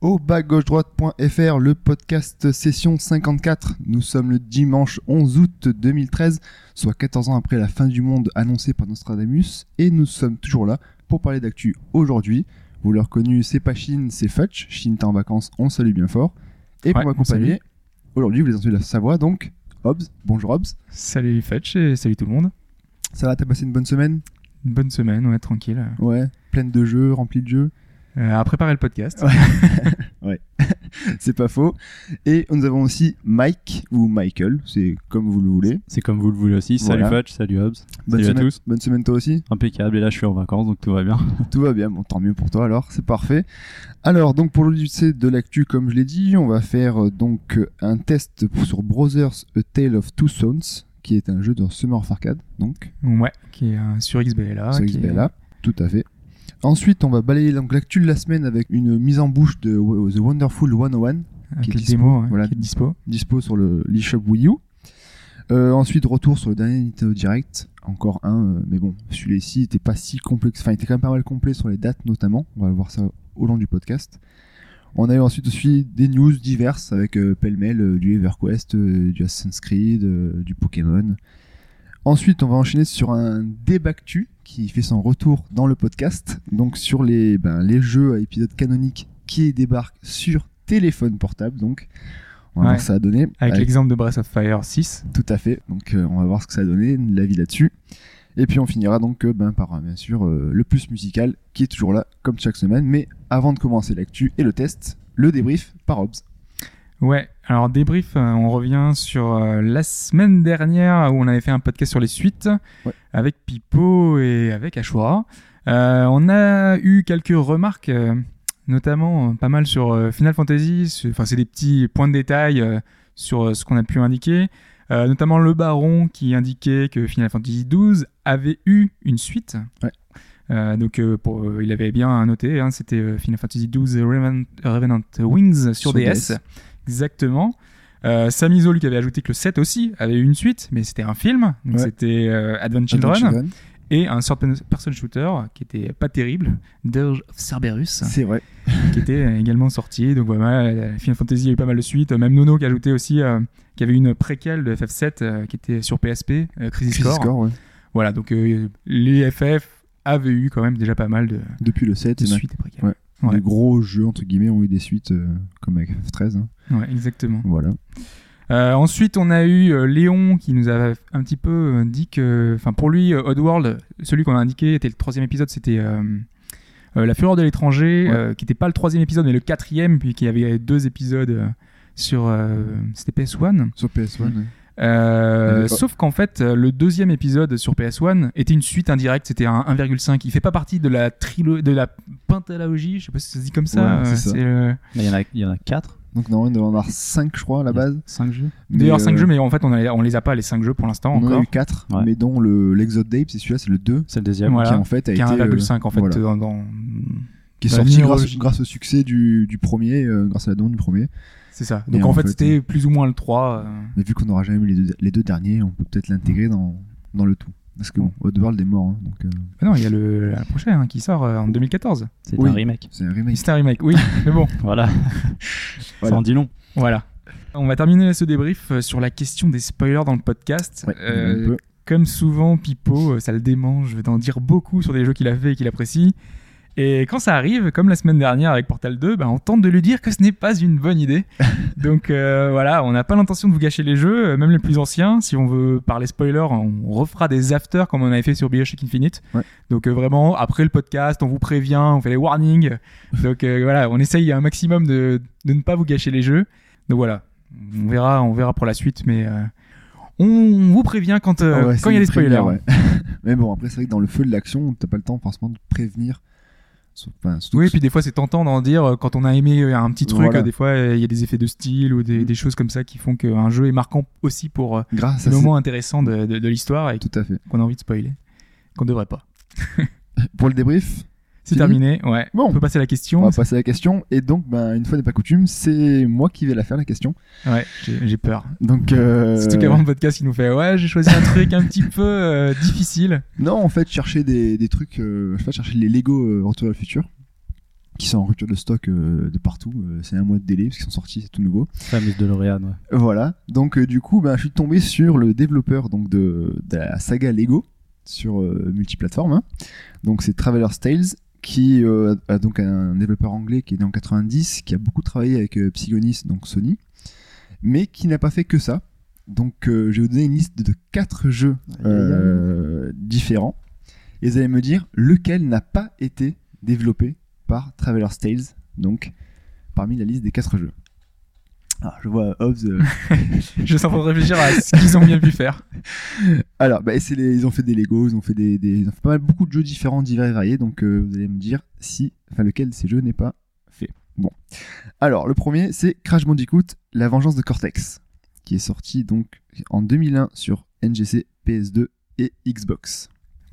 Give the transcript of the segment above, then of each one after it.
Au bas gauche droite.fr, le podcast session 54. Nous sommes le dimanche 11 août 2013, soit 14 ans après la fin du monde annoncée par Nostradamus, et nous sommes toujours là pour parler d'actu aujourd'hui. Vous l'avez reconnu, c'est pas Chine, c'est Futch. Chine est en vacances, on salue bien fort. Et pour Ouais, m'accompagner, aujourd'hui vous les entendez la Savoie, donc Hobbs. Bonjour Hobbs. Salut Fetch et salut tout le monde. Ça va, t'as passé une bonne semaine? Une bonne semaine, ouais, tranquille. Ouais, pleine de jeux, remplie de jeux. Euh, à préparer le podcast. C'est pas faux. Et nous avons aussi Mike, ou Michael, c'est comme vous le voulez. C'est comme vous le voulez aussi. Salut Voilà. Fudge, salut Hobbs. Bonne Salut à semaine, tous. bonne semaine toi aussi. Impeccable. Et là, je suis en vacances, donc tout va bien. Tout va bien, bon, tant mieux pour toi alors, c'est parfait. Alors, donc pour aujourd'hui, c'est de l'actu, comme je l'ai dit, on va faire euh, donc un test sur Brothers A Tale of Two Sons, qui est un jeu de Summer of Arcade, donc, Ouais, qui est euh, sur XBLA. sur qui est- XBLA, tout à fait. Ensuite, on va balayer l'actu de la semaine avec une mise en bouche de The Wonderful 101, Avec qui est dispo, démo hein, voilà. qui est dispo. dispo sur le l'eShop Wii U. Euh, ensuite, retour sur le dernier Nintendo Direct, encore un, euh, mais bon, celui-ci était pas si complexe, enfin, il était quand même pas mal complet sur les dates notamment. On va voir ça au long du podcast. On a eu ensuite aussi des news diverses avec euh, pêle-mêle euh, du EverQuest, du Assassin's Creed, du Pokémon. Ensuite, on va enchaîner sur un débactu qui fait son retour dans le podcast, donc sur les, ben, les jeux à épisodes canoniques qui débarquent sur téléphone portable, donc. On va Ouais. voir ce que ça a donné. Avec l'exemple de Breath of Fire 6. Tout à fait. Donc euh, on va voir ce que ça a donné, l'avis là-dessus. Et puis on finira donc euh, ben, par euh, bien sûr euh, le plus musical qui est toujours là comme chaque semaine. Mais avant de commencer l'actu et le test, le débrief par Hobbs. Ouais, alors débrief, euh, on revient sur euh, la semaine dernière où on avait fait un podcast sur les suites Ouais. avec Pipo et avec Ashura. Euh, on a eu quelques remarques, euh, notamment pas mal sur Final Fantasy, enfin c'est des petits points de détail sur ce qu'on a pu indiquer. Notamment le baron qui indiquait que Final Fantasy XII avait eu une suite. Ouais. Euh, donc euh, pour, euh, il avait bien noté, hein, c'était Final Fantasy XII Revenant, Revenant Wings sur, Sur DS. DS. Exactement. Euh, lui qui avait ajouté que le 7 aussi avait eu une suite, mais c'était un film, donc Ouais. c'était euh, Advent Children, Advent Children. et un certain person shooter qui était pas terrible, Dirge of Cerberus, C'est vrai. qui était également sorti. Donc voilà, euh, Final Fantasy a eu pas mal de suites, même Nono qui a ajouté aussi euh, qui avait une préquelle de FF7 euh, qui était sur PSP, Crisis, Crisis Core. Core, ouais. Voilà, donc les FF avaient eu quand même déjà pas mal de, Depuis le 7, de suites et préquelles. Ouais. Ouais. les gros jeux entre guillemets ont eu des suites euh, comme avec F13. hein. Ouais, exactement. Voilà. Euh, ensuite, on a eu euh, Léon qui nous a un petit peu dit que, enfin, pour lui, Oddworld, celui qu'on a indiqué était le troisième épisode, c'était La Fureur de l'étranger, Ouais. qui n'était pas le troisième épisode, mais le quatrième, puis qui avait deux épisodes sur, c'était PS1. Sur PS1. ouais. Euh, sauf qu'en fait, euh, le deuxième épisode sur PS1 était une suite indirecte, c'était un 1,5. Il fait pas partie de la trilo de la pentalogie, je sais pas si ça se dit comme ça. Ouais, euh, ça. le- Il y en a, il y en a 4. Donc normalement il doit y en avoir 5 je crois à la base. 5 jeux. D'ailleurs, Mais, 5 euh, jeux, mais en fait, on, a- on les a pas les 5 jeux pour l'instant On en a encore. eu 4, Ouais. mais dont le l'Exode Dape, c'est celui-là, c'est le 2. C'est le deuxième. Voilà. Qui en fait a qui été. 1,5 euh, en fait voilà. dans, dans- qui est sorti grâce, grâce au succès du, du premier, euh, grâce à la demande du premier. C'est ça Mais donc en, en fait, fait, c'était plus ou moins le 3 euh, Mais vu qu'on n'aura jamais eu les deux, les deux derniers, on peut peut-être l'intégrer dans, dans le tout. Parce que bon, Oddworld est mort, hein, donc euh, ah non il y a le la prochaine hein, qui sort euh, en 2014 C'est Oui. un remake. c'est un remake. c'est un remake oui mais bon Voilà. Voilà. Ça en dit long. voilà on va terminer ce débrief sur la question des spoilers dans le podcast Ouais, Euh, comme souvent Pipo ça le démange d'en dire beaucoup sur des jeux qu'il a fait et qu'il apprécie et quand ça arrive, comme la semaine dernière avec Portal 2, bah, on tente de lui dire que ce n'est pas une bonne idée. Donc euh, voilà, on n'a pas l'intention de vous gâcher les jeux, euh, même les plus anciens. Si on veut parler spoiler, on refera des afters comme on avait fait sur Bioshock Infinite. Ouais. Donc euh, vraiment, après le podcast, on vous prévient, on fait des warnings. Donc euh, voilà, on essaye un maximum de, de ne pas vous gâcher les jeux. Donc voilà, on verra, on verra pour la suite, mais on vous prévient quand Ah ouais, quand il y a des spoilers. ouais. Mais bon, après, c'est vrai que dans le feu de l'action, t'as pas le temps forcément de prévenir enfin, Oui, que- puis des fois c'est tentant d'en dire euh, quand on a aimé euh, un petit truc, Voilà. des fois il y a des effets de style ou des, Mm. des choses comme ça qui font qu'un jeu est marquant aussi pour euh, grâce le moment intéressant de, de- de l'histoire et qu'on a envie de spoiler, qu'on devrait pas. Pour le débrief, C'est terminé, ouais. Bon. On peut passer à la question. on va passer à la question. Et donc, ben, une fois n'est pas coutume, c'est moi qui vais la faire la question. Ouais, j'ai peur. Donc, euh, Surtout qu'avant le podcast, il nous fait Ouais, j'ai choisi un truc un petit peu euh, difficile. non, en fait, chercher des, des trucs, euh, je sais pas, chercher les Lego euh, Retour vers le futur, qui sont en rupture de stock euh, de partout. Euh, c'est un mois de délai parce qu'ils sont sortis, c'est tout nouveau. Fameuse DeLorean, ouais. Voilà. Donc euh, du coup, ben, je suis tombé sur le développeur donc de, de la saga Lego sur euh, multiplateforme. hein. Donc c'est Traveler's Tales qui euh, a donc un développeur anglais qui est né en 90, qui a beaucoup travaillé avec euh, Psygonis, donc Sony, mais qui n'a pas fait que ça. Donc euh, je vais vous donner une liste de quatre jeux euh, différents et vous allez me dire lequel n'a pas été développé par Traveler's Tales. Donc parmi la liste des quatre jeux. Alors je vois Hobbs. euh, Je suis en train de réfléchir à ce qu'ils ont bien pu faire. Alors, bah, c'est les, ils ont fait des Legos, ils ont fait des, des- ils ont fait pas mal beaucoup de jeux différents, divers et variés. Donc, euh, vous allez me dire si, enfin, lequel de ces jeux n'est pas fait. Bon. Alors, le premier, c'est Crash Bandicoot, La Vengeance de Cortex, qui est sorti donc en 2001 sur NGC, PS2 et Xbox.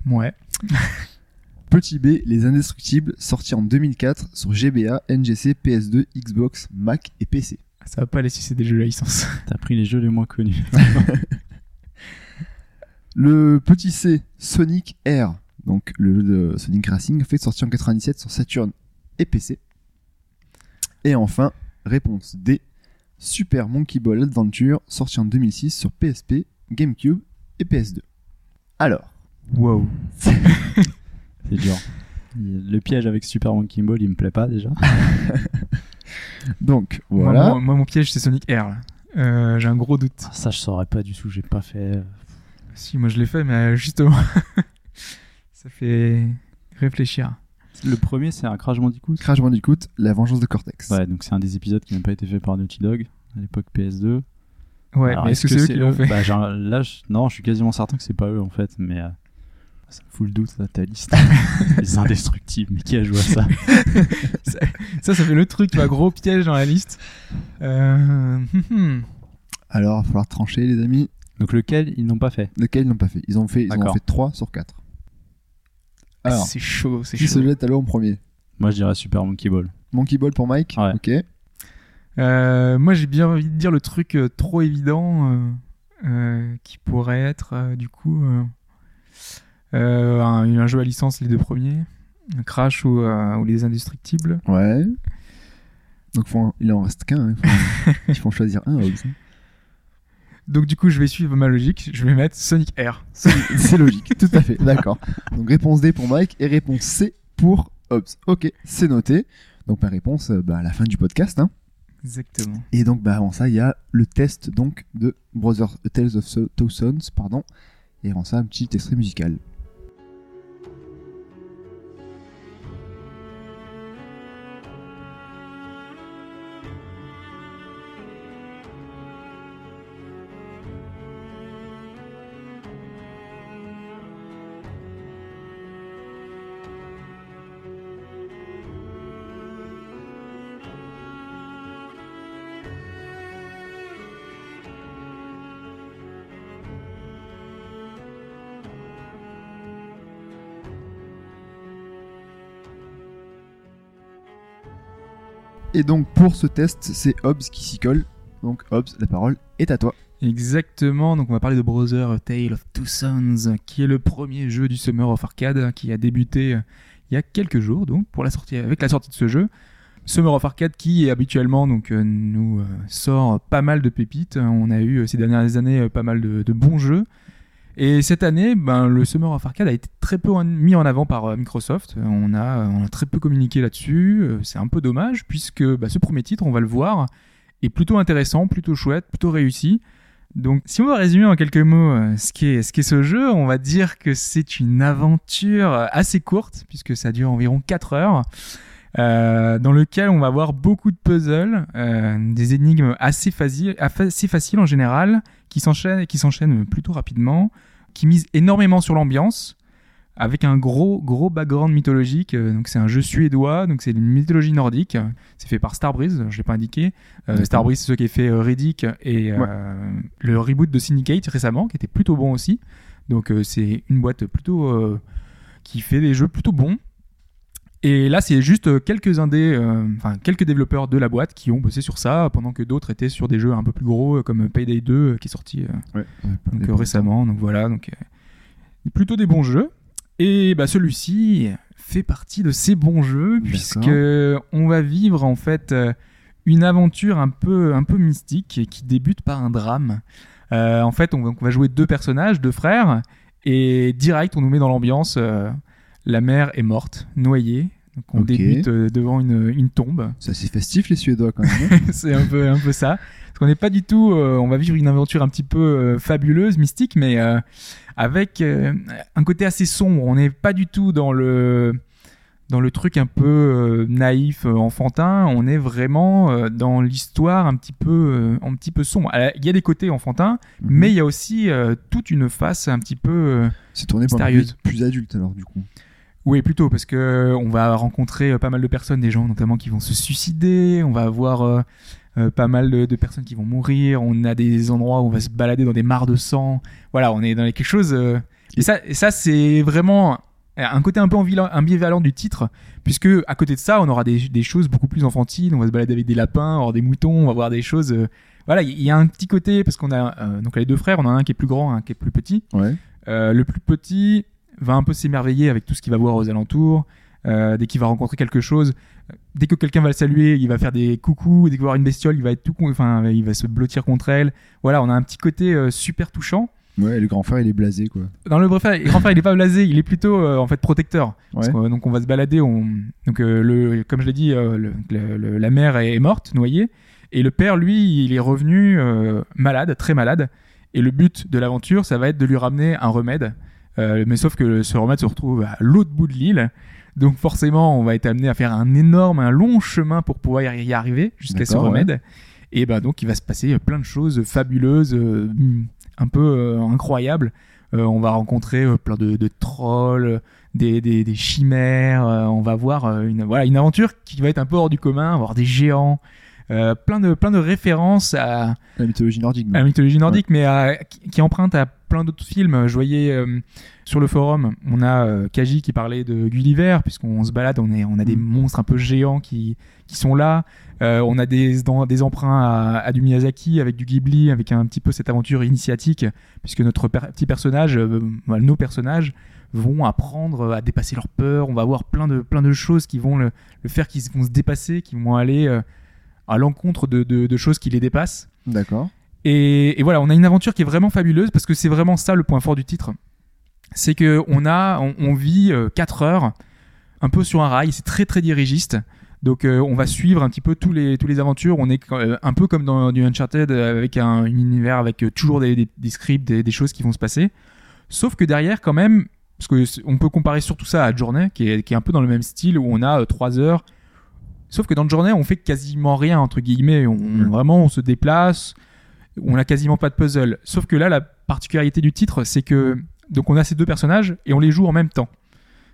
Ouais. Petit B, Les Indestructibles, sorti en 2004 sur GBA, NGC, PS2, Xbox, Mac et PC. Ça va pas laisser c'est des jeux à licence. T'as pris les jeux les moins connus. Le petit C, Sonic Air, donc le jeu de Sonic Racing, fait sorti en 97 sur Saturn et PC. Et enfin, réponse D, Super Monkey Ball Adventure, sorti en 2006 sur PSP, GameCube et PS2. Alors, Wow. C'est dur. Le piège avec Super Monkey Ball, il me plaît pas déjà. Donc Moi, voilà. moi, moi, mon piège, c'est Sonic Air. Euh, j'ai un gros doute. Ah, Ça, je saurais pas du tout, j'ai pas fait. Si, moi je l'ai fait, mais euh, justement, ça fait réfléchir. Le premier, c'est un Crash Bandicoot. Crash Bandicoot, La Vengeance de Cortex. Ouais, donc c'est un des épisodes qui n'a pas été fait par Naughty Dog à l'époque PS2. Ouais, Alors, mais est-ce que c'est eux qui l'ont fait? Bah, genre, Là, je- non, je suis quasiment certain que c'est pas eux en fait, mais euh, ça me fout le doute là, ta liste. Les indestructibles, mais qui a joué à ça Ça, ça fait le truc, tu vois, gros piège dans la liste. Euh. Alors, il va falloir trancher, les amis. Donc lequel ils n'ont pas fait? Lequel ils n'ont pas fait? Ils ont fait, ils ont fait 3 sur 4. Alors, c'est chaud, c'est qui chaud. se jette à l'eau en premier? Moi, je dirais Super Monkey Ball. Monkey Ball pour Mike? Ouais. Ok. Euh, moi, j'ai bien envie de dire le truc euh, trop évident euh, euh, qui pourrait être, euh, du coup, euh, un, un jeu à licence, les deux premiers. Crash ou, euh, ou Les Indestructibles. Ouais. Donc faut en- il en reste qu'un. hein. Il faut, il faut en choisir un. Hobbs. Donc, du coup, je vais suivre ma logique. Je vais mettre Sonic Air. C'est logique, tout à fait. D'accord. Donc réponse D pour Mike et réponse C pour Hobbs. Ok, c'est noté. Donc ma réponse euh, bah, à la fin du podcast. hein. Exactement. Et donc bah, avant ça, il y a le test donc de Brothers Tales of Two Sons, pardon. Et avant ça, un petit extrait musical. Et donc pour ce test, c'est Hobbs qui s'y colle. Donc Hobbs, la parole est à toi. Exactement, donc on va parler de Brother Tale of Two Sons, qui est le premier jeu du Summer of Arcade, qui a débuté euh, il y a quelques jours, donc avec la sortie de ce jeu. Summer of Arcade qui habituellement donc euh, nous euh, sort pas mal de pépites. On a eu ces dernières années pas mal de bons jeux. Et cette année, ben, le Summer of Arcade a été très peu mis en avant par euh, Microsoft. Euh, On a, très peu communiqué là-dessus. Euh, C'est un peu dommage puisque bah, ce premier titre, on va le voir, est plutôt intéressant, plutôt chouette, plutôt réussi. Donc, si on va résumer en quelques mots ce qu'est ce ce jeu, on va dire que c'est une aventure assez courte, puisque ça dure environ 4 heures, euh, dans lequel on va avoir beaucoup de puzzles, euh, des énigmes assez, faciles, assez faciles en général, qui s'enchaînent qui s'enchaînent plutôt rapidement, qui misent énormément sur l'ambiance, avec un gros gros background mythologique. Euh, donc c'est un jeu suédois, donc c'est une mythologie nordique. C'est fait par Starbreeze, je l'ai pas indiqué. Euh. Starbreeze, c'est ceux qui a fait Riddick et le reboot de Syndicate récemment, qui était plutôt bon aussi. Donc c'est une boîte plutôt qui fait des jeux plutôt bons. Et là, c'est juste euh, quelques indés, euh, enfin quelques développeurs de la boîte qui ont bossé sur ça, pendant que d'autres étaient sur des jeux un peu plus gros, euh, comme Payday 2, euh, qui est sorti euh, Ouais. donc, euh, récemment. Donc voilà, donc plutôt des bons jeux. Et bah celui-ci fait partie de ces bons jeux puisque on va vivre en fait une aventure un peu un peu mystique qui débute par un drame. En fait, on va, on va jouer deux personnages, deux frères, et direct on nous met dans l'ambiance. euh, la mère est morte, noyée. Donc on débute euh, devant une, une tombe. C'est assez festif les Suédois quand même. hein. c'est un peu un peu ça parce qu'on n'est pas du tout euh, on va vivre une aventure un petit peu euh, fabuleuse mystique mais euh, avec un côté assez sombre on n'est pas du tout dans le dans le truc un peu naïf enfantin on est vraiment dans l'histoire un petit peu un petit peu sombre il y a des côtés enfantins Mhm. mais il y a aussi toute une face un petit peu c'est tourné public plus adulte alors du coup. Oui, plutôt, parce que euh, on va rencontrer euh, pas mal de personnes, des gens notamment qui vont se suicider, on va avoir euh, pas mal de, de personnes qui vont mourir, on a des endroits où on va se balader dans des mares de sang. Voilà, on est dans quelque chose. euh, Et ça, et ça c'est vraiment un côté un peu ambivalent, du titre, puisque à côté de ça, on aura des, des choses beaucoup plus enfantines, on va se balader avec des lapins, avoir des moutons, on va voir des choses. euh, voilà, il y a un petit côté, parce qu'on a euh, donc les deux frères, on en a un qui est plus grand, un qui est plus petit. Ouais. Euh, le plus petit va un peu s'émerveiller avec tout ce qu'il va voir aux alentours. Euh, dès qu'il va rencontrer quelque chose, dès que quelqu'un va le saluer, il va faire des coucous. Dès qu'il va voir une bestiole, il va être tout, enfin, il va se blottir contre elle. Voilà, on a un petit côté euh, super touchant. Ouais, le grand frère il est blasé quoi. Dans le frère, grand frère, il est pas blasé, il est plutôt euh, en fait protecteur. Parce Ouais. que, donc on va se balader. On... Donc le, comme je l'ai dit, le- le- le- la mère est morte, noyée, et le père, lui, il est revenu malade, très malade. Et le but de l'aventure, ça va être de lui ramener un remède. Euh, mais sauf que ce remède se retrouve à l'autre bout de l'île. Donc forcément, on va être amené à faire un énorme, un long chemin pour pouvoir y arriver jusqu'à ce ouais. remède. Et ben donc il va se passer plein de choses fabuleuses, euh, un peu euh, incroyables. Euh, on va rencontrer euh, plein de, de trolls, des, des, des chimères. euh, on va voir une, voilà, une aventure qui va être un peu hors du commun, avoir des géants. plein, de, plein de références à, La mythologie nordique. à la mythologie nordique, mais à- qui, qui emprunte à plein d'autres films. Je voyais euh, sur le forum, on a euh, Kaji qui parlait de Gulliver, puisqu'on se balade, on, est, on a des Mm. monstres un peu géants qui, qui sont là. Euh, on a des, dans- des emprunts à, à du Miyazaki avec du Ghibli, avec un petit peu cette aventure initiatique, puisque notre per- petit personnage, voilà, nos personnages, vont apprendre à dépasser leur peur. On va avoir plein de, plein de choses qui vont le, le faire, qui vont se dépasser, qui vont aller à l'encontre de, de- de choses qui les dépassent. D'accord. Et, et voilà, on a une aventure qui est vraiment fabuleuse parce que c'est vraiment ça le point fort du titre. C'est que on a, on, on vit 4 heures un peu sur un rail. C'est très très dirigiste. Donc euh, on va suivre un petit peu tous les tous les aventures. On est euh, un peu comme dans du Uncharted euh, avec un, un univers avec euh, toujours des, des, des scripts, des, des choses qui vont se passer. Sauf que derrière quand même, parce que c'est- on peut comparer surtout ça à Journey, qui est, qui est un peu dans le même style où on a 3 heures. Sauf que dans Journey, on fait quasiment rien entre guillemets. On, Mm. Vraiment, on se déplace. On a quasiment pas de puzzle. Sauf que là, la particularité du titre, c'est que donc on a ces deux personnages et on les joue en même temps.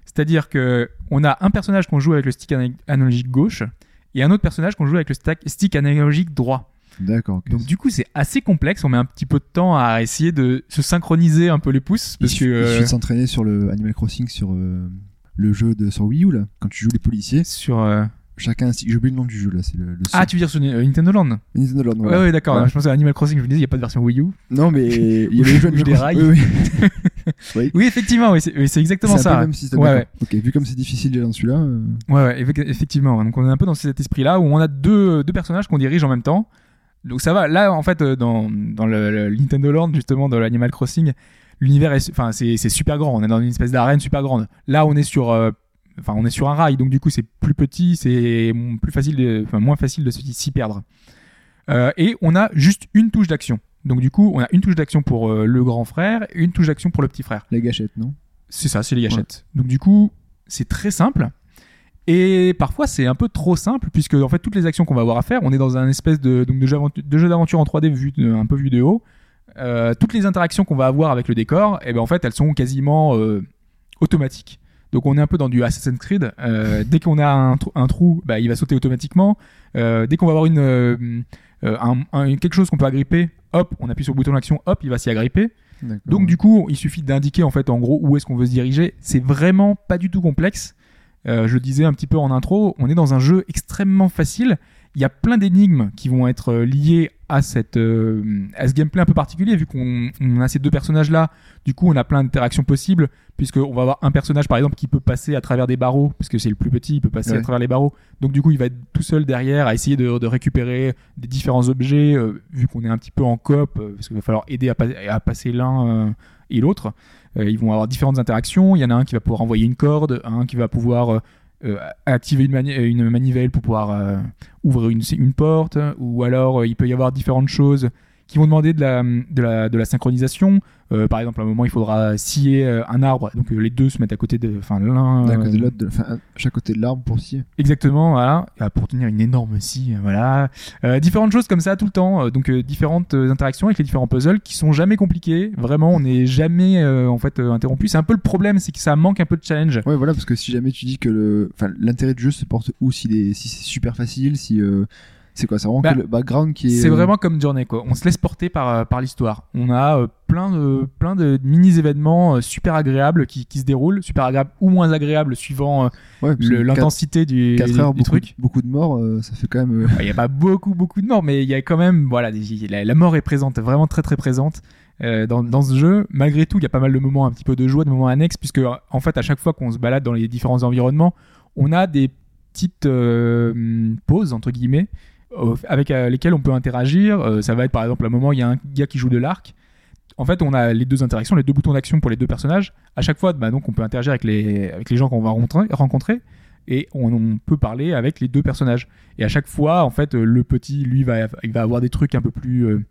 C'est-à-dire que on a un personnage qu'on joue avec le stick ana- analogique gauche et un autre personnage qu'on joue avec le stick analogique droit. D'accord. Donc du coup, c'est assez complexe. On met un petit peu de temps à essayer de se synchroniser un peu les pouces il parce que il euh, suffit de s'entraîner sur le Animal Crossing sur euh, le jeu de sur Wii U là. Quand tu joues les policiers, sur euh, chacun. J'ai oublié le nom du jeu là. C'est le, le ah, tu veux dire sur euh, Nintendo Land Nintendo Land. Ouais, voilà. ouais, d'accord. Ouais. Je pensais à Animal Crossing. Je me disais, il y a pas de version Wii U. Non mais il y avait le jeu Où je déraille. Oui, oui. Oui, effectivement. Oui, c'est exactement C'est un peu ça. le même système. Ouais. Ok. Vu comme c'est difficile déjà dans celui-là. euh, Ouais, ouais, effe- effectivement. Donc on est un peu dans cet esprit-là où on a deux, deux personnages qu'on dirige en même temps. Donc ça va. Là, en fait, euh, dans, dans le, le Nintendo Land, justement, dans l'Animal Crossing, l'univers est, enfin, c'est super grand. On est dans une espèce d'arène super grande. Là, on est sur, euh, enfin, on est sur un rail. Donc du coup, c'est plus petit, c'est plus facile, de, enfin, moins facile de s'y perdre. Euh, et on a juste une touche d'action. Donc du coup, on a une touche d'action pour euh, le grand frère et une touche d'action pour le petit frère. La gâchette, non? C'est ça, c'est les gâchettes. Donc du coup, c'est très simple. Et parfois, c'est un peu trop simple puisque en fait, toutes les actions qu'on va avoir à faire, on est dans un espèce de donc de jeu, d'aventure en 3D vu de- un peu vu de haut. Euh, toutes les interactions qu'on va avoir avec le décor, et ben en fait, elles sont quasiment euh, automatique. Donc on est un peu dans du Assassin's Creed. Euh, dès qu'on a un, trou- un trou, bah, il va sauter automatiquement. Euh, dès qu'on va avoir une, euh, un- un- quelque chose qu'on peut agripper, hop, on appuie sur le bouton d'action, hop, il va s'y agripper. Donc du coup, il suffit d'indiquer en fait en gros où est-ce qu'on veut se diriger. C'est vraiment pas du tout complexe. Je le disais un petit peu en intro, on est dans un jeu extrêmement facile. Il y a plein d'énigmes qui vont être liées à cette euh, à ce gameplay un peu particulier vu qu'on on a ces deux personnages là. Du coup, on a plein d'interactions possibles puisque on va avoir un personnage par exemple qui peut passer à travers des barreaux parce que c'est le plus petit, il peut passer Ouais. à travers les barreaux. Donc du coup, il va être tout seul derrière à essayer de, de récupérer des différents objets euh, vu qu'on est un petit peu en coop euh, parce qu'il va falloir aider à, pas- à passer l'un et l'autre. Ils vont avoir différentes interactions. Il y en a un qui va pouvoir envoyer une corde, un qui va pouvoir euh, activer euh, une manivelle pour pouvoir euh, ouvrir une, porte, ou alors il peut y avoir différentes choses qui vont demander de la, de la, de la synchronisation. Euh, par exemple, à un moment, il faudra scier euh, un arbre, donc euh, les deux se mettent à côté de, enfin l'un euh, côté de l'autre, à chaque côté de l'arbre pour scier. Exactement, voilà, Ah, pour tenir une énorme scie, voilà. Euh, différentes choses comme ça tout le temps, donc euh, différentes interactions avec les différents puzzles qui sont jamais compliqués. Vraiment, on n'est jamais en fait interrompu. C'est un peu le problème, c'est que ça manque un peu de challenge. Ouais, voilà, parce que si jamais tu dis que le, enfin, l'intérêt du jeu se porte où est, si c'est super facile, si, c'est quoi, c'est vraiment Bah, que le background qui est. C'est vraiment comme Journey, quoi. On se laisse porter par, euh, par l'histoire. On a euh, plein de, plein de mini-événements euh, super agréables qui, qui se déroulent, super agréables ou moins agréables suivant euh, Ouais, l'intensité du, 4 heures, du beaucoup, truc. beaucoup de morts, euh, ça fait quand même. euh, Il n'y a pas beaucoup, beaucoup de morts, mais il y a quand même, voilà, des- la, la mort est présente, vraiment très, très présente euh, dans, dans ce jeu. Malgré tout, il y a pas mal de moments un petit peu de joie, de moments annexes, puisque en fait, à chaque fois qu'on se balade dans les différents environnements, on a des petites euh, pauses entre guillemets euh, avec euh, lesquelles on peut interagir. Euh, ça va être par exemple un moment, il y a un gars qui joue de l'arc. En fait, on a les deux interactions, les deux boutons d'action pour les deux personnages. À chaque fois, bah, donc, on peut interagir avec les, gens qu'on va rencontrer, et on, peut parler avec les deux personnages. Et à chaque fois, en fait, euh, le petit, lui, va, avoir des trucs un peu plus.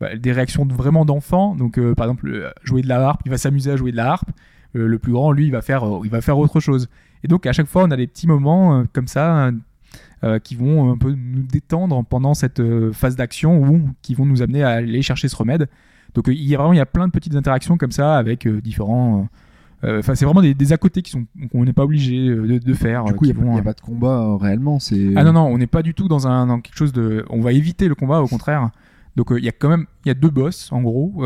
bah, des réactions vraiment d'enfant. Donc, par exemple, jouer de la harpe, il va s'amuser à jouer de la harpe. Le plus grand, lui, il va, faire, il va faire autre chose. Et donc, à chaque fois, on a des petits moments comme ça euh, qui vont un peu nous détendre pendant cette euh, phase d'action ou qui vont nous amener à aller chercher ce remède. Donc, euh, il y a vraiment il y a plein de petites interactions comme ça avec différents. Enfin, c'est vraiment des, des à côté qui sont qu'on n'est pas obligé de, de faire. Du coup, il n'y a, y pas de combat réellement, c'est. ah non, non, on n'est pas du tout dans, un, dans quelque chose de. On va éviter le combat, au contraire. Donc il y a quand même il y a deux boss, en gros.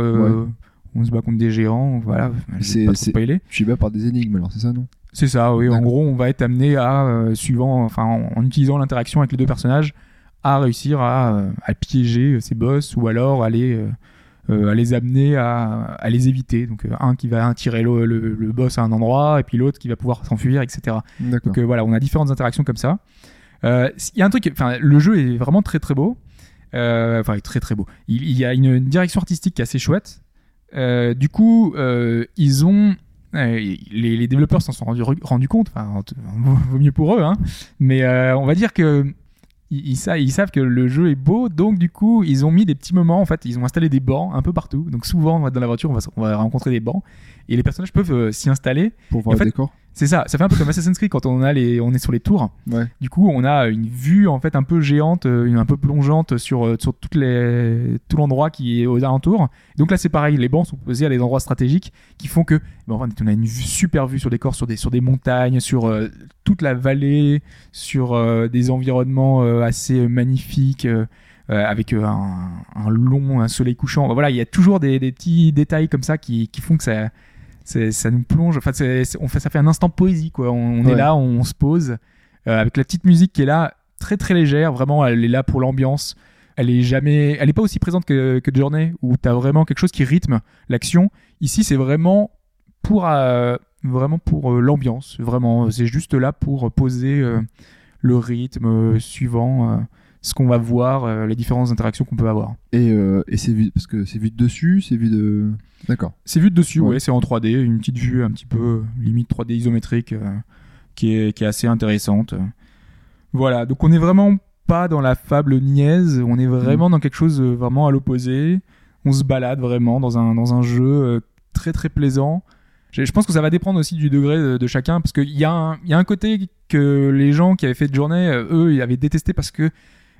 On se bat contre des géants, voilà. C'est- pas spoiler. Tu es bas par des énigmes, alors c'est ça, non? C'est ça, oui. En gros, on va être amené à, euh, suivant, enfin, en, en utilisant l'interaction avec les deux personnages, à réussir à, euh, à piéger ces boss ou alors à les, euh, euh, à les amener à, à les éviter. Donc, euh, un qui va tirer le, le- le boss à un endroit et puis l'autre qui va pouvoir s'enfuir, etc. Donc euh, voilà, on a différentes interactions comme ça. Euh, Il y a un truc, enfin, le jeu est vraiment très très beau. Euh, Enfin, très très beau. Il, il y a une, une direction artistique qui est assez chouette. Euh, du coup, euh, ils ont. Les, développeurs s'en sont rendus, rendus compte, enfin, vaut mieux pour eux, hein. mais euh, on va dire que ils, ils sa- ils savent que le jeu est beau, donc du coup, ils ont mis des petits moments, en fait, ils ont installé des bancs un peu partout. Donc souvent, dans la voiture, on va rencontrer des bancs, et les personnages peuvent euh, s'y installer. Pour voir en fait- le décor C'est ça, ça fait un peu comme Assassin's Creed quand on, a les, on est sur les tours. Ouais. Du coup, on a une vue en fait un peu géante, euh, une un peu plongeante sur euh, sur toutes les tout l'endroit qui est aux alentours. Donc là, c'est pareil, les bancs sont posés à des endroits stratégiques qui font que ben, en fait, on a une super vue sur des corps, sur des sur des montagnes, sur euh, toute la vallée, sur euh, des environnements euh, assez magnifiques. avec un, un long un soleil couchant voilà il y a toujours des, des petits détails comme ça qui, qui font que ça ça nous plonge enfin on fait ça fait un instant poésie quoi. On, on est là on, se pose euh, avec la petite musique qui est là très très légère vraiment elle est là pour l'ambiance. Elle est jamais elle est pas aussi présente que, que Journey où tu as vraiment quelque chose qui rythme l'action. Ici c'est vraiment pour euh, vraiment pour euh, l'ambiance vraiment. C'est juste là pour poser le rythme suivant ce qu'on va voir euh, les différentes interactions qu'on peut avoir Et, euh, et c'est vu, parce que c'est vu de dessus, c'est vu de. D'accord. C'est vu de dessus, Ouais. ouais, c'est en 3D, une petite vue un petit peu limite 3D isométrique euh, qui, est, qui est assez intéressante. Voilà, donc on n'est vraiment pas dans la fable niaise, on est vraiment dans quelque chose vraiment à l'opposé. On se balade vraiment dans un, dans un jeu très très plaisant. Je pense que ça va dépendre aussi du degré de, de chacun, parce qu'il y, a un- il y a un côté que les gens qui avaient fait de journée, eux, ils avaient détesté parce que.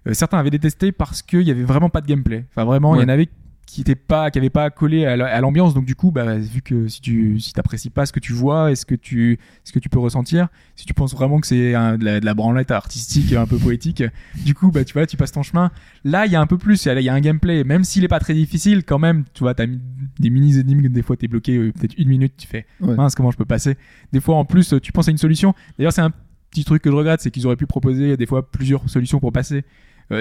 Euh, certains avaient détesté parce qu'il y avait vraiment pas de gameplay. Enfin, vraiment, il y en avait qui était pas qui avait pas collé à la- à l'ambiance. Donc du coup bah vu que si tu si t'apprécies pas ce que tu vois est-ce que tu ce que tu peux ressentir si tu penses vraiment que c'est de la, de la branlette artistique un peu poétique du coup bah tu vois tu passes ton chemin. Là il y a un peu plus il y a- un gameplay. Même s'il est pas très difficile quand même tu vois t'as des mini énigmes des fois t'es bloqué euh, peut-être une minute tu fais Ouais. mince comment je peux passer? Des fois en plus tu penses à une solution. D'ailleurs c'est un petit truc que je regrette c'est qu'ils auraient pu proposer des fois plusieurs solutions pour passer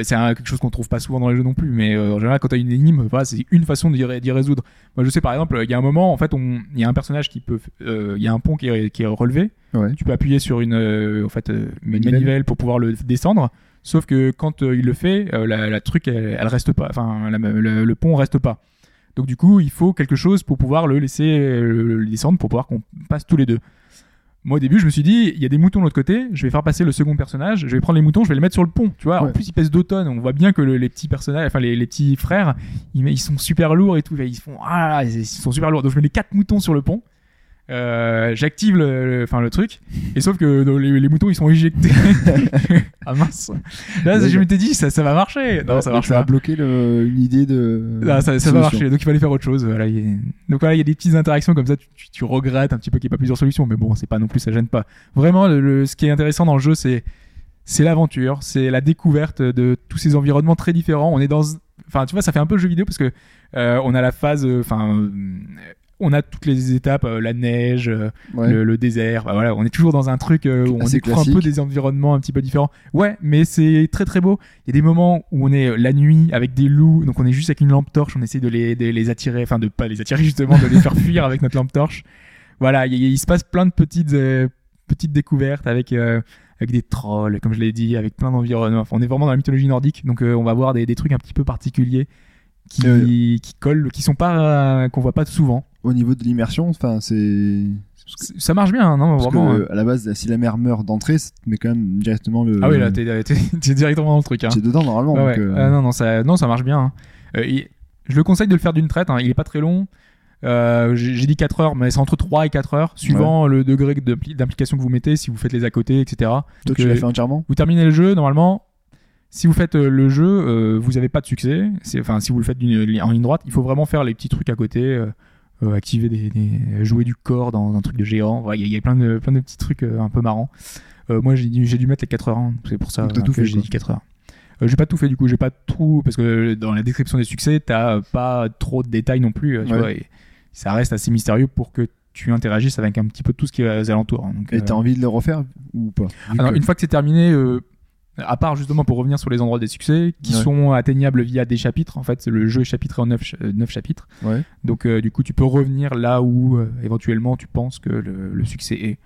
c'est un- quelque chose qu'on trouve pas souvent dans les jeux non plus, mais euh, en général, quand t'as une énigme, voilà, c'est une façon d'y ré- d'y résoudre. Moi, je sais par exemple, il y a un moment, en fait, il y a un personnage qui peut, euh, il y a un pont qui est, qui est relevé. Ouais. Tu peux appuyer sur une, euh, en fait, euh, une Manivelle. manivelle pour pouvoir le descendre. Sauf que quand euh, il le fait, euh, la, la truc, elle, elle reste pas, enfin, la- le, le pont reste pas. Donc du coup, il faut quelque chose pour pouvoir le laisser euh, le descendre, pour pouvoir qu'on passe tous les deux. Moi au début, je me suis dit, il y a des moutons de l'autre côté, je vais faire passer le second personnage, je vais prendre les moutons, je vais les mettre sur le pont, tu vois. En plus, ils pèsent 2 tonnes, on voit bien que le- les petits personnages, enfin les, les petits frères, ils, ils sont super lourds et tout, ils font ah, ils sont super lourds. Donc je mets les quatre moutons sur le pont. Euh, j'active le, le- enfin le truc et sauf que les, les moutons ils sont éjectés ah mince là Ouais, je m'étais dit ça, ça va marcher non ça Ouais, marche ça pas a bloqué le- une idée de. ah, ça, ça va marcher, donc il fallait faire autre chose. Voilà, il y a- Donc voilà, il y a des petites interactions comme ça, tu, tu- tu regrettes un petit peu qu'il n'y ait pas plusieurs solutions, mais bon, c'est pas non plus, ça gêne pas. Vraiment, le, le- ce qui est intéressant dans le jeu, c'est c'est l'aventure, c'est la découverte de tous ces environnements très différents. On est dans, enfin, tu vois, ça fait un peu jeu vidéo parce que euh, on a la phase, euh, enfin, euh, on a toutes les étapes, euh, la neige, euh, Ouais. le, le désert. Bah voilà, on est toujours dans un truc euh, où on Assez découvre un peu des environnements un petit peu différents. Ouais, mais c'est très très beau. Il y a des moments où on est la nuit avec des loups, donc on est juste avec une lampe torche, on essaie de les, de les attirer, enfin de pas les attirer justement, de les faire fuir avec notre lampe torche. Voilà, il, il se passe plein de petites petites découvertes avec avec des trolls, comme je l'ai dit, avec plein d'environnements. Enfin, on est vraiment dans la mythologie nordique, donc on va voir des, des trucs un petit peu particuliers qui, Euh, qui collent, qui sont pas euh, qu'on voit pas souvent. Au niveau de l'immersion, enfin, c'est. Ça marche bien, hein, non Parce vraiment. que, à la base, si la mère meurt d'entrée, ça te met quand même directement le. Ah oui, là, t'es, directement dans le truc. Hein. T'es dedans normalement. Ouais, donc, ouais. euh, Ah non, non, ça, non, ça marche bien. hein. Euh, il- je le conseille de le faire d'une traite. hein. Il est pas très long. Euh, j'ai, dit 4 heures, mais c'est entre 3 et 4 heures, suivant le degré d'impli- d'implication que vous mettez, si vous faites les à côté, etc. Toi, Donc, tu l'as fait entièrement? vous terminez le jeu, normalement. Si vous faites le jeu, euh, vous avez pas de succès. Enfin, si vous le faites en ligne droite, il faut vraiment faire les petits trucs à côté. euh, euh, activer des, des- jouer du corps dans un truc de géant. Voilà, Il y, a- il y a plein de, plein de petits trucs euh, un peu marrants. Euh, moi, j'ai dû, j'ai dû mettre les 4 heures. hein. C'est pour ça tout que j'ai dit 4 heures. J'ai pas tout fait du coup, j'ai pas tout parce que dans la description des succès, t'as pas trop de détails non plus, tu Ouais. vois, et ça reste assez mystérieux pour que tu interagisses avec un petit peu tout ce qui est aux alentours. hein. Donc, Et t'as envie de le refaire ou pas alors, que- une fois que c'est terminé, à part justement pour revenir sur les endroits des succès, qui Ouais. sont atteignables via des chapitres, en fait, le jeu est chapitré en 9, chapitres. Ouais. Donc, euh, du coup, tu peux revenir là où euh, éventuellement tu penses que le, le succès est.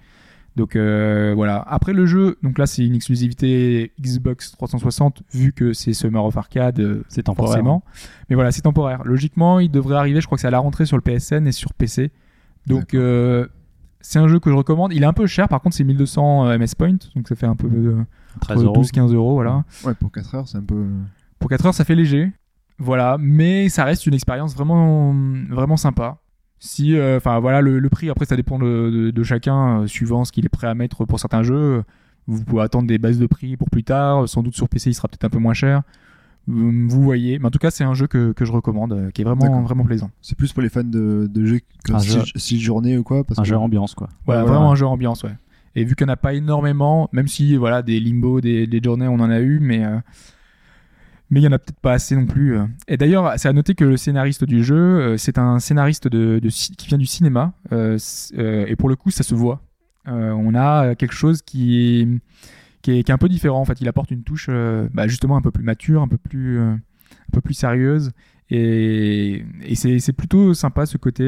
Donc euh, voilà. Après le jeu, donc là c'est une exclusivité Xbox 360 vu que c'est Summer of Arcade, euh, C'est temporaire. forcément. Mais voilà, c'est temporaire. Logiquement, il devrait arriver, je crois que c'est à la rentrée sur le PSN et sur PC. Donc euh, c'est un jeu que je recommande. Il est un peu cher, par contre c'est 1200 MS Point, donc ça fait un peu euh, 13 euros. 12-15 euros, voilà. Ouais, pour 4 heures, c'est un peu. Pour 4 heures, ça fait léger. Voilà, mais ça reste une expérience vraiment, vraiment sympa. Si, euh, enfin voilà, le, le prix après ça dépend de, de- de chacun, euh, suivant ce qu'il est prêt à mettre pour certains jeux. Vous pouvez attendre des baisses de prix pour plus tard. Sans doute sur PC, il sera peut-être un peu moins cher. Vous voyez, mais en tout cas, c'est un jeu que, que je recommande, euh, qui est vraiment, vraiment plaisant. C'est plus pour les fans de, de jeux que Un style, jeu- style journée ou quoi parce Un que- jeu ambiance, quoi. Voilà, Ouais, voilà. vraiment un jeu ambiance, ouais. Et vu qu'il n'y en a pas énormément, même si voilà des limbo, des, des journées, on en a eu, mais euh, il y en a peut-être pas assez non plus. euh. Et d'ailleurs, c'est à noter que le scénariste du jeu, euh, c'est un scénariste de, qui vient du cinéma, et pour le coup, ça se voit. On a quelque chose qui est, qui est un peu différent. En fait, il apporte une touche, bah, justement un peu plus mature, un peu plus un peu plus sérieuse, et, et c'est plutôt sympa ce côté.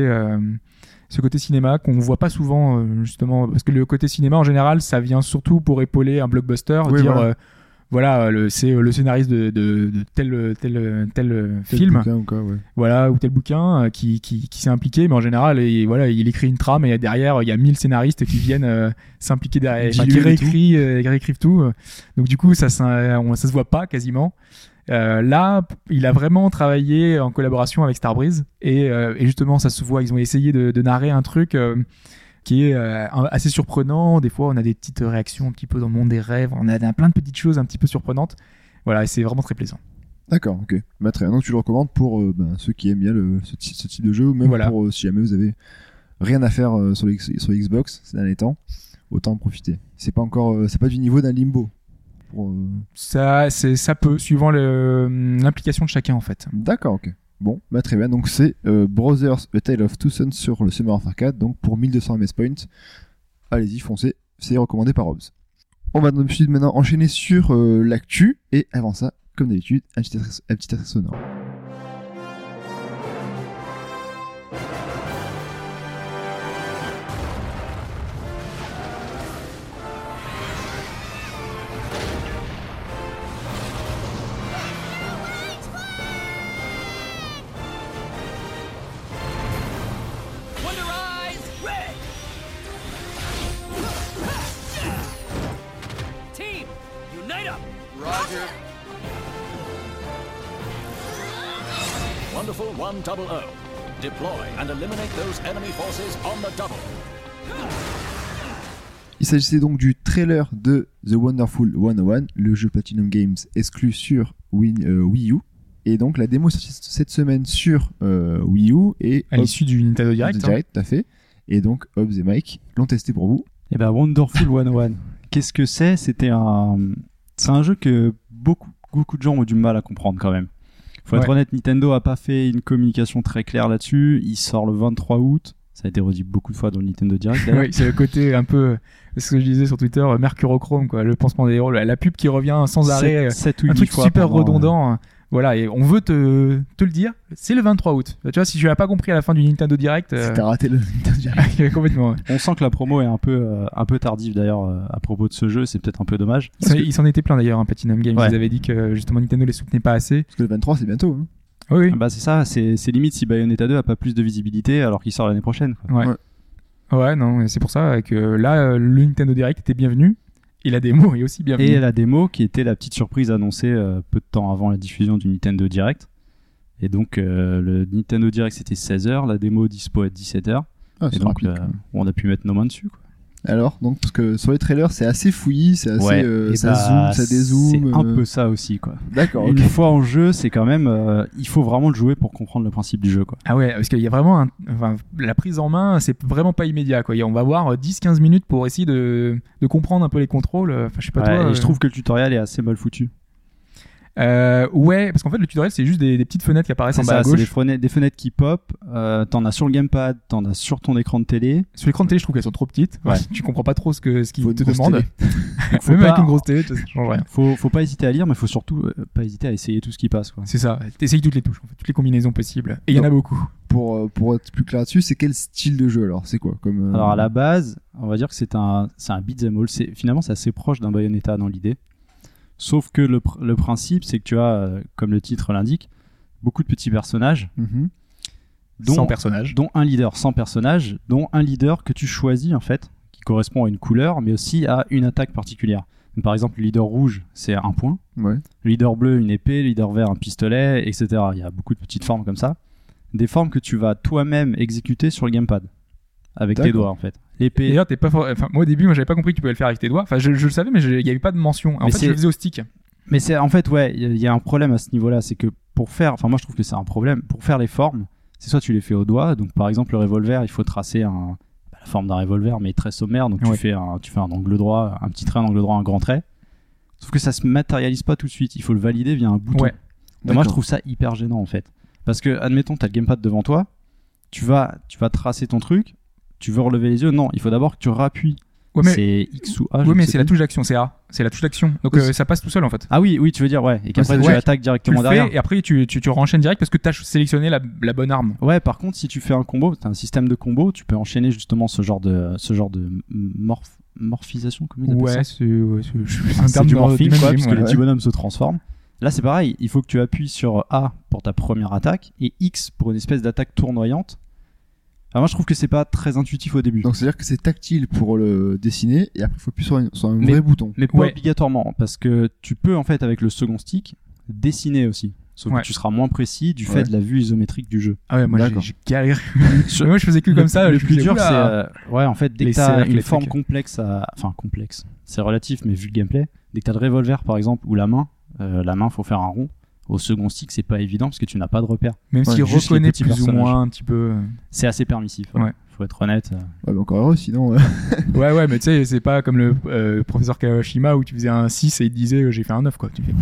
Ce côté cinéma qu'on voit pas souvent euh, justement parce que le côté cinéma en général ça vient surtout pour épauler un blockbuster Oui, dire voilà. euh, voilà le c'est euh, le scénariste de, de, de tel tel tel Tel film ou quoi, ouais. voilà ou tel bouquin qui, qui, qui s'est impliqué mais en général il, voilà il écrit une trame et derrière il y a 1000 scénaristes qui viennent euh, s'impliquer derrière enfin, qui euh, réécrivent tout euh. donc du coup ça ça, on- ça se voit pas quasiment euh, là, il a vraiment travaillé en collaboration avec Starbreeze et, euh, et justement, ça se voit. Ils ont essayé de, de narrer un truc euh, qui est assez surprenant. Des fois, on a des petites réactions un petit peu dans le monde des rêves. On a, plein de petites choses un petit peu surprenantes. Voilà, et c'est vraiment très plaisant. D'accord, ok. Bah, très bien. Donc tu le recommandes pour ben, ceux qui aiment bien le, ce, type de jeu, ou même Voilà. pour si jamais vous avez rien à faire sur, les, sur Xbox ces derniers temps, autant en profiter. C'est pas encore, c'est pas du niveau d'un limbo. Euh, Ça, c'est, ça peut, suivant le- l'implication de chacun en fait. D'accord, ok. Bon, bah très bien. Donc c'est euh, Brothers A Tale of Two Sons sur le Summer of Arcade, donc pour 1200 MS Points. Allez-y, foncez. C'est recommandé par Hobbs. On va d'habitude maintenant enchaîner sur euh, l'actu, et avant ça, comme d'habitude, un petit extrait- un petit extrait sonore. S'agissait donc du trailer de The Wonderful 101, le jeu Platinum Games exclu sur Wii, euh, Wii U. Et donc la démo sortie cette semaine sur euh, Wii U et À l'issue du Nintendo Direct. hein. Direct, tout à fait. Et donc Hobbs et Mike l'ont testé pour vous. Et ben Wonderful 101. Qu'est-ce que c'est? C'était un c'est un jeu que beaucoup beaucoup de gens ont du mal à comprendre quand même. Faut être honnête, Nintendo a pas fait une communication très claire là-dessus. Il sort le 23 août. Ça a été redit beaucoup de fois dans le Nintendo Direct. Oui, c'est le côté un peu, ce que je disais sur Twitter, euh, mercurochrome, quoi, le pansement des héros, la, pub qui revient sans arrêt, euh, Sept- sept ou un truc fois super pendant, euh, redondant. hein. Voilà, et on veut te, te le dire, c'est le 23 août. Tu vois, si tu l'as pas compris à la fin du Nintendo Direct, euh, T'as raté le Nintendo Direct. complètement. ouais. On sent que la promo est un peu euh, un peu tardive d'ailleurs euh, à propos de ce jeu. C'est peut-être un peu dommage. Il s'en- Il s'en était plein d'ailleurs, un Platinum Games. Ouais. Ils avaient dit que justement Nintendo les soutenait pas assez. Parce que le 23 c'est bientôt. hein. Oui, oui. Bah c'est ça. C'est c'est limite si Bayonetta 2 a pas plus de visibilité alors qu'il sort l'année prochaine. quoi. Ouais. Ouais. Ouais, non, et c'est pour ça que là, le Nintendo Direct était bienvenu. Et la démo est aussi bienvenue. Et la démo qui était la petite surprise annoncée euh, peu de temps avant la diffusion du Nintendo Direct. Et donc euh, le Nintendo Direct c'était 16h, la démo dispo à 17h. Ah, Et c'est donc rapide. euh, on a pu mettre nos mains dessus. Quoi. Alors, donc, parce que sur les trailers, c'est assez fouillis, c'est assez. euh, et ça bah, zoome, ça dézoome. C'est un euh, peu ça aussi quoi. D'accord, Une fois en jeu, c'est quand même euh, il faut vraiment le jouer pour comprendre le principe du jeu quoi. Ah ouais, parce qu'il y a vraiment un- enfin, la prise en main, c'est vraiment pas immédiat quoi. Il y a- On va avoir 10-15 minutes pour essayer de, de comprendre un peu les contrôles. Enfin, je sais pas Ouais, toi. et euh, je trouve que le tutoriel est assez mal foutu. Euh, ouais, parce qu'en fait le tutoriel c'est juste des, des petites fenêtres qui apparaissent en bas ça, à c'est gauche. des fenêtres, des fenêtres qui pop. Euh, t'en as sur le gamepad, t'en as sur ton écran de télé. Sur l'écran de télé, je trouve qu'elles sont trop petites. Ouais. Tu comprends pas trop ce que ce qu'ils te demandent. faut Même pas- avec une grosse télé, ça change rien. Faut, faut pas hésiter à lire, mais faut surtout euh, pas hésiter à essayer tout ce qui passe. Quoi. C'est ça. T'essayes toutes les touches, en fait, toutes les combinaisons possibles. Et il y en a beaucoup. Pour, euh, pour être plus clair là-dessus, c'est quel style de jeu alors? C'est quoi comme, euh, Alors à la base, on va dire que c'est un, c'est un beat'em all. C'est, finalement, c'est assez proche d'un Bayonetta dans l'idée. Sauf que le, pr- le principe, c'est que tu as, euh, comme le titre l'indique, beaucoup de petits personnages, Mhm. dont, Sans personnage. dont un leader sans personnage, dont un leader que tu choisis en fait, qui correspond à une couleur, mais aussi à une attaque particulière. Donc, par exemple, le leader rouge, c'est un point. Ouais. Le leader bleu, une épée, le leader vert, un pistolet, etc. Il y a beaucoup de petites formes comme ça. Des formes que tu vas toi-même exécuter sur le gamepad. Avec tes doigts, en fait. L'épée. D'ailleurs, t'es pas for- enfin, moi au début, moi j'avais pas compris que tu pouvais le faire avec tes doigts. Enfin, je, je le savais, mais il y avait pas de mention. En Mais fait, c'est- je le faisais au stick. Mais c'est, en fait, ouais, il y a- il y, a un problème à ce niveau-là. C'est que pour faire, enfin, moi je trouve que c'est un problème. Pour faire les formes, c'est soit tu les fais au doigt. Donc, par exemple, le revolver, il faut tracer un, bah, la forme d'un revolver, mais très sommaire. Donc, Ouais. tu, fais un, tu fais un angle droit, un petit trait, un angle droit, un grand trait. Sauf que ça se matérialise pas tout de suite. Il faut le valider via un bouton. Ouais. Et moi, je trouve ça hyper gênant en fait. Parce que, admettons, tu as le gamepad devant toi, tu vas, tu vas tracer ton truc, tu veux relever les yeux. Non, il faut d'abord que tu rappuies. Ouais, mais, C'est X ou A. ne mais c'est la touche d'action, c'est A. C'est la touche d'action. Donc Oui, euh, ça passe tout seul en fait. Ah oui, oui, tu veux dire, ouais. Et qu'après, Ouais, tu ouais. attaques Tu directement le derrière. fais et après tu, tu, tu renchaînes direct parce que t'as sélectionné la, la bonne arme. Ouais, par contre, si tu fais un combo, t'as un système de combo, tu peux enchaîner justement ce genre de, ce genre de morph- morphisation, ils appellent Ouais, c'est ouais, un terme du morphing, quoi, puisque ouais. les petits bonhommes se transforment. Là, c'est pareil, il faut que tu appuies sur A pour ta première attaque et X pour une espèce d'attaque tournoyante. Alors moi, je trouve que c'est pas très intuitif au début. Donc c'est-à-dire que c'est tactile pour le dessiner et après il faut appuyer sur un, sur un Mais- vrai bouton. Mais pas Ouais. obligatoirement, parce que tu peux en fait avec le second stick dessiner aussi. Sauf Ouais. que tu seras moins précis du fait Ouais. de la vue isométrique du jeu. Ah ouais, moi j'ai galéré. moi je faisais que comme ça. le plus dur, c'est euh, ouais, en fait, dès Les que t'as une forme trucs. complexe à, enfin complexe, c'est relatif, mais vu le gameplay, dès que t'as le revolver par exemple ou la main, euh, la main faut faire un rond. Au second stick, c'est pas évident parce que tu n'as pas de repère. Même s'il reconnaît plus ou moins un petit peu. euh. C'est assez permissif. ouais. Ouais. Faut être honnête. euh. Ouais, mais encore heureux, sinon. euh, Ouais, ouais, mais tu sais, c'est pas comme le euh, professeur Kawashima où tu faisais un 6 et il te disait euh, j'ai fait un 9, quoi. Tu fais.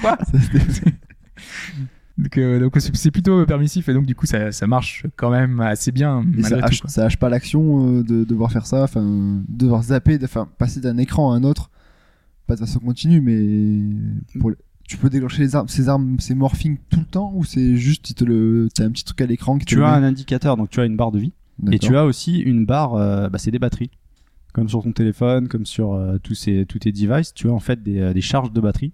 Quoi Donc, euh, donc c'est plutôt permissif et donc du coup ça, ça marche quand même assez bien Et ça hache, quoi. ça hache pas l'action euh, de devoir faire ça, enfin, de devoir zapper, de- enfin, passer d'un écran à un autre, pas de façon continue, mais pour tu peux déclencher les armes, ces armes, ces morphing tout le temps ou c'est juste, le, t'as un petit truc à l'écran qui te Tu le as met un indicateur, donc tu as une barre de vie. Et tu as aussi une barre, euh, bah, c'est des batteries. Comme sur ton téléphone, comme sur euh, tous, ces, tous tes devices, tu as en fait des, euh, des charges de batterie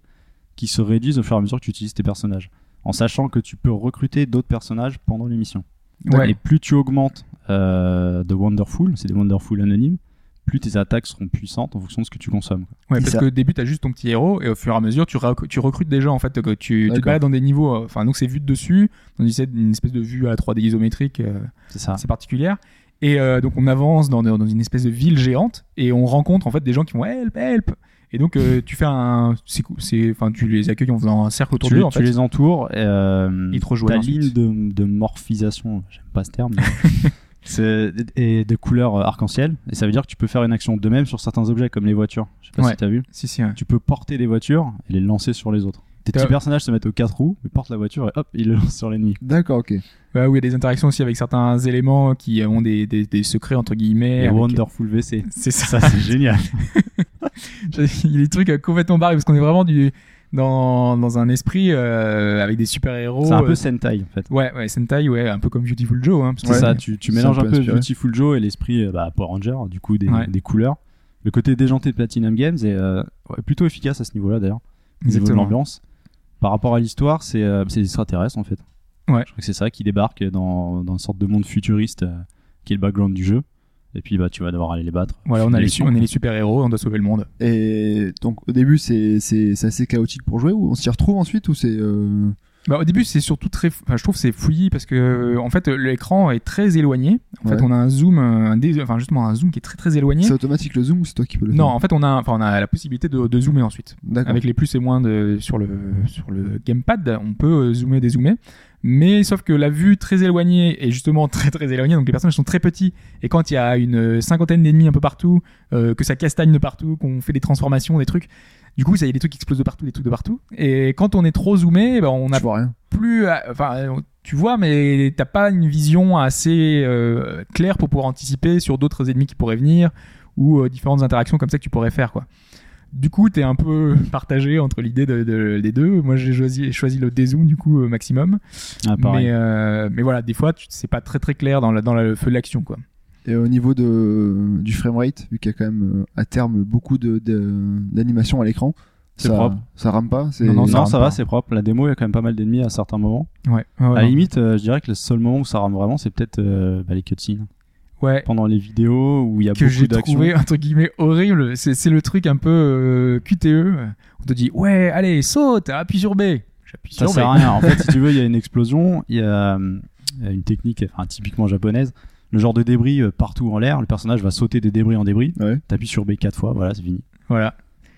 qui se réduisent au fur et à mesure que tu utilises tes personnages. En sachant que tu peux recruter d'autres personnages pendant l'émission. Ouais. Et plus tu augmentes euh, de Wonderful, c'est des Wonderful anonymes, plus tes attaques seront puissantes en fonction de ce que tu consommes. quoi. Ouais, Et parce ça- que au début, t'as juste ton petit héros, et au fur et à mesure, tu, rec- tu recrutes des gens, en fait, que tu, tu te balades dans des niveaux, euh, enfin, donc c'est vu de dessus, dans une espèce- une espèce de vue à la 3D isométrique euh, C'est assez particulière. Et euh, donc, on avance dans, dans une espèce de ville géante, et on rencontre, en fait, des gens qui vont help, help. Et donc, euh, tu fais un. c'est Enfin, tu les accueilles en faisant un cercle autour Tu, d'eux, en tu fait. les entoures. et, Euh, Ils te rejoignent Ta ligne de, de morphisation, j'aime pas ce terme, mais et de couleur euh, arc-en-ciel. Et ça veut dire que tu peux faire une action de même sur certains objets comme les voitures. Je sais pas Ouais. si t'as vu. Si, si, ouais. Tu peux porter des voitures et les lancer sur les autres. Tes petits personnages se mettent aux quatre roues, ils portent la voiture et hop, ils le lancent sur l'ennemi. D'accord, ok. Ouais, où il y a des interactions aussi avec certains éléments qui ont des, des, des secrets, entre guillemets. Et avec- Wonderful VC. C'est ça. Ça, c'est génial. Il y a des trucs complètement barrés parce qu'on est vraiment du, dans, dans un esprit euh, avec des super-héros. C'est un euh, peu Sentai en fait. Ouais, ouais, Sentai, ouais, un peu comme Beautiful Joe. Hein, C'est Ouais. ça, tu, tu mélanges un un peu inspiré. Beautiful Joe et l'esprit euh, bah, Power Ranger, du coup des, Ouais. des couleurs. Le côté déjanté de Platinum Games est euh, plutôt efficace à ce niveau-là d'ailleurs. Exactement. l'ambiance. Par rapport à l'histoire, c'est euh, c'est des extraterrestres en fait. Ouais. Je crois que c'est ça qui débarque dans, dans une sorte de monde futuriste euh, qui est le background du jeu. Et puis bah tu vas devoir aller les battre. Voilà, on, a les, L'émission, su- on est les super-héros, on doit sauver le monde. Et donc, au début, c'est, c'est, c'est assez chaotique pour jouer ou on s'y retrouve ensuite ou c'est, euh... Bah, au début, c'est surtout très. Enfin, je trouve que c'est fouillis parce que, en fait, l'écran est très éloigné. En fait, on a un zoom, un dé- enfin, justement, un zoom qui est très très éloigné. c'est automatique le zoom ou c'est toi qui peux le Non, faire en fait, on a, enfin, on a la possibilité de, de zoomer ensuite. D'accord. Avec les plus et moins de, sur, le, sur le gamepad, on peut euh, zoomer, dézoomer. Mais sauf que la vue très éloignée est justement très très éloignée, donc les personnages sont très petits. Et quand il y a une cinquantaine d'ennemis un peu partout, euh, que ça castagne de partout, qu'on fait des transformations, des trucs, du coup, ça y a des trucs qui explosent de partout, des trucs de partout. Et quand on est trop zoomé, ben, on a Je vois rien. plus, à- enfin, euh, tu vois, mais t'as pas une vision assez euh, claire pour pouvoir anticiper sur d'autres ennemis qui pourraient venir ou euh, différentes interactions comme ça que tu pourrais faire, quoi. Du coup, t'es un peu partagé entre l'idée de, de- des deux. Moi, j'ai choisi, choisi le dézoom du coup euh, maximum. Ah, mais, euh, mais voilà, des fois, c'est pas très très clair dans, la- dans le feu de l'action, quoi. Et au niveau de, du framerate, vu qu'il y a quand même euh, à terme beaucoup de, de- d'animation à l'écran, C'est ça, propre. ça rame pas. C'est... Non, ça va, c'est propre. La démo, il y a quand même pas mal d'ennemis à certains moments. Ouais. ouais, à la limite, euh, je dirais que le seul moment où ça rame vraiment, c'est peut-être euh, bah, les cutscenes. Ouais. Pendant les vidéos où il y a que beaucoup j'ai d'actions. trouvé entre guillemets horrible. C'est, c'est le truc un peu euh, QTE. On te dit ouais, allez saute, appuie sur B. J'appuie Ça sur sert B. à rien. En fait, si tu veux, il y a une explosion, il y a euh, une technique enfin, typiquement japonaise. Le genre de débris euh, partout en l'air, le personnage va sauter des débris en débris. Ouais. T'appuies sur B quatre fois, voilà, c'est fini. Voilà.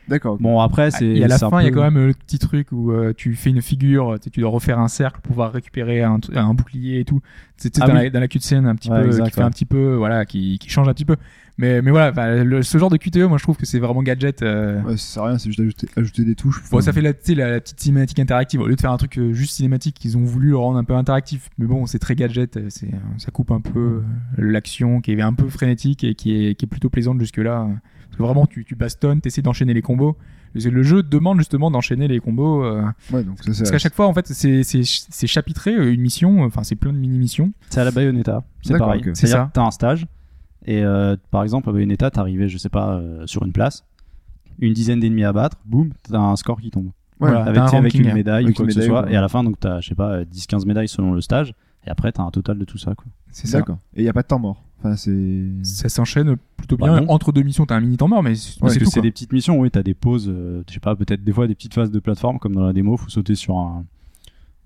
D'accord. Bon, après, c'est. Et à la fin, il y a quand même le petit truc où euh, tu fais une figure, tu sais, tu dois refaire un cercle pour pouvoir récupérer un, un bouclier et tout. Sais, Ah dans, oui. la, dans la cutscene un petit Ouais, peu, exact, qui fait ouais. un petit peu, voilà, qui, qui change un petit peu. Mais, mais voilà, le- ce genre de QTE, moi je trouve que c'est vraiment gadget. euh, Ouais, ça sert à rien, c'est juste ajouter, ajouter des touches. Bon, ça fait la, tu sais, la, la petite cinématique interactive. Au lieu de faire un truc euh, juste cinématique, ils ont voulu le rendre un peu interactif. Mais bon, c'est très gadget. euh, C'est, euh, ça coupe un peu l'action qui est un peu frénétique et qui est, qui est plutôt plaisante jusque-là. Parce que vraiment, tu, tu bastonnes, tu essaies d'enchaîner les combos. Le le jeu demande justement d'enchaîner les combos. euh, Ouais, donc ça, c'est. parce qu'à chaque fois, en fait, c'est, c'est, c'est chapitré, euh, une mission. Enfin, c'est plein de mini-missions. C'est à la Bayonetta. C'est pareil. C'est C'est-à-dire ça. que t'as un stage. Et euh, par exemple, à Bayonetta, t'arrivais, je sais pas, euh, sur une place. Une dizaine d'ennemis à battre. Boum, t'as un score qui tombe. Ouais, Voilà. avec, un une médaille avec ou quoi que ce soit. quoi. Et à la fin, donc t'as, je sais pas, 10-15 médailles selon le stage. Et après, t'as un total de tout ça, quoi. C'est ça. D'accord. Et il y a pas de temps mort. Enfin, c'est. Ça s'enchaîne plutôt Bah bien. non. Entre deux missions, t'as un mini temps mort, mais, mais Parce c'est tout. c'est des petites missions, oui, t'as des pauses, euh, je sais pas, peut-être des fois des petites phases de plateforme, comme dans la démo, faut sauter sur un,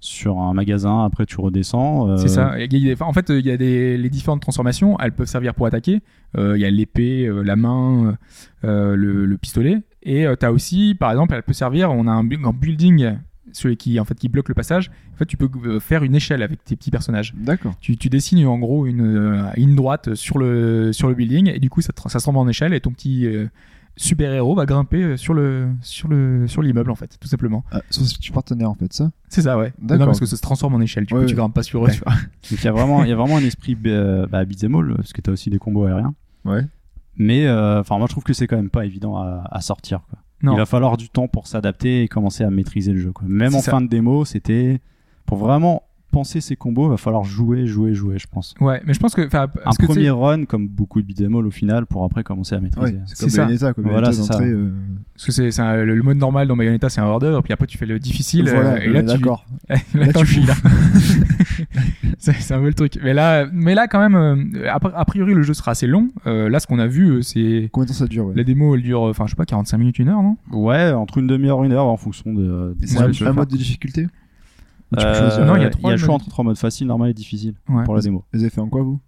sur un magasin, après tu redescends. euh, C'est ça. En fait, il y a des, les différentes transformations. Elles peuvent servir pour attaquer. Euh, Il y a l'épée, euh, la main, euh, le, le pistolet. Et tu as aussi, par exemple, elle peut servir. On a un, un building celui qui en fait qui bloque le passage. En fait, tu peux euh, faire une échelle avec tes petits personnages. D'accord. Tu, tu dessines en gros une euh, ligne droite sur le sur le building et du coup ça, te- ça se transforme en échelle et ton petit euh, super héros va grimper euh, sur le sur le sur l'immeuble en fait, tout simplement. Ah, sur ce petit partenaire en fait, ça? C'est ça, ouais. D'accord. Non, parce que ça se transforme en échelle. Du Ouais, coup, tu grimpes pas sur eux. tu vois. Donc il y a vraiment, il y a vraiment un esprit euh, bah, beat'em all, parce que t'as aussi des combos aériens. Ouais. Mais euh, enfin, moi je trouve que c'est quand même pas évident à, à sortir. Quoi. Non. Il va falloir du temps pour s'adapter et commencer à maîtriser le jeu. Quoi. Même en ça. fin de démo, c'était pour vraiment penser ces combos, il va falloir jouer, jouer, jouer, je pense. Ouais, mais je pense que Un parce que premier run, comme beaucoup de all au final, pour après commencer à maîtriser. Ouais, c'est comme ça. Bayonetta, quoi. Voilà, c'est ça. euh, Parce que c'est c'est un- le, le mode normal dans Bayonetta, c'est un order, puis après tu fais le difficile, Voilà, euh, et là tu. d'accord. là, Là, tu chies, là. c'est c'est un peu le truc. Mais là, mais là quand même, euh, a, priori, le jeu sera assez long. Euh, là, ce qu'on a vu, c'est. Combien de temps ça dure ouais? La démo, elle dure, enfin, je sais pas, 45 minutes, une heure, non? Ouais, entre une demi-heure, une heure, en fonction de. C'est un, mode de difficulté? Tu peux Euh, choisir Non, il y a il trois y a le choix modes. entre trois modes facile, normal et difficile Ouais. pour la démo. Vous avez fait en quoi vous?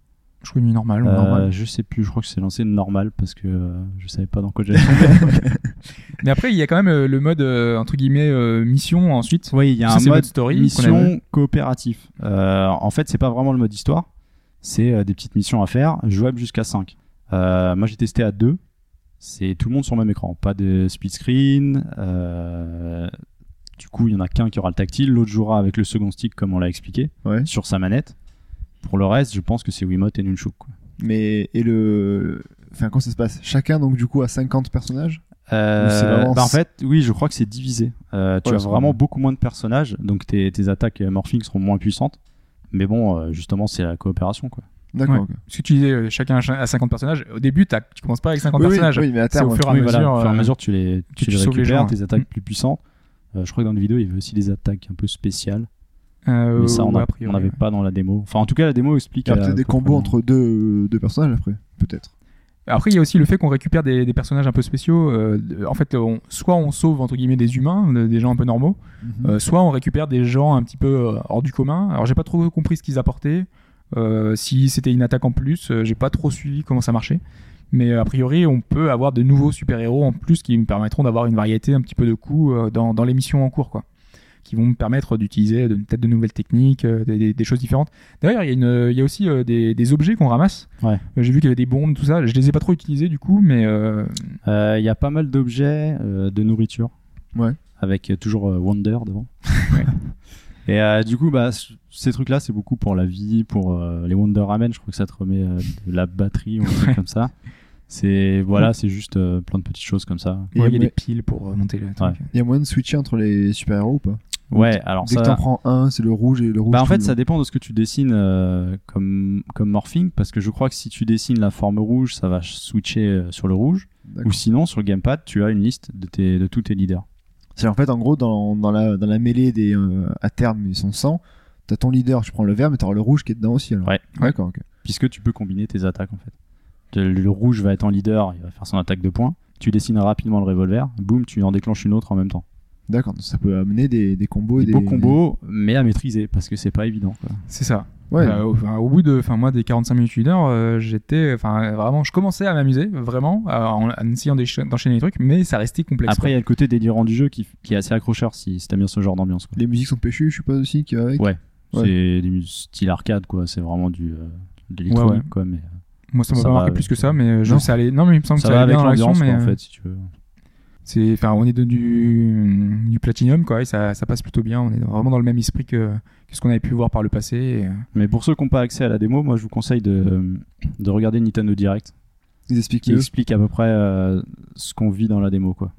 Je normale. ou Euh, normale. je sais plus, je crois que c'est lancé normal parce que euh, je savais pas dans quoi j'allais tomber. Mais après, il y a quand même euh, le mode, euh, entre guillemets, euh, mission ensuite. oui, il y a Ça, un c'est le mode mode story qu'on mission coopératif. Euh, en fait, c'est pas vraiment le mode histoire, c'est euh, des petites missions à faire, jouables jusqu'à 5. Euh, moi, j'ai testé à 2. C'est tout le monde sur le même écran, pas de split screen. euh, du coup, il y en a qu'un qui aura le tactile, l'autre jouera avec le second stick comme on l'a expliqué Ouais. sur sa manette. Pour le reste, je pense que c'est Wiimote et Nunchuk. Quoi. Mais et le enfin comment ça se passe? Chacun donc du coup a 50 personnages? Euh, vraiment- bah, en fait, oui, je crois que c'est divisé. Euh, tu Ouais, as vraiment vrai. beaucoup moins de personnages, donc tes, tes attaques euh, morphing seront moins puissantes. Mais bon, euh, justement, c'est la coopération, quoi. D'accord. Ouais. Parce que tu disais, euh, chacun a 50 personnages. Au début, tu commences pas avec 50 Oui, personnages. oui, mais à terme au fur et à Oui, mesure. voilà, fur et à euh, mesure, tu les, tu tu les récupères, gens, tes attaques Mm. plus puissantes. Euh, je crois que dans une vidéo, il y avait aussi des attaques un peu spéciales. euh, mais ça, on ouais, n'avait ouais. pas dans la démo. Enfin, en tout cas, la démo explique. Il y a peut-être des combos entre deux, deux personnages après, peut-être. Après, il y a aussi le fait qu'on récupère des, des personnages un peu spéciaux. euh, en fait, on- soit on sauve entre guillemets des humains, de- des gens un peu normaux, Mhm. euh, soit on récupère des gens un petit peu euh, hors du commun. Alors, j'ai pas trop compris ce qu'ils apportaient. Euh, si c'était une attaque en plus, euh, j'ai pas trop suivi comment ça marchait. Mais euh, a priori, on peut avoir de nouveaux super-héros en plus qui me permettront d'avoir une variété un petit peu de coups euh, dans, dans les missions en cours, quoi. Qui vont me permettre d'utiliser peut-être de nouvelles techniques, euh, des, des- des choses différentes. D'ailleurs, il y, a y aussi des, des objets qu'on ramasse. Ouais. J'ai vu qu'il y avait des bombes, tout ça. Je les ai pas trop utilisés du coup, mais euh, Euh, Il y a pas mal d'objets euh, de nourriture. Ouais. Avec toujours Wonder devant. Ouais. Et euh, du coup, bah, ces trucs-là, c'est beaucoup pour la vie, pour euh, les Wonder Ramen. Je crois que ça te remet euh, de la batterie ou un truc comme ça. C'est voilà, c'est juste euh, plein de petites choses comme ça. Ouais, il y a il y a des piles pour euh, monter le truc. Ouais. il y a moyen de switcher entre les super-héros ou pas? Ouais, alors Dès ça. que t'en prends un, c'est le rouge et le rouge. Bah en fait, ça dépend de ce que tu dessines euh, comme comme morphing, parce que je crois que si tu dessines la forme rouge, ça va switcher euh, sur le rouge, ou sinon sur le gamepad, tu as une liste de tes de tous tes leaders. C'est en fait, en gros, dans, dans, la, dans la mêlée des euh, à terme, ils sont 100. T'as ton leader, tu prends le vert, mais t'auras le rouge qui est dedans aussi. Alors. Ouais. D'accord, ok. puisque tu peux combiner tes attaques en fait. Le, rouge va être en leader, il va faire son attaque de points. Tu dessines rapidement le revolver, boum, tu en déclenches une autre en même temps. D'accord, ça peut amener des, des combos et Des des. beaux combos, mais à maîtriser parce que c'est pas évident. C'est ça. Ouais. Euh, au, enfin, au bout de, enfin moi des 45 minutes une heure, euh, j'étais, enfin vraiment, je commençais à m'amuser vraiment à- en, en essayant d'enchaîner les trucs, mais ça restait complexe. Après, il y a le côté délirant du jeu qui, qui est assez accrocheur si, si t'aimes bien ce genre d'ambiance. Les musiques sont péchues, je suppose aussi, qui va avec. Ouais, Ouais. c'est du style arcade quoi, c'est vraiment du euh, de l'électronique Ouais, ouais. quoi, mais euh, Moi, ça m'a pas marqué plus que ça, mais euh, je ça allait. Non, mais il me semble ça que ça allait bien dans l'action, mais en euh, fait si tu veux. c'est, enfin, on est de, du, du platinum quoi, et ça, ça passe plutôt bien. On est vraiment dans le même esprit que, que ce qu'on avait pu voir par le passé. et, euh, Mais pour ceux qui n'ont pas accès à la démo, moi je vous conseille de, de regarder Nintendo Direct Ils expliquent qui explique à peu près euh, ce qu'on vit dans la démo quoi.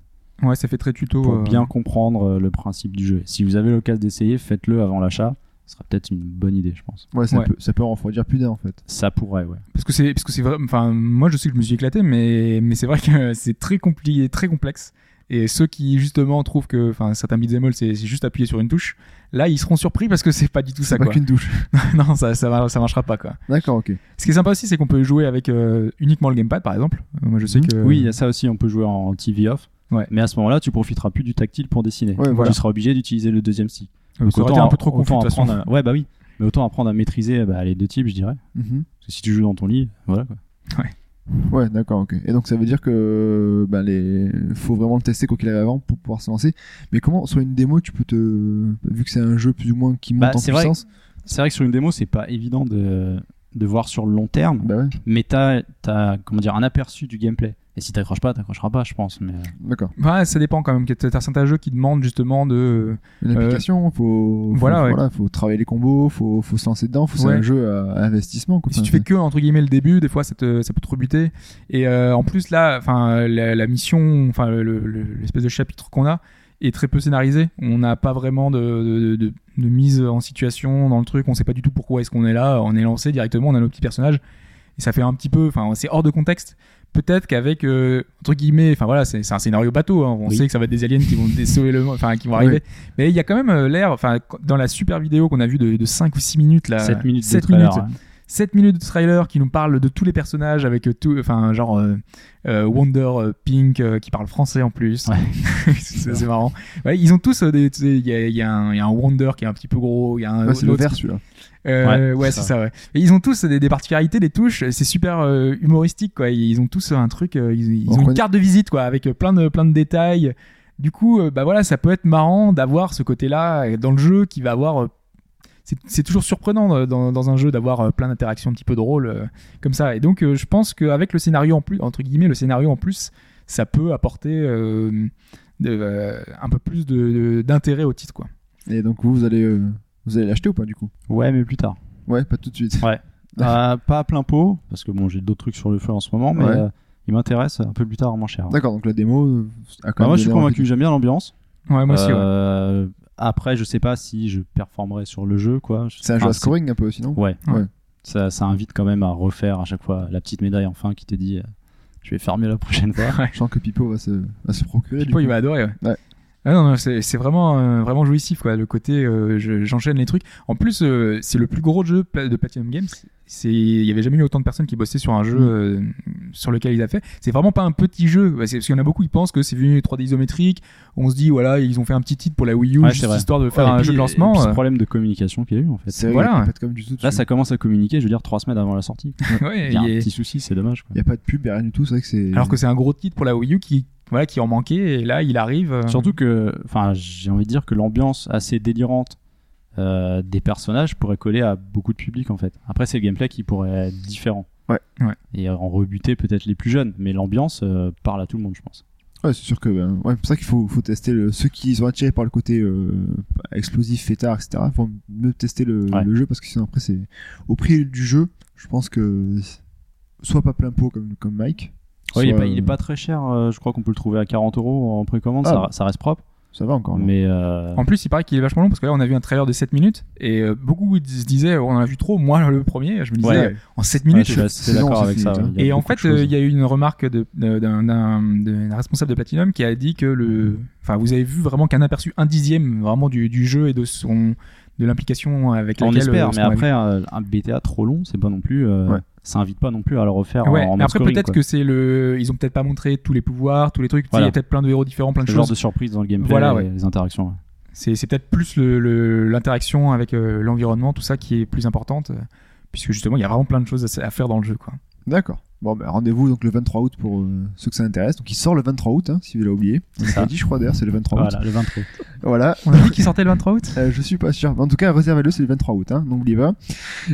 Ouais, ça fait très tuto. pour euh, bien comprendre euh, le principe du jeu. Si vous avez l'occasion d'essayer, faites-le avant l'achat. Ce sera peut-être une bonne idée, je pense. Ouais, ça, Ouais. Peut, ça peut en refroidir plus d'un en fait. Ça pourrait, ouais. Parce que c'est, parce que c'est vrai. Enfin, moi, je sais que je me suis éclaté, mais, mais c'est vrai que c'est très compliqué, très complexe. Et ceux qui justement trouvent que, enfin, certains beat'em all, c'est, c'est juste appuyer sur une touche. Là, ils seront surpris parce que c'est pas du tout ça, C'est pas qu'une douche. non, ça, ça, va- ça marchera pas, quoi. D'accord, ok. Ce qui est sympa aussi, c'est qu'on peut jouer avec euh, uniquement le gamepad, par exemple. Euh, moi, je sais Mhm. que. Oui, il y a ça aussi, on peut jouer en TV off. Ouais. Mais à ce moment-là, tu profiteras plus du tactile pour dessiner. Ouais, voilà. Tu seras obligé d'utiliser le deuxième stick. Ça aurait été un peu trop confus, apprendre à... Ouais, bah oui. Mais autant apprendre à maîtriser bah, les deux types, je dirais. Parce que si tu joues dans ton lit, voilà quoi. Ouais, d'accord, ok. Et donc ça veut dire que ben, les... faut vraiment le tester quoi qu'il arrive avant pour pouvoir se lancer. Mais comment sur une démo tu peux te vu que c'est un jeu plus ou moins qui monte Bah, en c'est vrai. puissance C'est vrai que sur une démo, c'est pas évident de, de voir sur le long terme, Bah ouais, mais t'as as, comment dire un aperçu du gameplay. Et si t'accroches pas, t'accrocheras pas, je pense. Mais euh, d'accord. Ouais, ça dépend quand même. T'as certains jeux qui demandent justement de. Une application, faut, faut voilà, ouais. voilà, faut travailler les combos, faut, faut se lancer dedans, faut c'est Ouais. un jeu à, investissement. Quoi. Si Enfin, tu fais que entre guillemets le début, des fois ça, te, ça peut te rebuter. Et euh, en plus là, enfin la, la mission, enfin le- le- l'espèce de chapitre qu'on a est très peu scénarisé. On n'a pas vraiment de, de, de- de mise en situation dans le truc. On sait pas du tout pourquoi est-ce qu'on est là. On est lancé directement. On a nos petits personnages et ça fait un petit peu, enfin c'est hors de contexte. Peut-être qu'avec euh, entre guillemets, enfin voilà, c'est un scénario bateau. hein. On Oui. sait que ça va être des aliens qui vont déceler le, monde, enfin qui vont arriver. Mais il y a quand même euh, l'air, enfin dans la super vidéo qu'on a vue de, de 5 ou 6 minutes là, 7 minutes de 7 trailer, minutes, ouais. 7 minutes de trailer qui nous parle de tous les personnages avec euh, tout, enfin genre euh, Wonder Pink qui parle français en plus. Ouais. c'est marrant. Ouais, ils ont tous des, il y a, y, un- il y a un Wonder qui est un petit peu gros, il y a un ouais, c'est le vert celui-là. Euh, Ouais, ouais, c'est ça. ça. ouais. Et ils ont tous des, des particularités, des touches. C'est super euh, humoristique, quoi. Ils ont tous un truc. euh, ils, ils On ont une carte de visite, quoi, avec plein de plein de détails. Du coup, euh, bah voilà, ça peut être marrant d'avoir ce côté-là dans le jeu qui va avoir. euh, c'est- c'est toujours surprenant dans, dans un jeu d'avoir plein d'interactions un petit peu drôles euh, comme ça. Et donc, euh, je pense qu'avec le scénario en plus, entre guillemets, le scénario en plus, ça peut apporter euh, de- euh, un peu plus de- de- d'intérêt au titre, quoi. Et donc vous, vous allez, euh, vous allez l'acheter ou pas du coup? Ouais, mais plus tard. Ouais, pas tout de suite. Ouais. Euh, pas à plein pot, parce que bon, j'ai d'autres trucs sur le feu en ce moment, mais Ouais. euh, il m'intéresse un peu plus tard, moins cher. D'accord, donc la démo euh, a quand Bah, moi, je suis donné envie. convaincu, j'aime bien l'ambiance. Ouais, moi aussi. ouais. Euh, Après, je sais pas si je performerai sur le jeu, quoi. C'est un jeu Enfin, à scoring un peu aussi, non? Ouais. Ouais. Ça, ça invite quand même à refaire à chaque fois la petite médaille enfin qui te dit euh, je vais faire mieux la prochaine fois. Je sens que Pipo va se, va se procurer. du Pipo, coup. il va adorer. Ouais. Ouais. Ah non, non, c'est vraiment, euh, vraiment jouissif, quoi. Le côté, euh, je- j'enchaîne les trucs. En plus, euh, c'est le plus gros jeu de Platinum Games. C'est, il y avait jamais eu autant de personnes qui bossaient sur un jeu Mm. euh, sur lequel ils a fait. C'est vraiment pas un petit jeu. Bah, c'est- Parce qu'il y en a beaucoup qui pensent que c'est venu 3D isométrique. On se dit, voilà, ils ont fait un petit titre pour la Wii U, Ouais, juste c'est histoire de faire un puis- jeu de lancement. puis ce euh, problème de communication qu'il y a eu en fait. C'est Voilà. il y a pas de com du tout. Là, ça commence à communiquer, je veux dire, trois semaines avant la sortie. ouais, Il y a un il est- petit souci, c'est dommage. Il y a pas de pub, il a rien du tout. C'est vrai que c'est. Alors que c'est un gros titre pour la Wii U qui, voilà, qui en manquait. Et là, il arrive. euh, Surtout que, enfin, j'ai envie de dire que l'ambiance assez délirante euh, des personnages pourrait coller à beaucoup de public en fait. Après, c'est le gameplay qui pourrait être différent. Ouais. Ouais. Et en rebuter peut-être les plus jeunes, mais l'ambiance euh, parle à tout le monde, je pense. Ouais, c'est sûr que. ben, ouais, c'est pour ça qu'il faut, faut tester le... ceux qui sont attirés par le côté euh, explosif, fêtard, etc. Faut mieux tester le, Ouais. le jeu parce que sinon après c'est au prix du jeu. Je pense que soit pas plein pot comme comme Mike. Ouais, il, est pas, il est pas très cher, je crois qu'on peut le trouver à 40 euros en précommande, Ah. ça, ça reste propre. Ça va encore. non Mais euh, En plus, il paraît qu'il est vachement long parce que là, on a vu un trailer de 7 minutes et euh, beaucoup se disaient, on en a vu trop. Moi, le premier, je me disais, Ouais. euh, en 7 ouais, minutes. je suis assez c'est long, d'accord avec ça. tu vois. ouais. Il y a Et en fait, euh, il y a eu une remarque de- de- d'un responsable de Platinum qui a dit que le, enfin, vous avez vu vraiment qu'un aperçu un dixième vraiment du, du jeu et de son, de l'implication avec on laquelle. espère, mais après, un BTA trop long, c'est pas non plus. euh, Ouais. Ça invite pas non plus à le refaire. Ouais, en, en mais après peut-être que c'est le, ils ont peut-être pas montré tous les pouvoirs, tous les trucs. Il y a peut-être plein de héros différents, plein de Ce genre choses. de surprise dans le gameplay Voilà, ouais. les interactions. ouais. C'est peut-être plus le- le- l'interaction avec euh, l'environnement, tout ça qui est plus importante, euh, puisque justement il y a vraiment plein de choses à, à faire dans le jeu, quoi. D'accord. Bon, ben rendez-vous donc le 23 août pour euh, ceux que ça intéresse. Donc il sort le 23 août, hein, si vous l'avez oublié. On ça. dit, je crois d'ailleurs, c'est le 23 août. Voilà, le 23. Voilà. On a dit qu'il sortait le 23 août? Euh, je suis pas sûr. Mais en tout cas, réservez-le, c'est le 23 août, hein, n'oubliez pas.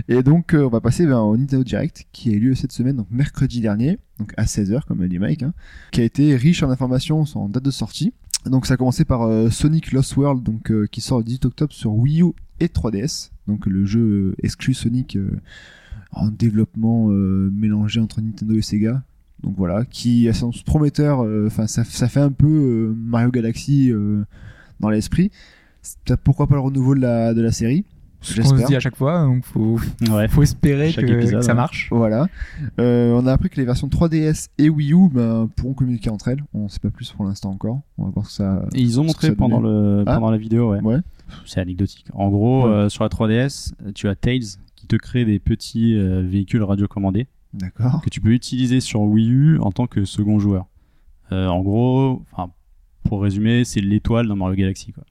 Et donc, euh, on va passer ben, au Nintendo Direct, qui a eu lieu cette semaine, donc mercredi dernier, donc à 16h, comme a dit Mike, hein, qui a été riche en informations en date de sortie. Donc, ça a commencé par euh, Sonic Lost World, donc, euh, qui sort le 18 octobre sur Wii U et 3DS. Donc, le jeu exclu Sonic euh, en développement euh, mélangé entre Nintendo et Sega. Donc voilà, qui s'annonce prometteur. euh, Enfin, ça, ça fait un peu euh, Mario Galaxy euh, dans l'esprit. Pourquoi pas le renouveau de la, de la série? Ce qu'on se dit à chaque fois, donc faut, Ouais. faut espérer que, épisode, que ça marche. Voilà. Euh, on a appris que les versions 3DS et Wii U ben, pourront communiquer entre elles. On sait pas plus pour l'instant encore. On va voir ce que ça. Et ils ont montré ça pendant, le, Ah. pendant la vidéo, ouais. Ouais. C'est anecdotique. En gros, Ouais. euh, sur la 3DS, tu as Tails te crée des petits euh, véhicules radiocommandés D'accord. que tu peux utiliser sur Wii U en tant que second joueur. Euh, en gros, pour résumer, c'est l'étoile dans Mario Galaxy, quoi.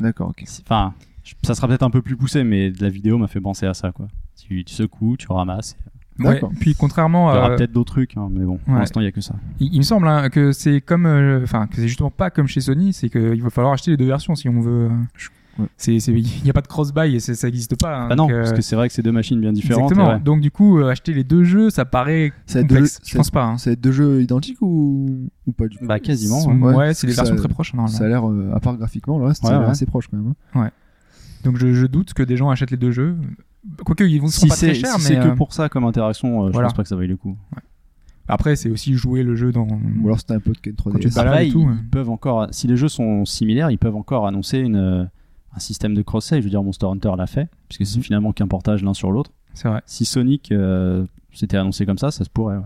D'accord, ok. Enfin, ça sera peut-être un peu plus poussé, mais la vidéo m'a fait penser à ça, quoi. Tu, tu secoues, tu ramasses. Ouais, D'accord. Puis contrairement Il y aura peut-être d'autres trucs, hein, mais bon, pour ouais. l'instant, il y a que ça. Il, il me semble hein, que c'est comme, euh, enfin que c'est justement pas comme chez Sony, c'est qu'il va falloir acheter les deux versions si on veut. euh, Je- ouais. Il n'y a pas de cross-buy et c'est- ça n'existe pas. hein, Ah non, donc, euh, parce que c'est vrai que c'est deux machines bien différentes. exactement. ouais. Donc du coup, euh, acheter les deux jeux, ça paraît deux complexe. jeux- Je pense pas. Hein. Ça va être deux jeux identiques ou, ou pas du coup Bah, quasiment. Ouais. ouais. ouais, c'est des versions très proches hein, normalement. Ça a l'air, euh, à part graphiquement, le reste, Ouais, ça a l'air ouais. assez proche quand même. hein. Donc je, je doute que des gens achètent les deux jeux. Quoique ils vont Si pas très c'est chers, si mais c'est que euh, pour ça comme interaction, euh, je voilà. pense pas que ça vaille le coup. après c'est aussi jouer le jeu dans. Ou alors c'était un peu de Ken Quand tu 3DS. te balades Après, et tout, ils, ouais. ils peuvent encore, si les jeux sont similaires, ils peuvent encore annoncer une, euh, un système de cross-save. Je veux dire, Monster Hunter l'a fait, puisque c'est Mhm. finalement qu'un portage l'un sur l'autre. C'est vrai. Si Sonic euh, s'était annoncé comme ça, ça se pourrait. Ouais.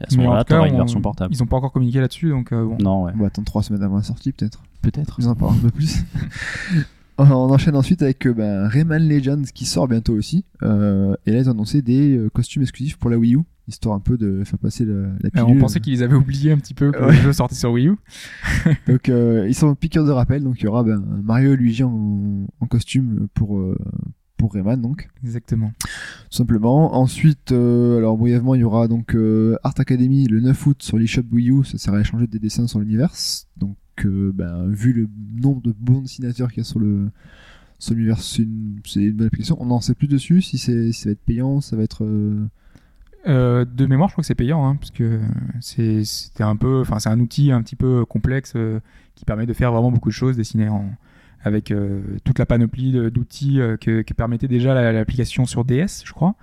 Et à ce en moment-là, t'auras une on- version portable. Ils ont pas encore communiqué là-dessus, donc euh, bon. Non, ouais. On va attendre trois semaines avant la sortie peut-être. Peut-être. Ils en parlent un peu plus. on enchaîne ensuite avec euh, ben, Rayman Legends qui sort bientôt aussi. Euh, et là ils ont annoncé des euh, costumes exclusifs pour la Wii U, histoire un peu de faire passer la, la pilule. on pensait qu'ils avaient oublié un petit peu que Ouais. le jeu sortait sur Wii U. Donc euh, ils sont piqueurs de rappel, donc il y aura ben, Mario et Luigi en, en costume pour, euh, pour Rayman donc. Exactement. tout simplement. Ensuite, euh, alors brièvement, il y aura donc euh, Art Academy le 9 août sur l'eShop Wii U, ça sert à échanger des dessins sur l'univers. Donc, euh, ben, vu le nombre de bons dessinateurs qu'il y a sur le sur l'univers, c'est une, bonne application. On en sait plus dessus, si, c'est, si ça va être payant, ça va être... euh, Euh, de mémoire, je crois que c'est payant, hein, parce que c'est un peu, enfin c'est un outil un petit peu complexe euh, qui permet de faire vraiment beaucoup de choses, dessiner en avec euh, toute la panoplie d'outils euh, que, que permettait déjà la- l'application sur DS, je crois.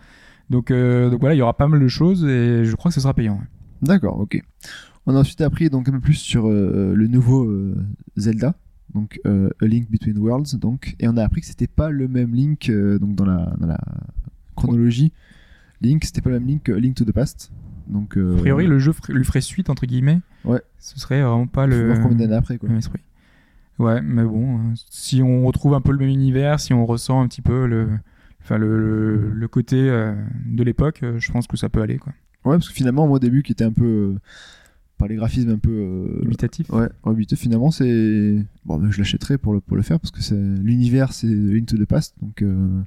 Donc, euh, donc voilà, il y aura pas mal de choses et je crois que ce sera payant. ouais. D'accord, ok. On a ensuite appris donc un peu plus sur euh, le nouveau euh, Zelda, donc euh, A Link Between Worlds, donc, et on a appris que c'était pas le même Link euh, donc dans la, dans la chronologie. Link, c'était pas le même Link que Link to the Past. Donc, euh, A priori, le jeu lui ferait suite entre guillemets. Ouais. Ce serait vraiment pas le combien d'années après quoi. Ouais, mais bon, euh, si on retrouve un peu le même univers, si on ressent un petit peu le, enfin le, le, le côté euh, de l'époque, euh, je pense que ça peut aller quoi. Ouais, parce que finalement, moi au début, qui était un peu euh, par les graphismes un peu euh, Imitatif. ouais, rebuteux, finalement, c'est bon, mais je l'achèterai pour le pour le faire parce que c'est l'univers, c'est Link to the Past, donc euh,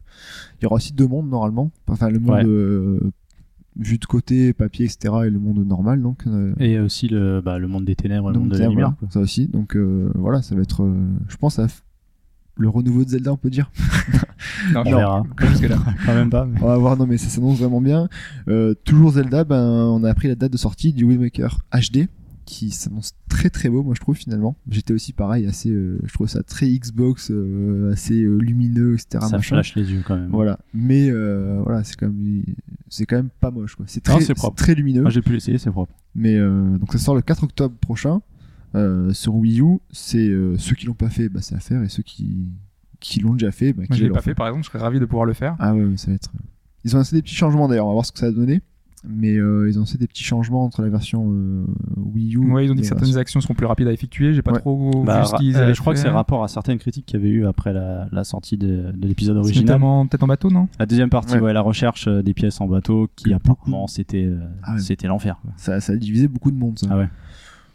il y aura aussi deux mondes normalement, enfin le monde Ouais. Vu de côté, papier, etc. et le monde normal, donc. euh, Et aussi le, bah, le monde des ténèbres et le monde de la lumière. ça aussi, donc euh, voilà, ça va être, euh, je pense, à le renouveau de Zelda, on peut dire. Non, On verra. Quand même pas. mais- On va voir, non mais ça s'annonce vraiment bien. Euh, toujours Zelda, ben on a appris la date de sortie du Wind Waker HD qui s'annonce très très beau, moi je trouve finalement. J'étais aussi pareil, assez, euh, je trouve ça très Xbox, euh, assez euh, lumineux, etc. Ça machin. flash les yeux quand même. Voilà, mais euh, voilà, c'est quand même, c'est quand même pas moche quoi. C'est très, c'est propre. très lumineux. J'ai pu l'essayer, c'est propre. Mais euh, donc ça sort le 4 octobre prochain euh, sur Wii U. C'est euh, ceux qui l'ont pas fait, bah c'est à faire, et ceux qui qui l'ont déjà fait, bah, Moi, qui je l'ai l'ont pas fait, par exemple, je serais ravi de pouvoir le faire. ah ouais, ouais, ça va être. Ils ont lancé des petits changements d'ailleurs, on va voir ce que ça a donné. Mais euh, ils ont lancé des petits changements entre la version euh, Wii U. Ouais, ils ont dit que certaines actions seront plus rapides à effectuer. J'ai pas Ouais. trop Bah, vu ce qu'ils euh, avaient je crois que fait. c'est rapport à certaines critiques qu'il y avait eu après la, la sortie de, de l'épisode original. notamment peut-être en bateau, non? La deuxième partie, Ouais. ouais. la recherche euh, des pièces en bateau, qui apparemment c'était euh, Ah ouais. c'était l'enfer. Ça, ça a divisé beaucoup de monde, ça. Ah ouais.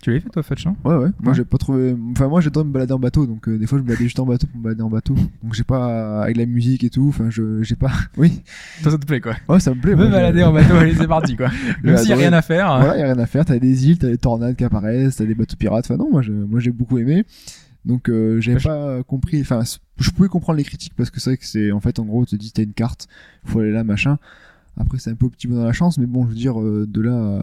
Tu l'avais fait toi, Fetch, non Ouais, ouais. Moi, Ouais. j'ai pas trouvé. Enfin, moi, j'ai le droit de me balader en bateau, donc euh, des fois, je me baladais juste en bateau pour me balader en bateau. Donc, j'ai pas. Avec la musique et tout, enfin, je j'ai pas. Oui. Toi, ça te plaît quoi Ouais, ça me plaît. Me moi, balader en bateau, allez, c'est parti quoi. Même s'il y a rien à faire. hein. Voilà, y a rien à faire. T'as des îles, t'as des tornades qui apparaissent, t'as des bateaux pirates. Enfin, non, moi, je- moi, j'ai beaucoup aimé. Donc, euh, j'avais Bah, pas compris. Enfin, je pouvais comprendre les critiques parce que c'est vrai que c'est. En fait, en gros, on te dit, t'as une carte, faut aller là, machin. Après, c'est un peu au petit bout dans la chance, mais bon, je veux dire, euh, de là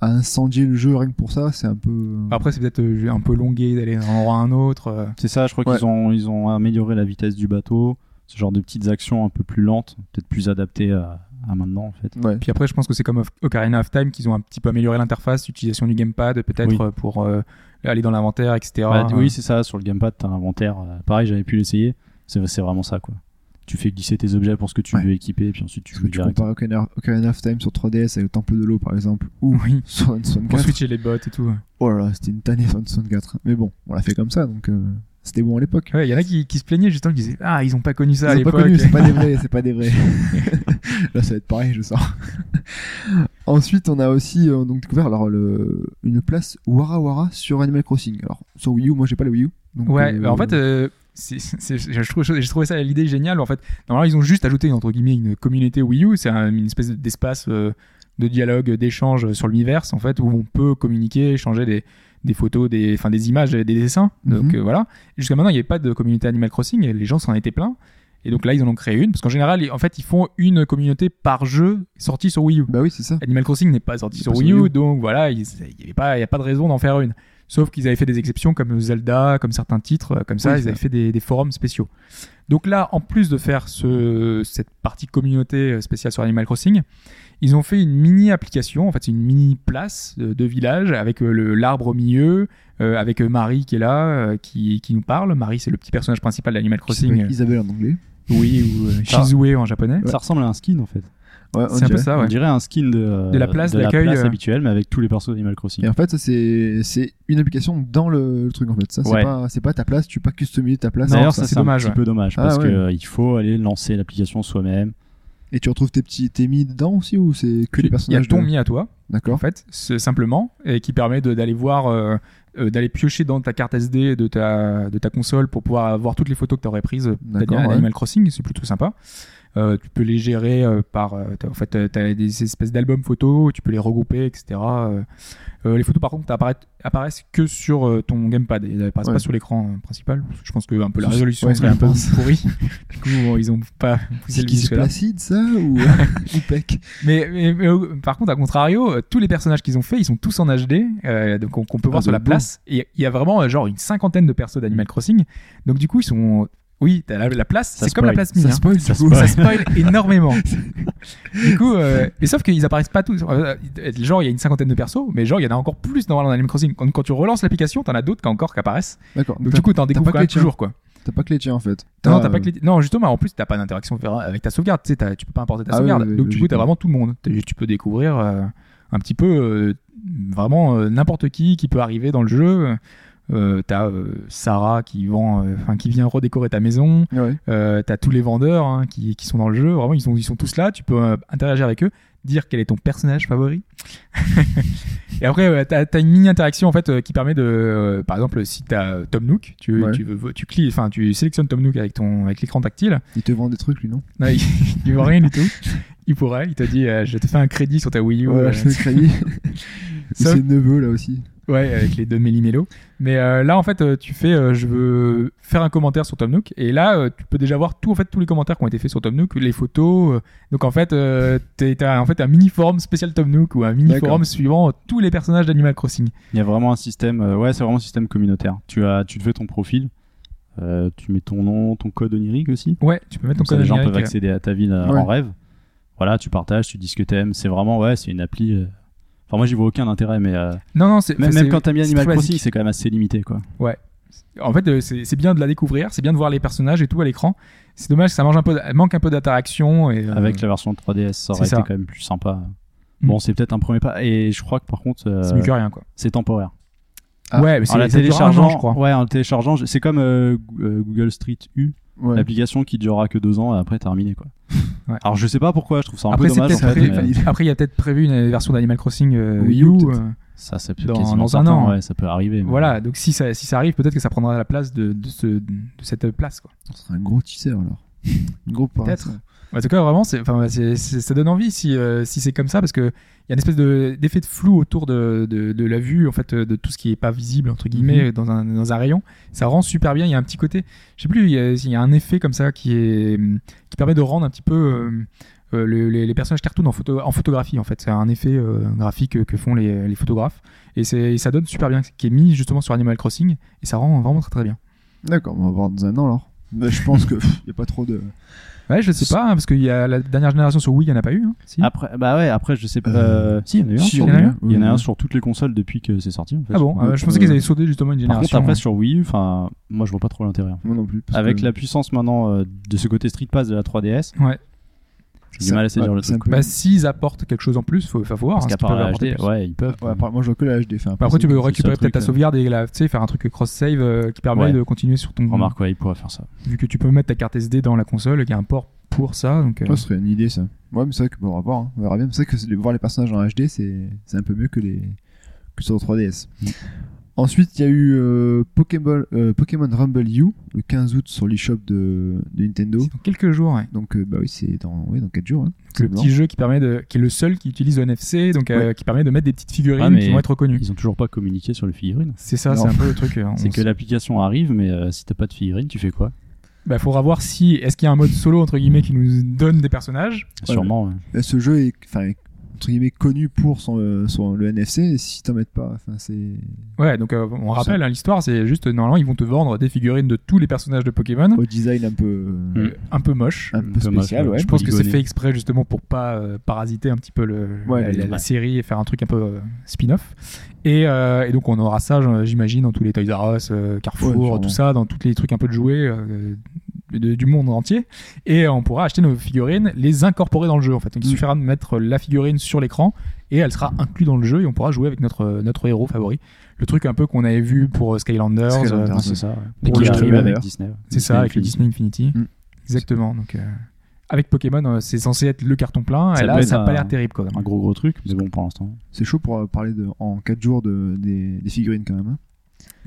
à, incendier le jeu rien que pour ça, c'est un peu. Après, c'est peut-être euh, un peu longué d'aller d'un endroit à un autre. euh. C'est ça, je crois Ouais. qu'ils ont ils ont amélioré la vitesse du bateau, ce genre de petites actions un peu plus lentes, peut-être plus adaptées à, à maintenant en fait. Ouais. Puis après, je pense que c'est comme Oc- Ocarina of Time qu'ils ont un petit peu amélioré l'interface, l'utilisation du gamepad, peut-être Oui. euh, pour euh, aller dans l'inventaire, etc. Ouais, oui, c'est ça, sur le gamepad, t'as un inventaire. euh, pareil, j'avais pu l'essayer. C'est c'est vraiment ça quoi. Tu fais glisser tes objets pour ce que tu Ouais. veux équiper, puis ensuite tu Parce que joues tu direct. compares Ocarina, Ocarina of Time sur 3DS avec le Temple de l'eau par exemple, ou Oui. sur Pour N64. switcher les bots et tout. Oh là là, c'était une tannée sur N64. Mais bon, on l'a fait comme ça, donc euh, c'était bon à l'époque. Ouais, il y en a qui, qui se plaignaient justement, qui disaient Ah, ils ont pas connu ça à Ils ont pas l'époque. connu, c'est pas des vrais, c'est pas des vrais. là, ça va être pareil, je sens. Ensuite, on a aussi euh, donc découvert alors le, une place Wara Wara sur Animal Crossing. Alors sur Wii U, moi j'ai pas la Wii U. Donc, Ouais, euh, bah, en fait, euh, je trouve, j'ai trouvé ça l'idée géniale. En fait, normalement, ils ont juste ajouté entre guillemets une communauté Wii U. C'est un- une espèce d'espace euh, de dialogue, d'échange sur l'univers, en fait, où on peut communiquer, échanger des, des photos, des, enfin, des images, des dessins. Donc Mhm. euh, voilà. Jusqu'à maintenant, il n'y avait pas de communauté Animal Crossing. Et les gens s'en étaient pleins. Et donc là, ils en ont créé une parce qu'en général, ils- en fait, ils font une communauté par jeu sorti sur Wii U. Bah oui, c'est ça. Animal Crossing n'est pas sorti sur pas Wii sur U, Wii U. donc voilà, il n'y a pas de raison d'en faire une. Sauf qu'ils avaient fait des exceptions comme Zelda, comme certains titres, euh, comme ça, Oui, ils ça. avaient fait des, des forums spéciaux. Donc là, en plus de faire ce, cette partie communauté euh, spéciale sur Animal Crossing, ils ont fait une mini application, en fait c'est une mini place de, de village avec euh, le l'arbre au milieu, euh, avec Marie qui est là, euh, qui, qui nous parle. Marie c'est le petit personnage principal d'Animal Crossing, Isabelle en anglais. oui, ou euh, Ah. Shizue en japonais. Ça ressemble à un skin en fait. Ouais, on C'est un peu dirait. ça, On ouais. dirait un skin de, euh, De la place de la d'accueil, place euh. habituelle, mais avec tous les persos d'Animal Crossing. Et en fait, ça c'est c'est une application dans le, le truc en fait. Ça c'est Ouais. pas c'est pas ta place, tu peux pas customiser ta place. D'ailleurs, ça, ça c'est c'est un petit peu dommage Ah, parce ouais. que euh, il faut aller lancer l'application soi-même. Et tu retrouves tes petits tes mis dedans aussi ou c'est que les Il y a personnages ton de- mi à toi, en D'accord. fait, c'est simplement, et qui permet de- d'aller voir, euh, euh, d'aller piocher dans ta carte SD de ta, de ta console pour pouvoir voir toutes les photos que tu aurais prises D'accord, d'Animal ouais. Animal Crossing, c'est plutôt sympa. Euh, tu peux les gérer euh, par. euh, en fait, tu as des espèces d'albums photos, tu peux les regrouper, etc. Les photos, par contre, apparaissent, apparaissent que sur ton gamepad. Elles apparaissent Ouais. pas sur l'écran principal. Je pense que un peu la résolution ouais, serait un peu pourrie. du coup, bon, ils ont pas poussé C'est le là. Placide ça ou ou Mais, mais- mais, euh, par contre, à contrario, tous les personnages qu'ils ont fait, ils sont tous en HD, donc on- qu'on peut voir Ah, sur bah, la place. Et il y a vraiment genre une cinquantaine de persos d'Animal Crossing. Donc du coup, ils sont. Oui, t'as la, la place, Ça c'est comme la place Ça mini. hein. spoil Ça. Ça spoil énormément. du coup, euh, mais sauf qu'ils apparaissent pas tous. Euh, genre, il y a une cinquantaine de persos, mais genre, il y en a encore plus dans Animal Crossing. Quand, quand tu relances l'application, t'en as d'autres qui encore qui apparaissent. D'accord. Donc du coup, t'en découvres pas quand même toujours, quoi. T'as pas que les tiens en fait. Non, t'as pas que les- Non, justement, en plus, t'as pas d'interaction avec ta sauvegarde. Tu sais, tu peux pas importer ta Ah sauvegarde. oui, oui, Donc, du coup, t'as vraiment tout le monde. Tu peux découvrir euh, un petit peu euh, vraiment n'importe qui qui peut arriver dans le jeu. Euh, t'as euh, Sarah qui vend, euh, qui vient redécorer ta maison. Ouais. T'as tous les vendeurs hein, qui, qui sont dans le jeu. Vraiment, ils sont, ils sont tous là. Tu peux interagir avec eux, dire quel est ton personnage favori. Et après, t'as as une mini interaction en fait qui permet de, par exemple, si t'as Tom Nook, tu, Ouais. tu, veux, tu cliques, enfin, tu sélectionnes Tom Nook avec ton, avec l'écran tactile. Il te vend des trucs lui non? Non, il, il veut rien du tout. Il pourrait. Il te dit, je te fais un crédit sur ta Wii U. Je fais crédit. C'est neveu là aussi. Ouais, avec les deux méli-mélo. Mais euh, là, en fait, euh, tu fais, euh, je veux faire un commentaire sur Tom Nook, et là, tu peux déjà voir tout, en fait, tous les commentaires qui ont été faits sur Tom Nook, les photos. donc, en fait, t'es- t'as en fait un mini forum spécial Tom Nook ou un mini D'accord. forum suivant tous les personnages d'Animal Crossing. Il y a vraiment un système, ouais, c'est vraiment un système communautaire. Tu as, tu te fais ton profil, tu mets ton nom, ton code onirique aussi. Ouais, tu peux mettre ton ça, code les gens peuvent accéder à ta ville Ouais. en rêve. Voilà, tu partages, tu dis ce que t'aimes. C'est vraiment, ouais, c'est une appli. Enfin, moi, j'y vois aucun intérêt, mais euh, Non, non, c'est même, quand t'as mis Animal Crossing, c'est quand même assez limité, quoi. En fait, euh, c'est c'est bien de la découvrir, c'est bien de voir les personnages et tout à l'écran. C'est dommage que ça mange un peu, manque un peu d'interaction. et, euh, Avec la version 3DS, ça aurait été ça. quand même plus sympa. Mm. Bon, c'est peut-être un premier pas. Et je crois que par contre, euh, c'est mieux que rien, quoi. c'est temporaire. Ah. ouais, mais c'est En la téléchargeant, an, je crois. ouais, en téléchargeant, c'est comme Google Street U, Ouais. l'application qui durera que deux ans et après terminé, quoi. Ouais. Alors je sais pas pourquoi, je trouve ça un Après, peu c'est dommage. peut-être en fait, pré- mais après, il y a peut-être prévu une version d'Animal Crossing euh, Wii U, peut-être. euh, ça, ça peut dans- dans un certain, an. ouais, ça peut arriver. mais- Voilà, donc si ça, si ça arrive, peut-être que ça prendra la place de, de, ce, de cette place. Quoi. Ce serait un gros teaser alors. Grosse Peut-être. En tout cas, vraiment, c'est, ça donne envie si, euh, si c'est comme ça, parce qu'il y a une espèce de, d'effet de flou autour de, de, de la vue, en fait, de tout ce qui est pas visible, entre guillemets, dans, un, dans un rayon. Ça rend super bien. Il y a un petit côté, je sais plus, il y a, il y a un effet comme ça qui, est, qui permet de rendre un petit peu euh, euh, le- les, les personnages cartoon en, photo, en photographie, en fait. C'est un effet graphique que font les, les photographes. Et, c'est, ça donne super bien, qui est mis justement sur Animal Crossing, et ça rend vraiment très très bien. D'accord, on va voir dans un an alors. Mais je pense que pff, y a pas trop de. Ouais, je sais pas, hein, parce qu'il y a la dernière génération sur Wii, il n'y en a pas eu. Hein, si. Après, bah ouais, après je sais pas. Euh, euh, Si, il y en a eu un. si, sur il y en a Wii eu U. Il y en a Oui, un oui. sur toutes les consoles depuis que c'est sorti. En fait. Ah bon euh, Je pensais qu'ils avaient sauté justement une Par génération. contre, après sur Wii U, enfin, moi je vois pas trop l'intérêt. Moi non plus. parce Avec que- la puissance maintenant euh, de ce côté Street Pass de la 3DS, Ouais. J'ai du mal à saisir ouais, le truc. Bah, s'ils apportent quelque chose en plus, faut, faut voir. Parce hein, qu'à la HD, ouais, ils peuvent. Ouais, moi je vois que la HD. Enfin, Bah, après, tu peux récupérer peut-être ta sauvegarde et la, faire un truc cross-save euh, qui permet Ouais. de continuer sur ton. Remarque, ouais, ils pourraient faire ça. Vu que tu peux mettre ta carte SD dans la console, il y a un port pour ça. Donc, euh, Ouais, ce serait une idée ça. Ouais, mais c'est vrai que bon, on va voir. hein. On verra bien. C'est vrai que voir les personnages en HD, c'est c'est un peu mieux que les que sur 3DS. Ensuite, il y a eu euh, Pokémon, euh, Pokémon Rumble U le 15 août sur l'eShop de, de Nintendo. C'est dans quelques jours, ouais. Donc, euh, bah oui, c'est dans, ouais, dans 4 jours. Hein. C'est le blanc. petit jeu qui permet de, qui est le seul qui utilise le NFC, donc euh, Ouais. qui permet de mettre des petites figurines Ah, mais qui vont être reconnues. Ils ont toujours pas communiqué sur les figurines. C'est ça, c'est un peu le truc. C'est que l'application arrive, mais euh, si t'as pas de figurines, tu fais quoi? Bah, faudra voir si est-ce qu'il y a un mode solo entre guillemets qui nous donne des personnages? Sûrement. ouais. Ce jeu est, enfin, entre guillemets, connu pour son, euh, son- le NFC. Si t'en mets pas, enfin, c'est. Ouais, donc euh, on rappelle hein, l'histoire, c'est juste normalement ils vont te vendre des figurines de tous les personnages de Pokémon, Au design un peu, euh, un peu moches. un Un peu moche, spécial, ouais. Je pense que c'est fait exprès justement pour pas euh, parasiter un petit peu le, Ouais, la, série et faire un truc un peu euh, spin-off. Et, euh, et donc on aura ça, j'imagine, dans tous les Toys R Us, euh, Carrefour, Ouais, tout ça, dans tous les trucs un peu de jouets euh, de- du monde entier. Et on pourra acheter nos figurines, les incorporer dans le jeu en fait. Donc il Mm. suffira de mettre la figurine sur l'écran et elle sera inclue dans le jeu et on pourra jouer avec notre, notre héros favori. Le truc un peu qu'on avait vu pour euh, Skylanders. Skylanders, euh, c'est ça. ouais. Pour Et qui le arrive streamer, avec. Disney. c'est ça, avec le Infinity. Disney Infinity. Mm. Exactement. Donc, euh, avec Pokémon, euh, c'est censé être le carton plein. Ça et là, ça n'a pas l'air terrible quand même. Un gros gros truc, mais bon pour l'instant. C'est chaud pour parler de, en 4 jours de, des, des figurines quand même. hein.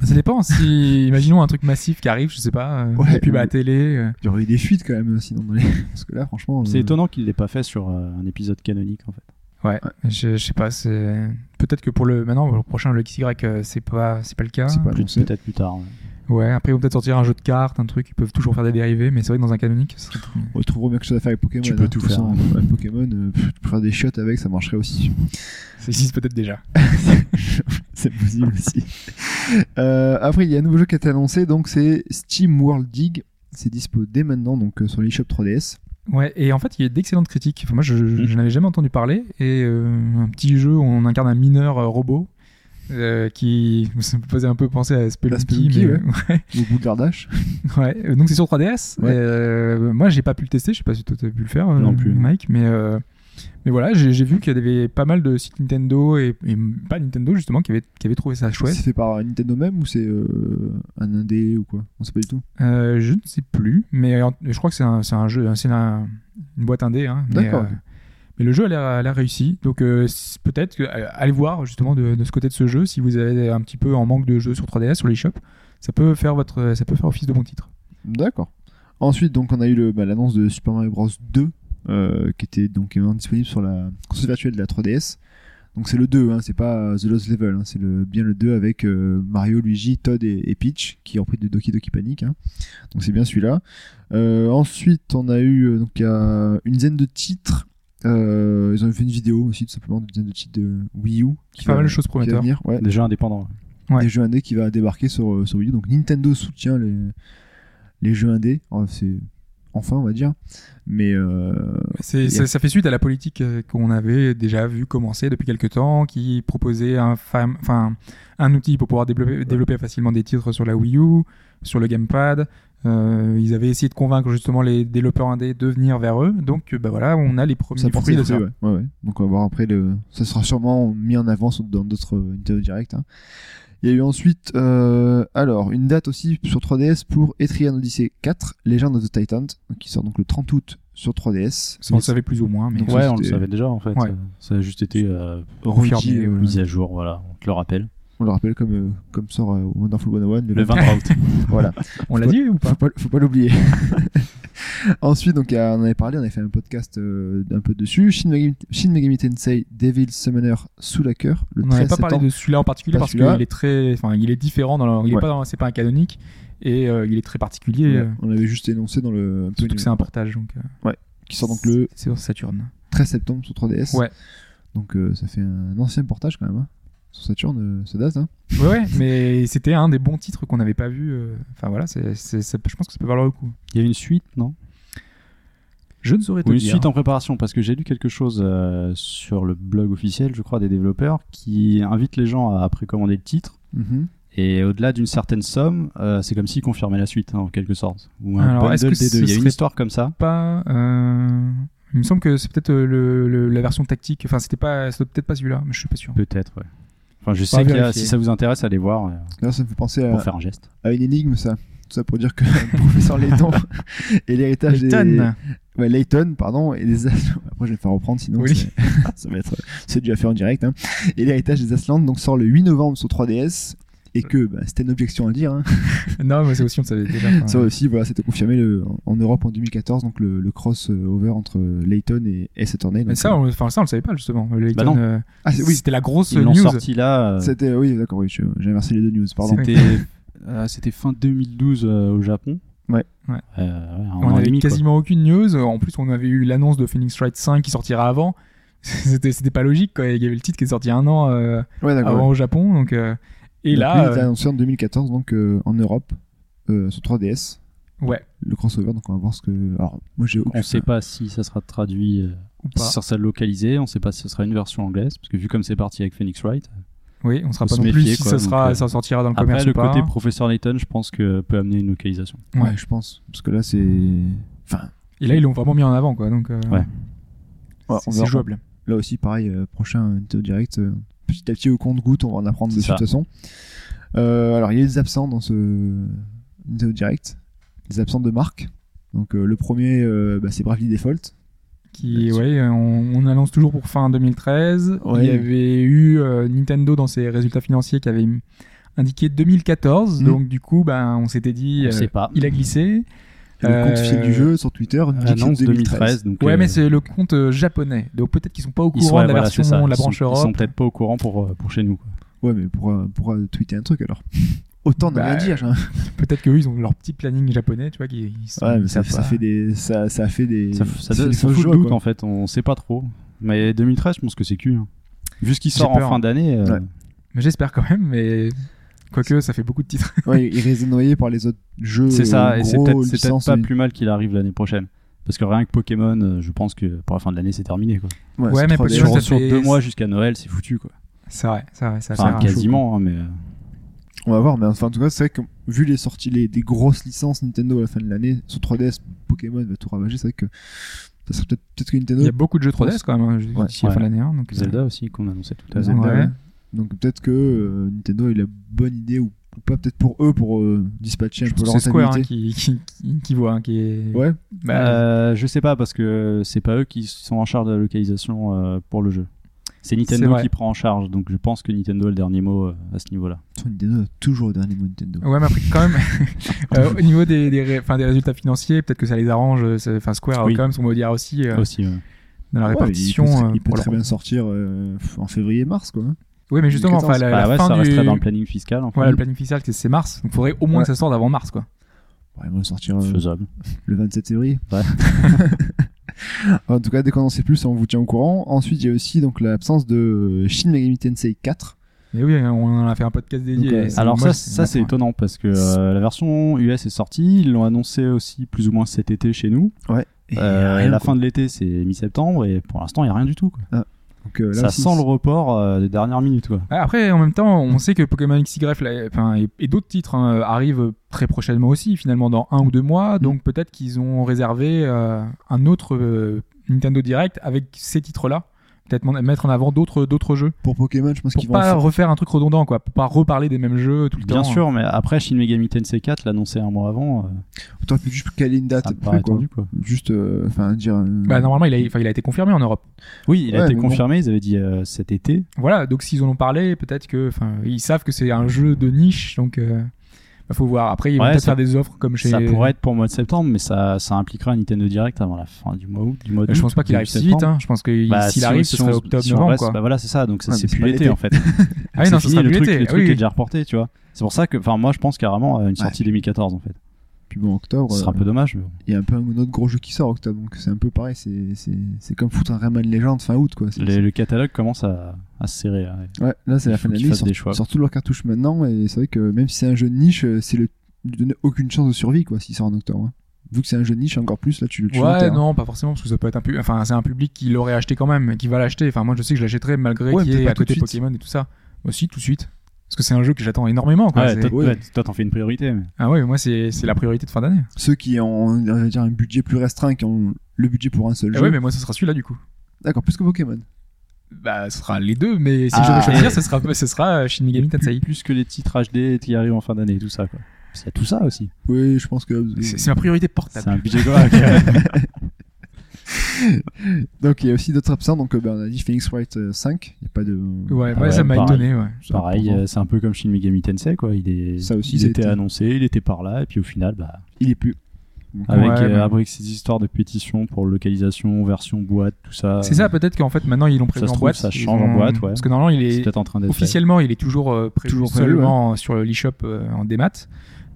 Ça dépend. Si, imaginons un truc massif qui arrive, je sais pas, euh, Ouais. des pubs à la télé. euh, Il y aurait eu des fuites quand même, sinon. Dans les... Parce que là, franchement. C'est euh, étonnant qu'il l'ait pas fait sur euh, un épisode canonique en fait. ouais, Je, je sais pas. C'est peut-être que pour le maintenant, pour le prochain le XY, euh, c'est pas, c'est pas le cas. C'est pas. Peut-être plus tard. ouais. Ouais. Après, ils vont peut-être sortir un jeu de cartes, un truc. Ils peuvent toujours faire des dérivés, mais c'est vrai que dans un canonique, ce serait- On trouverait bien quelque chose à faire avec Pokémon. Tu peux hein. tout faire. façon, ouais, Pokémon, euh, pff, tu peux faire des shots avec, ça marcherait aussi. ça existe peut-être déjà. c'est possible aussi. Euh, après, il y a un nouveau jeu qui a été annoncé, donc c'est Steam World Dig. C'est dispo dès maintenant, donc euh, sur l'eShop 3DS. Ouais, et en fait, il y a d'excellentes critiques. Enfin, moi, je, je, Mm. je n'avais jamais entendu parler. Et euh, un petit jeu où on incarne un mineur euh, robot euh, qui ça me faisait un peu penser à Spelunky. Spelunky, mais, ouais. ouais. Au bout de l'Ardache. Ouais, euh, donc c'est sur 3DS. Ouais. Euh, moi, j'ai pas pu le tester. Je sais pas si toi t'as pu le faire, euh, Non plus. Mike. Mais mais voilà, j'ai vu qu'il y avait pas mal de sites Nintendo et, et pas Nintendo justement qui avaient qui avaient trouvé ça chouette. C'est fait par Nintendo même ou c'est un indé ou quoi? On sait pas du tout. Je ne sais plus, mais je crois que c'est un, jeu, c'est un- une boîte indé. Hein, D'accord. Mais le jeu a l'air- réussi. Donc euh, peut-être euh, allez voir justement de, ce côté de ce jeu si vous avez un petit peu en manque de jeux sur 3DS sur l'eShop. Ça peut faire votre, ça peut faire office de bon titre. D'accord. Ensuite, donc, on a eu bah, l'annonce de Super Mario Bros 2 euh, qui était donc disponible sur la console virtuelle de la 3DS. Donc c'est le 2, hein, c'est pas The Lost Level, hein, c'est bien le 2 avec Mario, Luigi, Todd et, Peach qui ont pris de Doki Doki Panic. hein. Donc c'est bien celui-là. Ensuite, on a eu donc une dizaine de titres. Euh, ils ont fait une vidéo aussi tout simplement de titres de Wii U qui Pas va- mal de choses prometteurs. venir, ouais, Des jeux indépendants. Ouais. des jeux indés qui va débarquer sur, euh, sur Wii U. Donc Nintendo soutient les, les jeux indés. Oh, c'est enfin on va dire. Mais euh, C'est- a- ça, ça fait suite à la politique qu'on avait déjà vu commencer depuis quelques temps, qui proposait un, fam- enfin, un outil pour pouvoir développer, développer facilement des titres sur la Wii U, sur le gamepad. Euh, ils avaient essayé de convaincre justement les développeurs indés de venir vers eux. Donc, euh, bah voilà, on a les premiers ça fruits de ça. ouais. Ouais, ouais. Donc on va voir après le. Ça sera sûrement mis en avant dans d'autres euh, Nintendo Direct. hein. Il y a eu ensuite, euh, alors, une date aussi sur 3DS pour Etrian Odyssey 4, Legend of the Titan, qui sort donc le 30 août sur 3DS. Ça, on le savait plus ou moins, mais Donc, Ouais, ça, on le savait déjà en fait. Ouais. Ça a juste été euh, confirmé, euh, ouais. mis à jour, voilà, on te le rappelle. On le rappelle comme, euh, comme sort euh, Wonderful 101 Le 23 août. voilà. on l'a dit ou pas faut pas, faut pas l'oublier. Ensuite, donc, a- on avait parlé, on avait fait un podcast euh, un peu dessus. Shin Megami, Shin Megami Tensei Devil Summoner Soulaker, le On 13 n'avait pas parlé de celui-là en particulier parce qu'il est très, enfin, il est différent dans le- il est Ouais. pas dans- c'est pas un canonique et euh, il est très particulier. Ouais, euh, on avait juste énoncé dans le. un surtout que c'est un portage, donc. euh, qui sort donc le C'est sur Saturn. 13 septembre sur 3DS. Ouais. Donc euh, ça fait un ancien portage quand même. hein. Sur Saturn, euh, ça date. Hein. Ouais, ouais, mais c'était un des bons titres qu'on n'avait pas vu. euh, Enfin voilà, c'est, c'est- c'est- je pense que ça peut valoir le coup. Il y a une suite, non? Je ne saurais te Ou une dire. suite en préparation parce que j'ai lu quelque chose euh, sur le blog officiel, je crois, des développeurs qui invite les gens à précommander le titre. Mhm. Et au-delà d'une certaine somme, euh, c'est comme s'ils confirmaient la suite, hein, en quelque sorte. Ou un Alors, bundle des deux. Il y a une histoire comme ça. Pas. euh, Il me semble que c'est peut-être le, le- la version tactique. Enfin, c'était pas, c'était peut-être pas celui-là, mais je suis pas sûr. Peut-être, ouais. Enfin, je sais va qu'il y a, vérifier. si ça vous intéresse, allez voir euh, Là, ça me fait penser à, faire un geste. à une énigme, ça. Tout ça pour dire que le professeur Layton et l'héritage des. Layton. Ouais, Layton, pardon, et des Après, je vais me faire reprendre, sinon Oui. ça va être. C'est déjà fait en direct. Hein. Et l'héritage des Aslandes donc sort le 8 novembre sur 3DS. Et que bah, c'était une objection à le dire. hein. non, mais c'est aussi, on le savait déjà. enfin, Ça aussi, voilà, c'était confirmé le- en Europe en 2014, donc le, le crossover entre Layton et Ace Attorney. Mais ça, euh, on, enfin, ça, on le savait pas justement. Layton, Bah non. euh, ah, oui, c'était la grosse Ils news. sorti là. euh, c'était, oui, d'accord, oui, je- j'ai inversé les deux news, pardon. C'était euh, c'était fin 2012 euh, au Japon. Ouais. Ouais. Euh, On an et avait demi, quoi. quasiment aucune news. En plus, on avait eu l'annonce de Phoenix Wright 5 qui sortira avant. C'était, c'était pas logique, quoi. Il y avait le titre qui est sorti un an euh, Ouais, avant ouais. au Japon. Donc, euh, et Donc, là, il a été euh, annoncé en 2014, donc euh, en Europe, euh, sur 3DS, ouais, le crossover. Donc on va voir ce que. Alors, moi j'ai aucun. On sait pas si ça sera traduit, euh, ou pas. si ça sera localisé. On sait pas si ce sera une version anglaise, parce que vu comme c'est parti avec Phoenix Wright. Oui, on sera pas se non plus méfier, si quoi, ça, sera, euh, ça sortira dans le Après, commerce le ou pas. côté professeur Layton, je pense que peut amener une localisation. Ouais, Ouais. je pense. Parce que là, c'est. Enfin, Et là, ils l'ont vraiment mis en avant, quoi. Donc, euh, Ouais. c'est, jouable. Là aussi, pareil, euh, prochain Nintendo Direct, euh, petit à petit au compte-goutte, on va en apprendre de ça. toute façon. Euh, alors, il y a des absents dans ce Nintendo Direct, des absents de marque. Donc, euh, le premier, euh, bah, c'est Bravely Default. Qui, ouais, on, on annonce toujours pour fin 2013. Ouais. Il y avait eu euh, Nintendo dans ses résultats financiers qui avait indiqué 2014. Mm. Donc, du coup, ben, on s'était dit, On euh, sait pas. il a glissé. Le compte officiel Euh, du jeu sur Twitter Annonce 2013. Donc, Ouais, euh, mais c'est le compte euh, japonais. Donc, peut-être qu'ils sont pas au ils courant sont, de la voilà, version ça. de la Ils sont- branche Ils Europe. sont peut-être pas au courant pour, euh, pour chez nous. quoi. Ouais, mais pour, euh, pour euh, tweeter un truc alors. Autant ne Bah, rien dire. hein. Peut-être qu'eux, ils ont leur petit planning japonais, tu vois, qui ils sont- Ouais, mais ils ça, ça fait des. Ça, ça fait des. Ça, ça, fait donne- des ça fausses fout le doute quoi. en fait, on sait pas trop. Mais 2013, je pense que c'est cul. hein. Vu ce qui sort en fin d'année, euh, Ouais. Mais j'espère quand même, mais quoique ça fait beaucoup de titres. Ouais, il risque de noyer par les autres jeux. c'est ça, et c'est peut-être pas mais- plus mal qu'il arrive l'année prochaine. Parce que rien que Pokémon, euh, je pense que pour la fin de l'année, c'est terminé. Quoi. Ouais, Ouais, mais 3D. Pokémon, Sur, fait- deux mois jusqu'à Noël, c'est foutu. Quoi. C'est vrai, c'est vrai, ça Enfin, à- quasiment, hein, mais. euh, On va voir, mais enfin, en tout cas, c'est vrai que vu les sorties, les, des grosses licences Nintendo à la fin de l'année, sur 3DS, Pokémon va tout ravager, c'est vrai que ça serait peut-être que Nintendo. Il y a beaucoup de jeux 3DS quand même, hein, Ouais. d'ici la fin de l'année. hein, donc, euh, Zelda aussi, qu'on annonçait tout à l'heure. Donc peut-être que euh, Nintendo a eu la bonne idée ou, pas, peut-être pour eux, pour euh, dispatcher un je peu pense leur que c'est Square hein, qui, qui, voit, hein, qui est. Ouais, Bah, Euh, je sais pas, parce que c'est pas eux qui sont en charge de la localisation euh, pour le jeu. C'est Nintendo qui prend en charge, donc je pense que Nintendo a le dernier mot euh, à ce niveau-là. Nintendo a toujours le dernier mot Nintendo. Ouais, mais après, quand même, euh, au niveau des, des, ré- enfin, des résultats financiers, peut-être que ça les arrange. euh, Enfin, Square Oui. a quand même son mot à dire aussi euh, Aussi, ouais. dans la Ouais, répartition. il peut, euh, il peut pour très leur- bien sortir euh, en février-mars, quoi. Oui, mais justement, 2014. enfin, la, Bah la ouais, fin ça du. resterait dans le planning fiscal. En fait. Voilà, le planning fiscal, c'est c'est mars. Donc, il faudrait au moins Ouais. que ça sorte avant mars, quoi. Ouais, ils vont sortir euh, Faisable. le 27 février. Ouais. en tout cas, dès qu'on en sait plus, on vous tient au courant. Ensuite, il y a aussi donc l'absence de Shin Megami Tensei 4. Et oui, on en a fait un podcast dédié. Donc, euh, Alors moi, ça, ça c'est ouais. étonnant parce que euh, la version US est sortie, ils l'ont annoncé aussi plus ou moins cet été chez nous. Et Euh, rien, la quoi. fin de l'été c'est mi-septembre et pour l'instant il y a rien du tout. Quoi. Donc, euh, là Ça aussi, sent le report euh, des dernières minutes. Quoi. Ouais, Après, en même temps, on sait que Pokémon XY là, et, et d'autres titres hein, arrivent très prochainement aussi, finalement dans un ou deux mois. Mm. Donc peut-être qu'ils ont réservé euh, un autre euh, Nintendo Direct avec ces titres-là. Peut-être mettre en avant d'autres d'autres jeux pour Pokémon, je pense pour qu'ils vont pas refaire un truc redondant, quoi. Pour pas reparler des mêmes jeux tout le Bien temps. sûr, mais après Shin Megami Tensei 4 l'annonçait un mois avant, euh, T'aurais pu juste caler une date quoi. attendu, quoi. Juste, euh, enfin, dire. euh, Bah, normalement, il a, enfin, il a été confirmé en Europe. Oui, il a été bon. confirmé, ils avaient dit euh, cet été. Voilà, donc s'ils en ont parlé, peut-être que, enfin, ils savent que c'est un jeu de niche, donc euh, faut voir. Après, ils vont Ouais, peut-être ça- faire des offres comme chez. Ça pourrait être pour le mois de septembre, mais ça, ça impliquera un Nintendo Direct avant la fin du mois du mois Euh. Je pense pas qu'il arrive si vite. Hein. Je pense que Bah, s'il si arrive, ce serait octobre, novembre, reste-. Bah voilà, c'est ça. Donc ça, Ouais, c'est c'est plus l'été en fait. Ah oui, C'est non, ce fini, sera le truc, le Ah truc est déjà reporté, tu vois. C'est pour ça que, enfin, moi, je pense carrément à une sortie 2014 en fait. Puis bon, octobre, Ce sera un euh, peu dommage. mais bon. il y a un peu un autre gros jeu qui sort octobre, donc c'est un peu pareil. C'est c'est- c'est comme foutre un Rayman Legend fin août, quoi. C'est- Le, le catalogue commence à, à se serrer. hein. Ouais, là c'est Il la fin de l'année. Ils sortent, des choix. ils sortent toutes leurs cartouches maintenant, et c'est vrai que même si c'est un jeu de niche, euh, c'est le lui donner aucune chance de survie, quoi, s'il sort en octobre. hein. Vu que c'est un jeu de niche, encore plus, là tu le tues. Ouais, non, pas forcément, parce que ça peut être un, pu- enfin, c'est un public qui l'aurait acheté quand même, et qui va l'acheter. Enfin, moi, je sais que je l'achèterais malgré Ouais, qu'il y ait à côté. Pokémon et tout ça. Aussi, tout de suite. Parce que c'est un jeu que j'attends énormément. Quoi. Ouais, C'est- toi, ouais. ouais, toi, t'en fais une priorité. mais- Ah ouais, moi, c'est c'est la priorité de fin d'année. Ceux qui ont on va dire, un budget plus restreint, qui ont le budget pour un seul Ah jeu. ouais, mais moi, ce sera celui-là du coup. D'accord, plus que Pokémon. Bah, ce sera les deux, mais si Ah, je devais choisir, et- ce sera, ce sera euh, Shin Megami Tensei. Plus que les titres HD qui arrivent en fin d'année et tout ça. Quoi. Y a tout ça aussi. Oui, je pense que. C'est c'est ma priorité portable. C'est un budget quoi. donc il y a aussi d'autres absents. Donc euh, ben, on a dit Phoenix Wright euh, 5. Il n'y a pas de. Ouais, Ah ça m'a pareil. étonné. Ouais. Pareil, euh, c'est un peu comme Shin Megami Tensei, quoi. Il est, Ça aussi, il ça était été- annoncé, il était par là, et puis au final, bah, Il est plus. Donc, avec, Ouais, euh, mais- avec ces histoires de pétitions pour localisation, version boîte, tout ça. C'est ça, peut-être qu'en fait maintenant ils l'ont prévu se en trouve, boîte. ça change en boîte, ouais. Parce que normalement il c'est est peut-être en train officiellement il est toujours euh, prévu Toujours prévu, seulement sur l'eShop euh, en démat.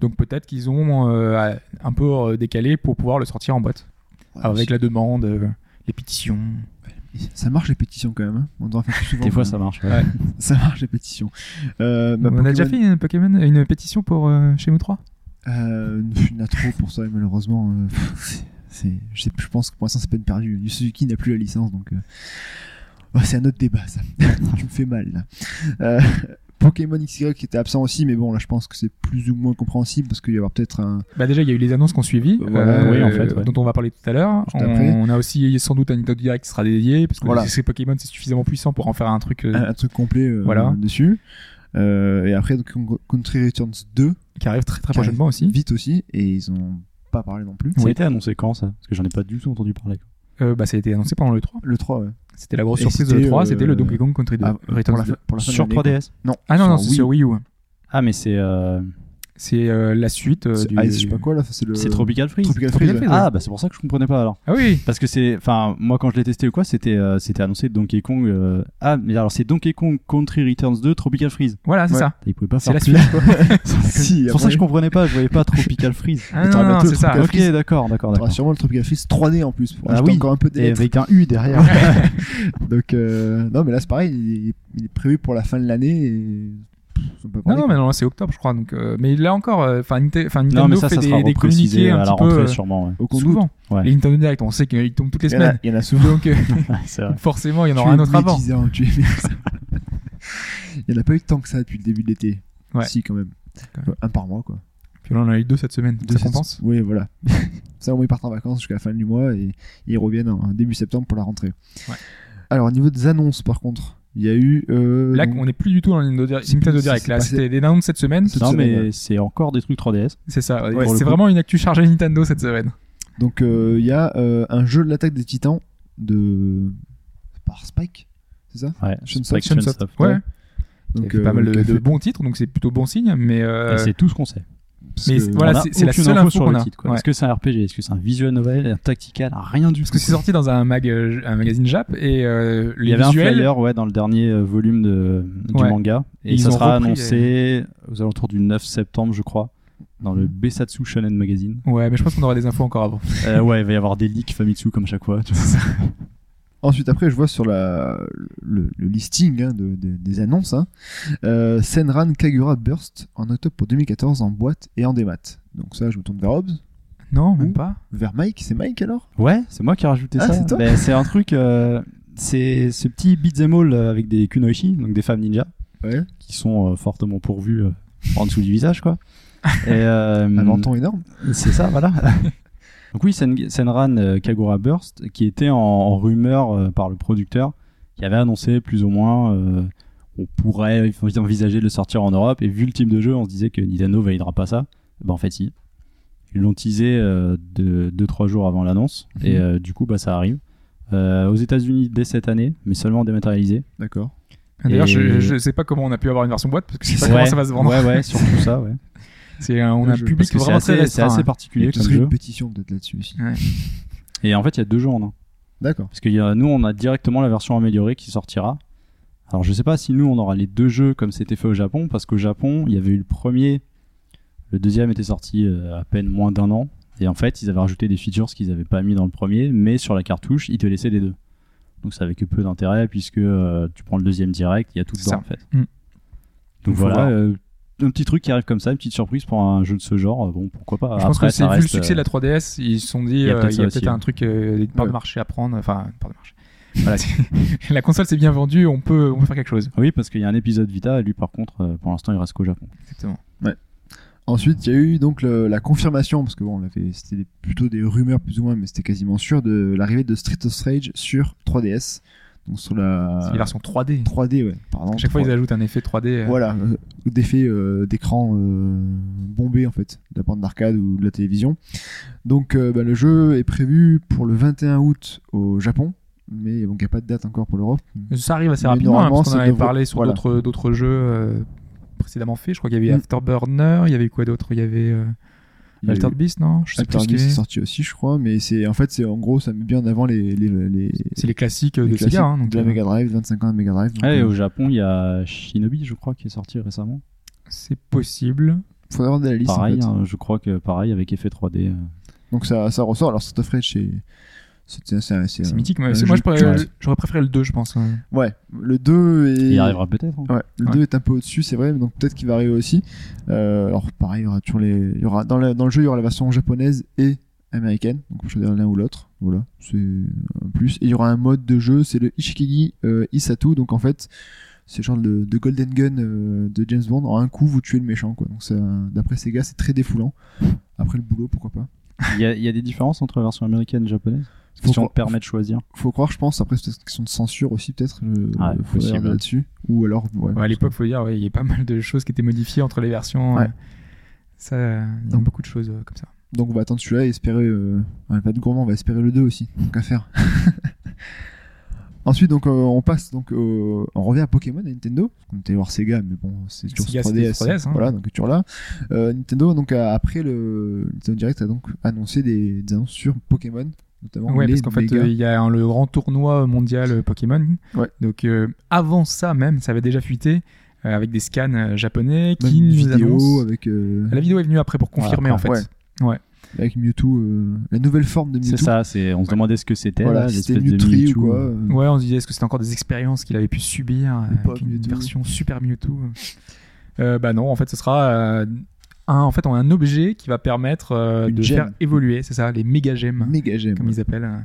Donc peut-être qu'ils ont euh, un peu euh, décalé pour pouvoir le sortir en boîte ouais, avec la demande, euh, les pétitions. Ça marche les pétitions quand même. hein. On faire plus souvent. Des fois, ça marche. ouais. Ça marche les pétitions. Euh, bah, On a déjà fait une Pokémon, une pétition pour euh, Shenmue 3 Euh, il y en a trop pour ça et malheureusement euh, c'est, je, sais, je pense que pour l'instant c'est peine perdue. Yu Suzuki n'a plus la licence donc euh, ouais, c'est un autre débat ça. tu me fais mal là. Euh, Pokémon XY qui était absent aussi mais bon là je pense que c'est plus ou moins compréhensible parce qu'il y avoir peut-être un Bah déjà il y a eu les annonces qu'on suivi, Voilà, oui, en fait, ouais. dont on va parler tout à l'heure. On, on a aussi sans doute un Nintendo Direct qui sera dédié parce que Voilà. ces Pokémon c'est suffisamment puissant pour en faire un truc euh, un, un truc complet euh, Voilà. dessus. Euh, et après donc, Country Returns 2 qui arrive très très prochainement aussi. vite aussi et ils ont pas parlé non plus. Ça a été annoncé quand ça? Parce que j'en ai pas du tout entendu parler. Euh, bah ça a été annoncé pendant le 3. Le 3 ouais. C'était la grosse Et surprise de c'était, le 3, euh, c'était le Donkey Kong Country 2. Ah, pour Returns la, 2. fin- pour la fin de Sur l'année, quoi. 3DS Non. Ah non non, c'est Wii. sur Wii U. Ah, mais c'est euh, C'est euh, la suite euh, C'est du Ice, je sais pas quoi là, c'est le c'est Tropical Freeze. Tropical Tropical Freeze, ouais. Ah, bah c'est pour ça que je comprenais pas alors. Ah oui. Parce que c'est, enfin, moi quand je l'ai testé ou quoi, c'était, euh, c'était annoncé Donkey Kong. euh, Ah, mais alors c'est Donkey Kong Country Returns 2 Tropical Freeze. Voilà, c'est Ouais. ça. Ils pouvaient pas C'est faire la plus. suite quoi. Si, C'est pour ça que je comprenais pas, je voyais pas Tropical Freeze. Ah non, non, bientôt c'est ça. Tropical ok, Freeze. d'accord, d'accord, T'auras d'accord. sûrement le Tropical Freeze 3D en plus pour Ah oui. encore un peu de Et avec un U derrière. Donc euh, non mais là c'est pareil, il est, il est prévu pour la fin de l'année et Non, non, mais non, c'est octobre, je crois. Donc, euh, mais là encore, euh, enfin, Ninte- enfin, Nintendo non, mais ça, fait ça des, sera des communiqués un à petit peu rentrée euh, sûrement. Ouais. Au compte souvent. Ouais. Les Nintendo Direct, on sait qu'ils tombent toutes les il y, en a, semaines. il y en a souvent. Donc, euh, forcément, il y en aura un autre avant. médisant, tu es médisant. il n'y en a pas eu tant que ça depuis le début de l'été. Ouais. Si quand même. Quand même. Un par mois quoi. Puis là, on en a eu deux cette semaine. Deux ça compense. Oui voilà. ça au moins ils partent en vacances jusqu'à la fin du mois et ils reviennent en début septembre pour la rentrée. Ouais. Alors au niveau des annonces par contre, il y a eu... euh, Là, donc- on n'est plus du tout dans le Nintendo Direct. Là, c'était des annonces cette semaine. Cette Non, semaine, mais ouais. c'est encore des trucs 3DS. C'est ça. Ouais, c'est vraiment une actu chargée Nintendo cette semaine. Donc euh, il y a euh, un jeu de l'attaque des titans de... Par Spike C'est ça? Ouais, Shunsoft, Spike Shunsoft. Chunsoft. Ouais. Donc, pas euh, mal de, fait- bons titres, donc c'est plutôt bon signe. Mais euh, Et c'est tout ce qu'on sait. Parce mais voilà, c'est- la seule info info sur qu'on le a. Ouais. Est-ce que c'est un RPG Est-ce que c'est un visual novel, un tactical Rien du parce tout. que c'est sorti dans un mag, euh, un magazine Jap et euh, Il les y avait visuels. un flyer ouais, dans le dernier euh, volume de, du Ouais. manga. Et, Ils ça sera annoncé aux alentours du 9 septembre, je crois, dans le Besatsu Shonen Magazine. Ouais, mais je pense qu'on aura des infos encore avant. Euh, ouais, il va y avoir des leaks Famitsu comme chaque fois. tu vois. Ensuite, après, je vois sur la, le, le listing hein, de, de- des annonces hein, euh, Senran Kagura Burst en octobre pour 2014 en boîte et en démat. Donc, ça, je me tourne vers Hobbs. Non, même pas. Vers Mike, c'est Mike alors? Ouais, c'est moi qui ai rajouté Ah, ça. c'est toi? Ben, c'est un truc. euh, c'est ce petit beat'em all euh, avec des kunoichi, donc des femmes ninja, Ouais. qui sont euh, fortement pourvues euh, en dessous du visage, quoi. Et, euh, Un menton énorme. C'est ça, voilà. Donc oui, Sen- Senran euh, Kagura Burst, qui était en, en rumeur euh, par le producteur, qui avait annoncé plus ou moins, euh, on pourrait envisager de le sortir en Europe, et vu le type de jeu, on se disait que Nintendo validera pas ça. Ben en fait, si. Ils l'ont teasé 2-3 euh, deux, jours avant l'annonce, et euh, du coup, bah, ça arrive. Euh, aux États-Unis dès cette année, mais seulement dématérialisé. D'accord. D'ailleurs, Et- je, je sais pas comment on a pu avoir une version boîte parce que je sais pas Ouais, comment ça va se vendre. Ouais, ouais, surtout ça, ouais. C'est un- on a un public Parce que c'est vraiment très assez, c'est assez hein. particulier comme serait jeu. une pétition peut-être là-dessus aussi. Ouais. Et en fait, il y a deux jeux en un. D'accord. Parce que y a- nous, on a directement la version améliorée qui sortira. Alors, je sais pas si nous, on aura les deux jeux comme c'était fait au Japon, parce qu'au Japon, il y avait eu le premier, le deuxième était sorti euh, à peine moins d'un an. Et en fait, ils avaient rajouté des features qu'ils avaient pas mis dans le premier, mais sur la cartouche, ils te laissaient les deux. Donc, ça avait que peu d'intérêt, puisque euh, tu prends le deuxième direct, il y a tout dedans, ça. en fait. Mm. Donc, faut voilà. euh, un petit truc qui arrive comme ça, une petite surprise pour un jeu de ce genre. euh, Bon, pourquoi pas. Je pense Après, que c'est vu le succès de euh, la 3DS, ils se sont dit il y a euh, peut-être peut-être hein. un truc, euh, une part Ouais. de marché à prendre. Enfin, une part de marché. Voilà, la console s'est bien vendue, on peut, on peut faire quelque chose. Oui, parce qu'il y a un épisode Vita, et lui, par contre, euh, pour l'instant, il reste qu'au Japon. Exactement. Ensuite, il y a eu donc le- la confirmation, parce que bon, on avait, c'était plutôt des rumeurs plus ou moins, mais c'était quasiment sûr, de l'arrivée de Street of Rage sur 3DS. Donc sur la version 3D. 3D, ouais. Pardon. À chaque fois, ils 3D. ajoutent un effet 3D. euh, Voilà, euh, d'effet euh, d'écran euh, bombé en fait, de la bande d'arcade ou de la télévision. Donc bah, le jeu est prévu pour le 21 août au Japon, mais il n'y a pas de date encore pour l'Europe. Ça arrive assez Mais rapidement, hein, parce qu'on en avait parlé sur voilà. d'autres jeux précédemment faits. Je crois qu'il y avait Mm. Afterburner, il y avait quoi d'autre? Il y avait Altered eu- Beast, non Je sais Altered Beast est sorti aussi, je crois, mais c'est en fait c'est en gros ça met bien en avant les les, les, C'est les classiques les de classiques Sega. hein, donc, de la euh, Mega Drive, 25 ans de Mega Drive. Ouais, et euh, au Japon, il y a Shinobi, je crois, qui est sorti récemment. C'est possible. faudrait avoir de la liste. en Pareil, fait. hein, je crois que pareil avec effet 3D. euh. Donc ça ça ressort. Alors Street of Rage c'est mythique. moi, j'aurais préféré le 2, je pense. Ouais, le 2 est Il arrivera peut-être. hein. Ouais, le Ouais. 2 est un peu au-dessus, c'est vrai, donc peut-être qu'il va arriver aussi. Euh, alors pareil, il y aura toujours les, il y aura dans le, dans le jeu, il y aura la version japonaise et américaine, donc on peut choisir l'un ou l'autre. Voilà, c'est un plus. Et il y aura un mode de jeu, c'est le Ishikigi euh, Isatu, donc en fait, c'est genre de, de Golden Gun euh, de James Bond. En un coup, vous tuez le méchant, quoi. Donc d'après Sega, c'est très défoulant. Après le boulot, pourquoi pas. Il y, a, il y a des différences entre la version américaine et japonaise? Faut Si on croire- te permet de choisir. Faut croire, je pense. Après, c'est peut-être une question de censure aussi, peut-être. Ah, faut possible. là-dessus. Ou alors, ouais. Ouais, à l'époque, faut dire, ouais, il y a pas mal de choses qui étaient modifiées entre les versions. Ouais. euh, Ça, il y a Donc- beaucoup de choses euh, comme ça. Donc on va attendre celui-là et espérer. Euh... ouais, pas de gourmand, on va espérer le 2 aussi. Donc à faire. Ensuite, donc euh, on passe donc on revient à Pokémon à Nintendo. On était voir Sega, mais bon, c'est toujours Sega, sur c'était 3DS. 3DS, hein. Voilà, donc toujours là. Euh, Nintendo, donc a- après le Nintendo Direct a donc annoncé des, des annonces sur Pokémon, notamment Ouais, les parce qu'en fait, euh, il y a un- le grand tournoi mondial euh, Pokémon. Ouais. Donc, euh, avant ça même, ça avait déjà fuité euh, avec des scans japonais même qui une nous vidéo annoncent- avec euh, La vidéo est venue après pour confirmer après, en fait. ouais. avec Mewtwo, euh, la nouvelle forme de Mewtwo. C'est ça, c'est, on se demandait ce que c'était. Voilà, c'était Mewtwo ou quoi. euh, Ouais, on se disait est-ce que c'était encore des expériences qu'il avait pu subir euh, avec une Mewtwo. version super Mewtwo. Euh, bah non, en fait, ce sera euh, un, en fait, un objet qui va permettre euh, de gemme. faire évoluer, c'est ça, les méga gemmes. Méga gemme. comme ils appellent, euh,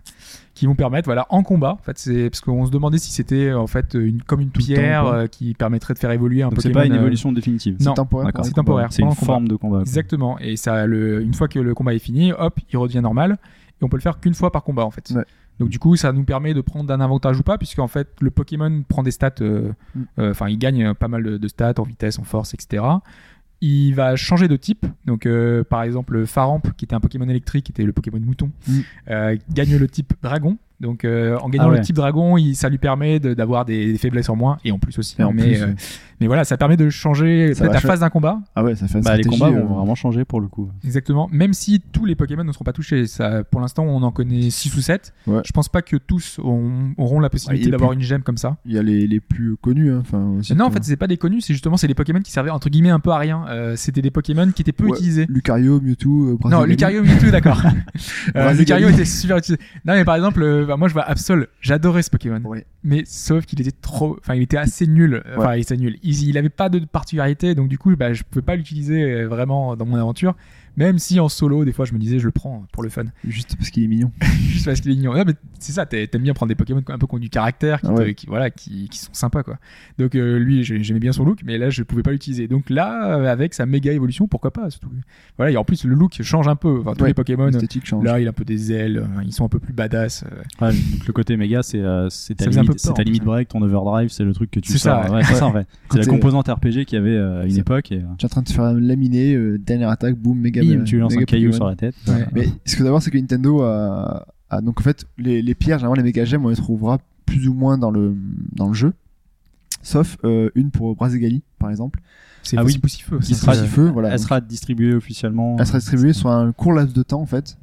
qui vont permettre, voilà, en combat. En fait, c'est parce qu'on se demandait si c'était en fait une comme une Tout le temps, pierre euh, qui permettrait de faire évoluer un Donc c'est Pokémon. pas une évolution définitive. non. temporaire. C'est temporaire. C'est une forme de combat. quoi. Exactement. Et ça, le, une fois que le combat est fini, hop, il redevient normal. Et on peut le faire qu'une fois par combat en fait. Ouais. Donc du coup, ça nous permet de prendre un avantage ou pas, puisqu'en fait, le Pokémon prend des stats. euh, Mm. euh, Enfin, il gagne pas mal de, de stats en vitesse, en force, etc. Il va changer de type. Donc, euh, par exemple, Faramp, qui était un Pokémon électrique, qui était le Pokémon mouton, Mm. euh, gagne le type dragon. Donc, euh, en gagnant Ah ouais. le type dragon, il, ça lui permet de- d'avoir des, des faiblesses en moins, et en plus aussi. En mais, plus, euh, ouais. mais voilà, ça permet de changer Ça la phase d'un combat. Ah ouais, ça fait Bah, les combats euh, vont vraiment changer pour le coup. Exactement. Même si tous les Pokémon ne seront pas touchés. Ça, pour l'instant, on en connaît 6 ou 7. Ouais. Je pense pas que tous auront, auront la possibilité Ouais, et d'avoir une gemme comme ça. Il y a les, les plus connus, hein, enfin. aussi, non, en fait, c'est pas des connus, c'est justement c'est les Pokémon qui servaient entre guillemets un peu à rien. Euh, C'était des Pokémon qui étaient peu Ouais. utilisés. Lucario, Mewtwo, euh, Non. Lucario, Mewtwo, d'accord. euh. Lucario était super utilisé. Non, mais par exemple, euh, bah, moi je vois Absol, j'adorais ce Pokémon. Mais sauf qu'il était trop, enfin, il était assez nul. Euh, Enfin, il était nul. Il, il avait pas de particularité, donc du coup, bah, je pouvais pas l'utiliser euh, vraiment dans mon aventure. Même si en solo, des fois, je me disais, je le prends pour le fun. Juste parce qu'il est mignon. juste parce qu'il est mignon. Non, mais c'est ça, t'aimes t'aimes bien prendre des Pokémon un peu qui ont du caractère, qui, Ah te- ouais. qui- voilà, qui, qui sont sympas, quoi. Donc euh, lui, j'ai- j'aimais bien son look, mais là, je pouvais pas l'utiliser. Donc là, avec sa méga évolution, pourquoi pas surtout. Voilà, et en plus, le look change un peu. Enfin, tous Ouais, les Pokémon, L'esthétique change. là, il a un peu des ailes, euh, ils sont un peu plus badass. euh. Ouais, donc le côté méga, c'est euh, c'est ta limite, peur, ta limite break, ton overdrive, c'est le truc que tu C'est ça, ça en fait. C'est la composante RPG qu'il y avait euh, à une époque. Et, Tu es en train de te faire laminer, euh, dernière attaque, boum, méga. Bim, tu lances un caillou Pokémon. sur la tête. Ouais. Mais ce que d'abord, c'est que Nintendo a, a- donc en fait les, les pierres, généralement les méga gemmes, on les trouvera plus ou moins dans le dans le jeu, sauf euh, une pour Brazigali par exemple. C'est Ah oui, oui, Poussifeu. qui sera feu, voilà. Elle donc, sera distribuée officiellement. elle sera distribuée sur un court laps de temps en fait.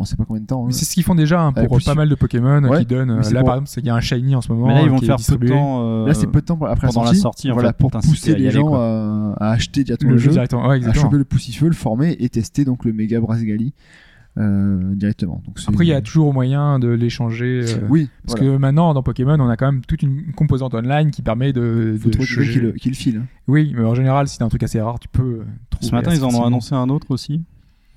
On sait pas combien de temps. hein. C'est ce qu'ils font déjà hein, pour pas mal de Pokémon euh, Ouais, qui donnent. euh, Là, pour- par exemple, c'est- il y a un Shiny en ce moment. Mais là, ils euh, vont qui faire peu de temps. euh, Là, c'est peu de temps après pendant la la sortie, voilà, fait, pour pousser les gens à, à acheter directement Le le, jeu jeu, directement. Ouais, à choper le poussifeu, le former et tester donc le méga Brazigali euh, directement. Donc, Après, il y a toujours moyen de l'échanger. euh, oui, Parce voilà. que maintenant, dans Pokémon, on a quand même toute une composante online qui permet de. faut de trouver qui le, qui le file. hein. Oui, mais en général, si t'as un truc assez rare, tu peux trouver. Ce matin, ils en ont annoncé un autre aussi.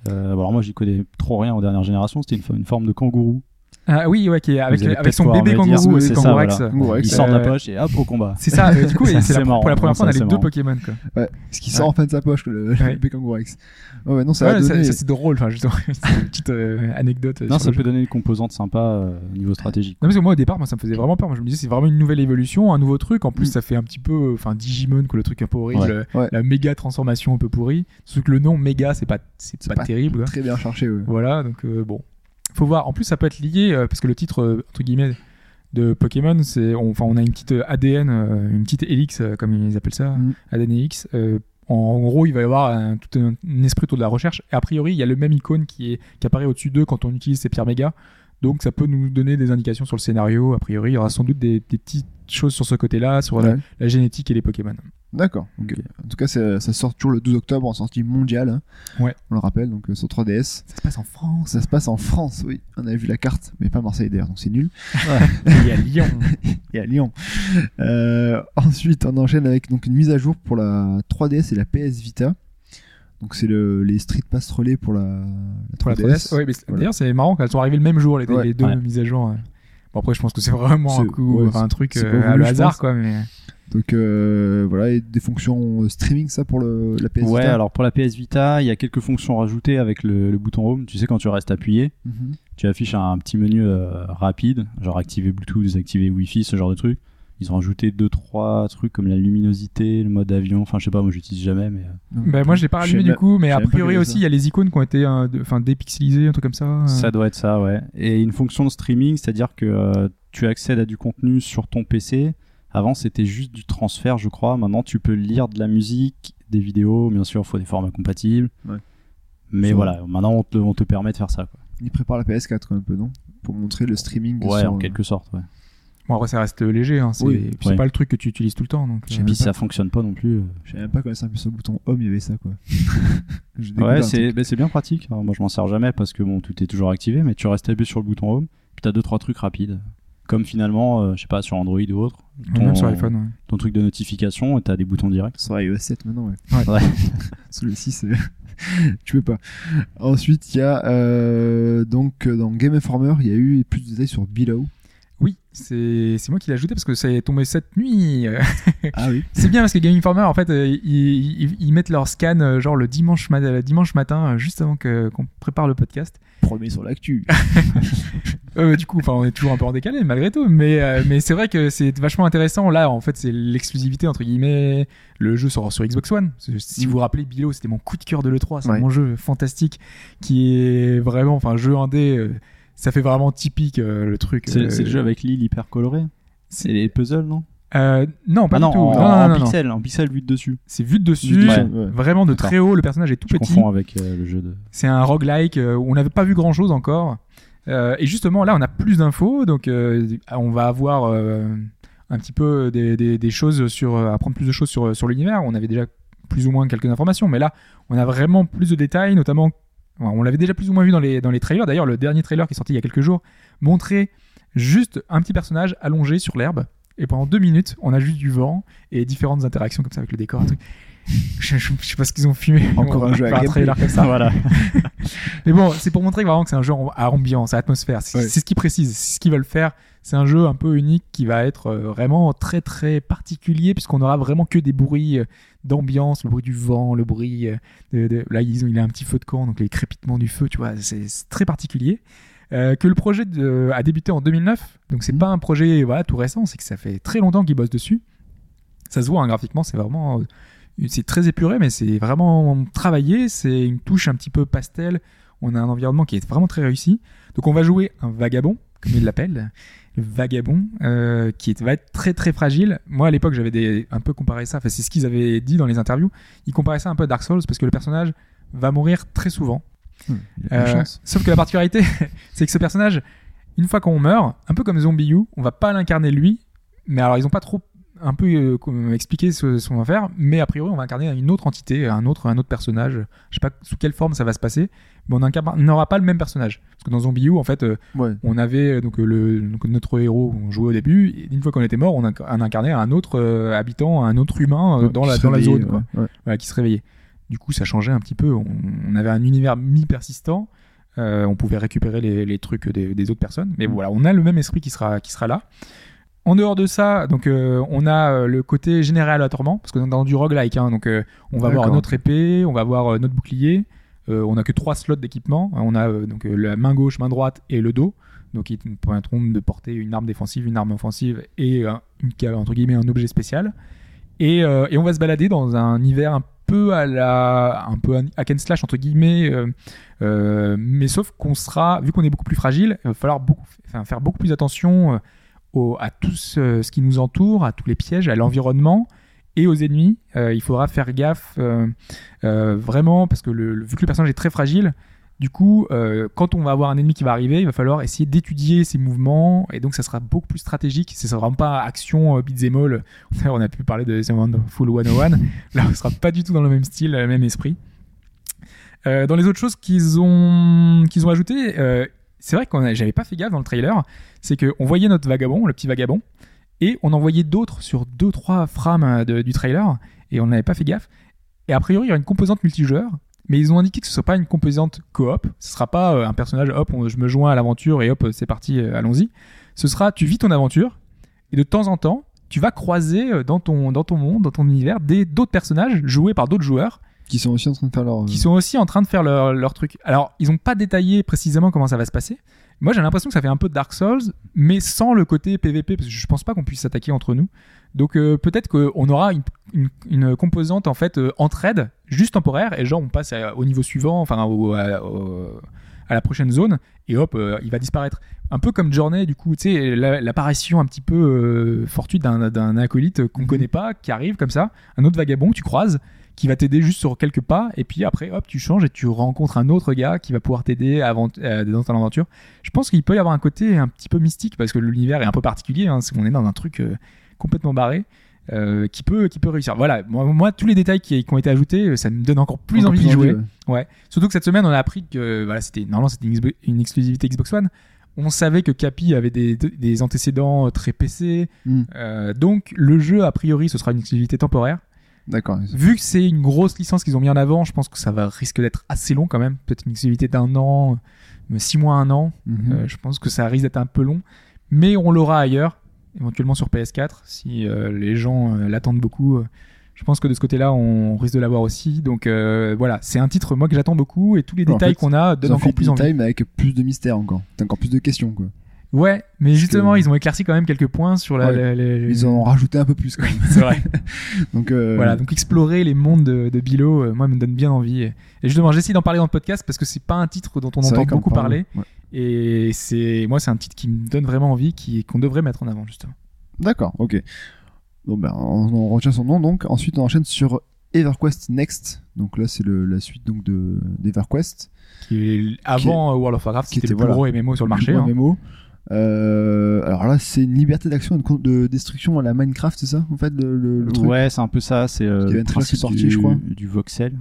Euh, alors moi, j'y connais trop rien aux dernières générations. C'était une forme de kangourou. Ah oui, ouais, qui est avec, son bébé kangourou, Oui, c'est ça, Kangourax. voilà. Kangourax. Il sort de la Euh, poche et hop au combat. C'est ça, euh, du coup, c'est la- marrant. pour la première fois, on a les deux marrant. Pokémon. Quoi. Ouais, ce qui sort en fin de sa poche, le, Ouais. le bébé. Ouais, ouais, non, ça Ouais, c'est drôle, enfin, justement, c'est une petite euh, anecdote. euh, Non, ça peut jeu. donner une composante sympa euh, au niveau stratégique. Non, parce que moi, au départ, moi, ça me faisait vraiment peur. Moi, je me disais, c'est vraiment une nouvelle évolution, un nouveau truc. En plus, Mm. ça fait un petit peu, euh, enfin, Digimon, que le truc un peu horrible, Ouais. euh, Ouais. la méga transformation un peu pourrie. Sauf que le nom méga, c'est pas, terrible. quoi. Très bien cherché, ouais. Voilà, donc euh, bon. Faut voir. En plus, ça peut être lié, euh, parce que le titre, euh, entre guillemets, de Pokémon, c'est. on- Enfin, on, a une petite euh, ADN, une petite Helix, euh, comme ils appellent ça, Mm. ADN Helix. Euh, en, en gros, il va y avoir un, tout un, un esprit autour de la recherche. Et a priori, il y a le même icône qui, est, qui apparaît au-dessus d'eux quand on utilise ces pierres méga. Donc, ça peut nous donner des indications sur le scénario. A priori, il y aura sans doute des, des petites choses sur ce côté-là, sur la génétique et les Pokémon. D'accord. En tout cas, ça, ça sort toujours le 12 octobre en sortie mondiale. hein. Ouais. On le rappelle, donc euh, sur 3DS. Ça se passe en France. Ça se passe en France, oui. On avait vu la carte, mais pas Marseille d'ailleurs, donc c'est nul. Et à Lyon. Et à Lyon. Euh, ensuite, on enchaîne avec donc une mise à jour pour la 3DS et la PS Vita. Donc c'est le, les Street Pass relais pour la, la Pour la 3DS. 3DS. Ouais, Voilà. D'ailleurs, c'est marrant qu'elles sont arrivées le même jour, les, Ouais. les deux Ouais. mises à jour. ouais. Bon, après, je pense que c'est vraiment un coup, ouais, enfin, un truc euh, à le hasard, pense. quoi. Mais... Donc euh, voilà, et des fonctions streaming ça pour le, la PS Ouais, Vita. alors pour la PS Vita, il y a quelques fonctions rajoutées avec le, le bouton Home. Tu sais, quand tu restes appuyé, Mhm. tu affiches un petit menu euh, rapide, genre activer Bluetooth, désactiver Wi-Fi, ce genre de trucs. Ils ont rajouté deux trois trucs comme la luminosité, le mode avion. Enfin, je sais pas, moi j'utilise jamais, mais euh, Bah, moi, je l'ai pas sais du coup, mais a priori aussi, il y a les icônes qui ont été euh, enfin, dépixelisées, un truc comme ça. euh. ça doit être ça, ouais. Et une fonction de streaming, c'est-à-dire que euh, tu accèdes à du contenu sur ton PC. Avant, c'était juste du transfert, je crois. Maintenant, tu peux lire de la musique, des vidéos. Bien sûr, il faut des formats compatibles. Ouais. Mais voilà, maintenant, on te, on te permet de faire ça. Quoi. Il prépare la PS4 quoi, un peu, non? Pour montrer le streaming. Ouais, sur, en euh, quelque sorte, ouais. Bon, après, ça reste léger. Hein, c'est Oui, c'est ouais. pas le truc que tu utilises tout le temps. Donc, euh, sais Et puis, ça fonctionne pas non plus. euh. Je savais même pas quand ça appuie sur le bouton Home, il y avait ça quoi. Ouais, un c'est bah, bien pratique. Alors, moi, je m'en sers jamais parce que bon, tout est toujours activé, mais tu restes appuyé sur le bouton Home, puis t'as deux trois trucs rapides. Comme finalement, euh, je sais pas, sur Android ou autre, Même sur iPhone. ouais. ton truc de notification, et t'as des boutons directs. sur iOS 7 maintenant, ouais. Ouais. Sur le 6, euh, tu peux pas. Ensuite, il y a euh, donc euh, dans Game Informer, il y a eu plus de détails sur Below. Oui, c'est moi qui l'ai ajouté parce que ça est tombé cette nuit. Ah oui. C'est bien parce que Game Informer, en fait, euh, ils, ils- ils mettent leur scan euh, genre le dimanche, ma- le dimanche matin, euh, juste avant que- qu'on prépare le podcast. Premier sur l'actu. Euh, du coup, on est toujours un peu en décalé malgré tout, mais euh, mais c'est vrai que c'est vachement intéressant. Là, en fait, c'est l'exclusivité entre guillemets. Le jeu sort sur Xbox One. Si si vous vous rappelez, Bilo, c'était mon coup de cœur de l'E3. C'est Ouais. mon jeu fantastique qui est vraiment, enfin, jeu indé. euh, ça fait vraiment typique euh, le truc. C'est euh, c'est le jeu avec l'île hyper colorée. C'est les puzzles, non? Euh, non, pas Ah non, du tout. en, non, en non, pixel, en pixel vu de dessus. C'est vu de dessus, Ouais. ouais. vraiment de très haut. Le personnage est tout Je petit. avec euh, le jeu de. C'est un roguelike euh, où on n'avait pas vu grand chose encore. Et justement, là, on a plus d'infos. Donc, on va avoir un petit peu des, des- des choses sur. apprendre plus de choses sur, sur l'univers. On avait déjà plus ou moins quelques informations. Mais là, on a vraiment plus de détails, notamment. On l'avait déjà plus ou moins vu dans les, dans les trailers. D'ailleurs, le dernier trailer qui est sorti il y a quelques jours montrait juste un petit personnage allongé sur l'herbe. Et pendant deux minutes, on a juste du vent et différentes interactions comme ça avec le décor. un truc. Je, je- je sais pas ce qu'ils ont fumé. Encore On un jeu à un trailer comme ça. voilà. Mais bon, c'est pour montrer vraiment que c'est un jeu à ambiance, à atmosphère. C'est Ouais. c'est ce qu'ils précisent, c'est ce qu'ils veulent faire. C'est un jeu un peu unique qui va être euh, vraiment très très particulier puisqu'on aura vraiment que des bruits euh, d'ambiance, le bruit du vent, le bruit euh, de, de- là ils ont, il a un petit feu de camp donc les crépitements du feu, tu vois, c'est très particulier. Euh, que le projet de- a débuté en 2009, donc c'est Mhm. pas un projet voilà tout récent, c'est que ça fait très longtemps qu'ils bossent dessus. Ça se voit hein, graphiquement, c'est vraiment euh, c'est très épuré, mais c'est vraiment travaillé. C'est une touche un petit peu pastel. On a un environnement qui est vraiment très réussi. Donc on va jouer un vagabond, comme il l'appelle, le vagabond, euh, qui va être très très fragile. Moi à l'époque j'avais des- un peu comparé ça. Enfin c'est ce qu'ils avaient dit dans les interviews. Ils comparaient ça un peu à Dark Souls parce que le personnage va mourir très souvent. La Euh, sauf que la particularité, c'est que ce personnage, une fois qu'on meurt, un peu comme Zombie U, on va pas l'incarner lui, mais alors ils ont pas trop un peu euh, expliqué ce, ce qu'on va faire, mais a priori on va incarner une autre entité, un autre, un autre personnage. Je sais pas sous quelle forme ça va se passer, mais on n'aura pas le même personnage. Parce que dans Zombie U, en fait, euh, Ouais. on avait euh, donc le donc notre héros qu'on jouait au début, et une fois qu'on était mort, on, inc- on incarnait un autre euh, habitant, un autre humain euh, Ouais, dans la dans la zone. quoi ouais, ouais. voilà, qui se réveillait. Du coup, ça changeait un petit peu. On, on avait un univers mi-persistant Euh, on pouvait récupérer les, les trucs des, des autres personnes. Mais Mm. voilà, on a le même esprit qui sera, qui sera là. En dehors de ça, donc euh, on a euh, le côté généré aléatoirement parce que dans du roguelike, hein, donc euh, on va avoir notre épée, on va avoir notre bouclier. On a que trois slots d'équipement. On a donc la main gauche, main droite et le dos. Donc ils te permettront de porter une arme défensive, une arme offensive et une, entre guillemets un objet spécial. Et, et on va se balader dans un univers un peu à la un peu hack and slash entre guillemets mais sauf qu'on sera vu qu'on est beaucoup plus fragile il va falloir beaucoup faire beaucoup plus attention à tout ce, qui nous entoure à tous les pièges à l'environnement et aux ennemis Euh, il faudra faire gaffe euh, euh, vraiment parce que vu que le personnage est très fragile du coup, quand on va avoir un ennemi qui va arriver, il va falloir essayer d'étudier ses mouvements, et donc ça sera beaucoup plus stratégique. Ce sera vraiment pas action euh, beat'em all. On a pu parler de The Wonderful 101. Là, on sera pas du tout dans le même style, le même esprit. Dans les autres choses qu'ils ont, qu'ils ont ajoutées, c'est vrai qu'on a- j'avais pas fait gaffe dans le trailer, c'est qu'on voyait notre vagabond, le petit vagabond, et on en voyait d'autres sur deux trois frames euh, du trailer, et on n'avait pas fait gaffe. Et a priori, il y aura une composante multijoueur, mais ils ont indiqué que ce ne sera pas une composante coop. Ce sera pas euh, un personnage, hop, je me joins à l'aventure et hop, c'est parti, euh, allons-y. Ce sera, tu vis ton aventure et de temps en temps, tu vas croiser dans ton, dans ton monde, dans ton univers, d'autres personnages joués par d'autres joueurs Qui sont aussi en train de faire leur. qui sont aussi en train de faire leur, leur truc. Alors, ils n'ont pas détaillé précisément comment ça va se passer. Moi, j'ai l'impression que ça fait un peu Dark Souls, mais sans le côté PVP, parce que je pense pas qu'on puisse s'attaquer entre nous. Donc, euh, peut-être qu'on aura une, une, une composante en fait euh, entraide, juste temporaire, et genre on passe à- au niveau suivant, enfin au- à, au- à la prochaine zone, et hop, euh, il va disparaître. Un peu comme Journey, du coup, tu sais, la- l'apparition un petit peu euh, fortuite d'un d'un acolyte qu'on connaît pas, qui arrive comme ça, un autre vagabond que tu croises, qui va t'aider juste sur quelques pas et puis après hop tu changes et tu rencontres un autre gars qui va pouvoir t'aider avant- euh, dans ton aventure je pense qu'il peut y avoir un côté un petit peu mystique parce que l'univers est un peu particulier hein, c'est qu'on est dans un truc euh, complètement barré euh, qui peut qui peut réussir voilà moi, moi, tous les détails qui, qui ont été ajoutés ça me donne encore plus Encore envie d'y jouer ouais. Ouais. Surtout que cette semaine, on a appris que voilà, c'était normalement c'était une, exclusivité Xbox One. On savait que Capi avait des, des antécédents très PC. Euh, donc le jeu, a priori, ce sera une exclusivité temporaire. D'accord. Vu que c'est une grosse licence qu'ils ont mis en avant, je pense que ça va risque d'être assez long quand même. Peut-être une exclusivité d'un an, six mois, un an. Mhm. Euh, je pense que ça risque d'être un peu long. Mais on l'aura ailleurs, éventuellement sur PS4, si euh, les gens euh, l'attendent beaucoup. je pense que de ce côté-là, on risque de l'avoir aussi. Donc voilà, c'est un titre moi que j'attends beaucoup et tous les détails fait, qu'on a donnent encore fait plus envie. time avec plus de mystère encore. T'as encore plus de questions quoi. Ouais, mais justement, que- ils ont éclairci quand même quelques points sur la. Ouais. la- la- Ils en ont rajouté un peu plus quand même. C'est vrai. Donc euh, Voilà, donc explorer les mondes de, de Bilo, euh, moi, me donne bien envie. Et, justement, j'essaie d'en parler dans le podcast parce que c'est pas un titre dont on entend beaucoup parler. ouais. Et c'est moi, c'est un titre qui me donne vraiment envie, qui qu'on devrait mettre en avant justement. D'accord, ok. Bon ben on, on retient son nom donc. Ensuite on enchaîne sur EverQuest Next. Donc là c'est le- la suite donc de d'EverQuest. Qui est avant euh, World of Warcraft, qui qui était était, le plus voilà, gros MMO sur le marché. gros hein. MMO. Euh, alors là c'est une liberté d'action et de, destruction à la Minecraft c'est ça en fait le, le- le truc Ouais, c'est un peu ça. C'est euh, le un trailer qui est principe sorti, du, je crois. du voxel.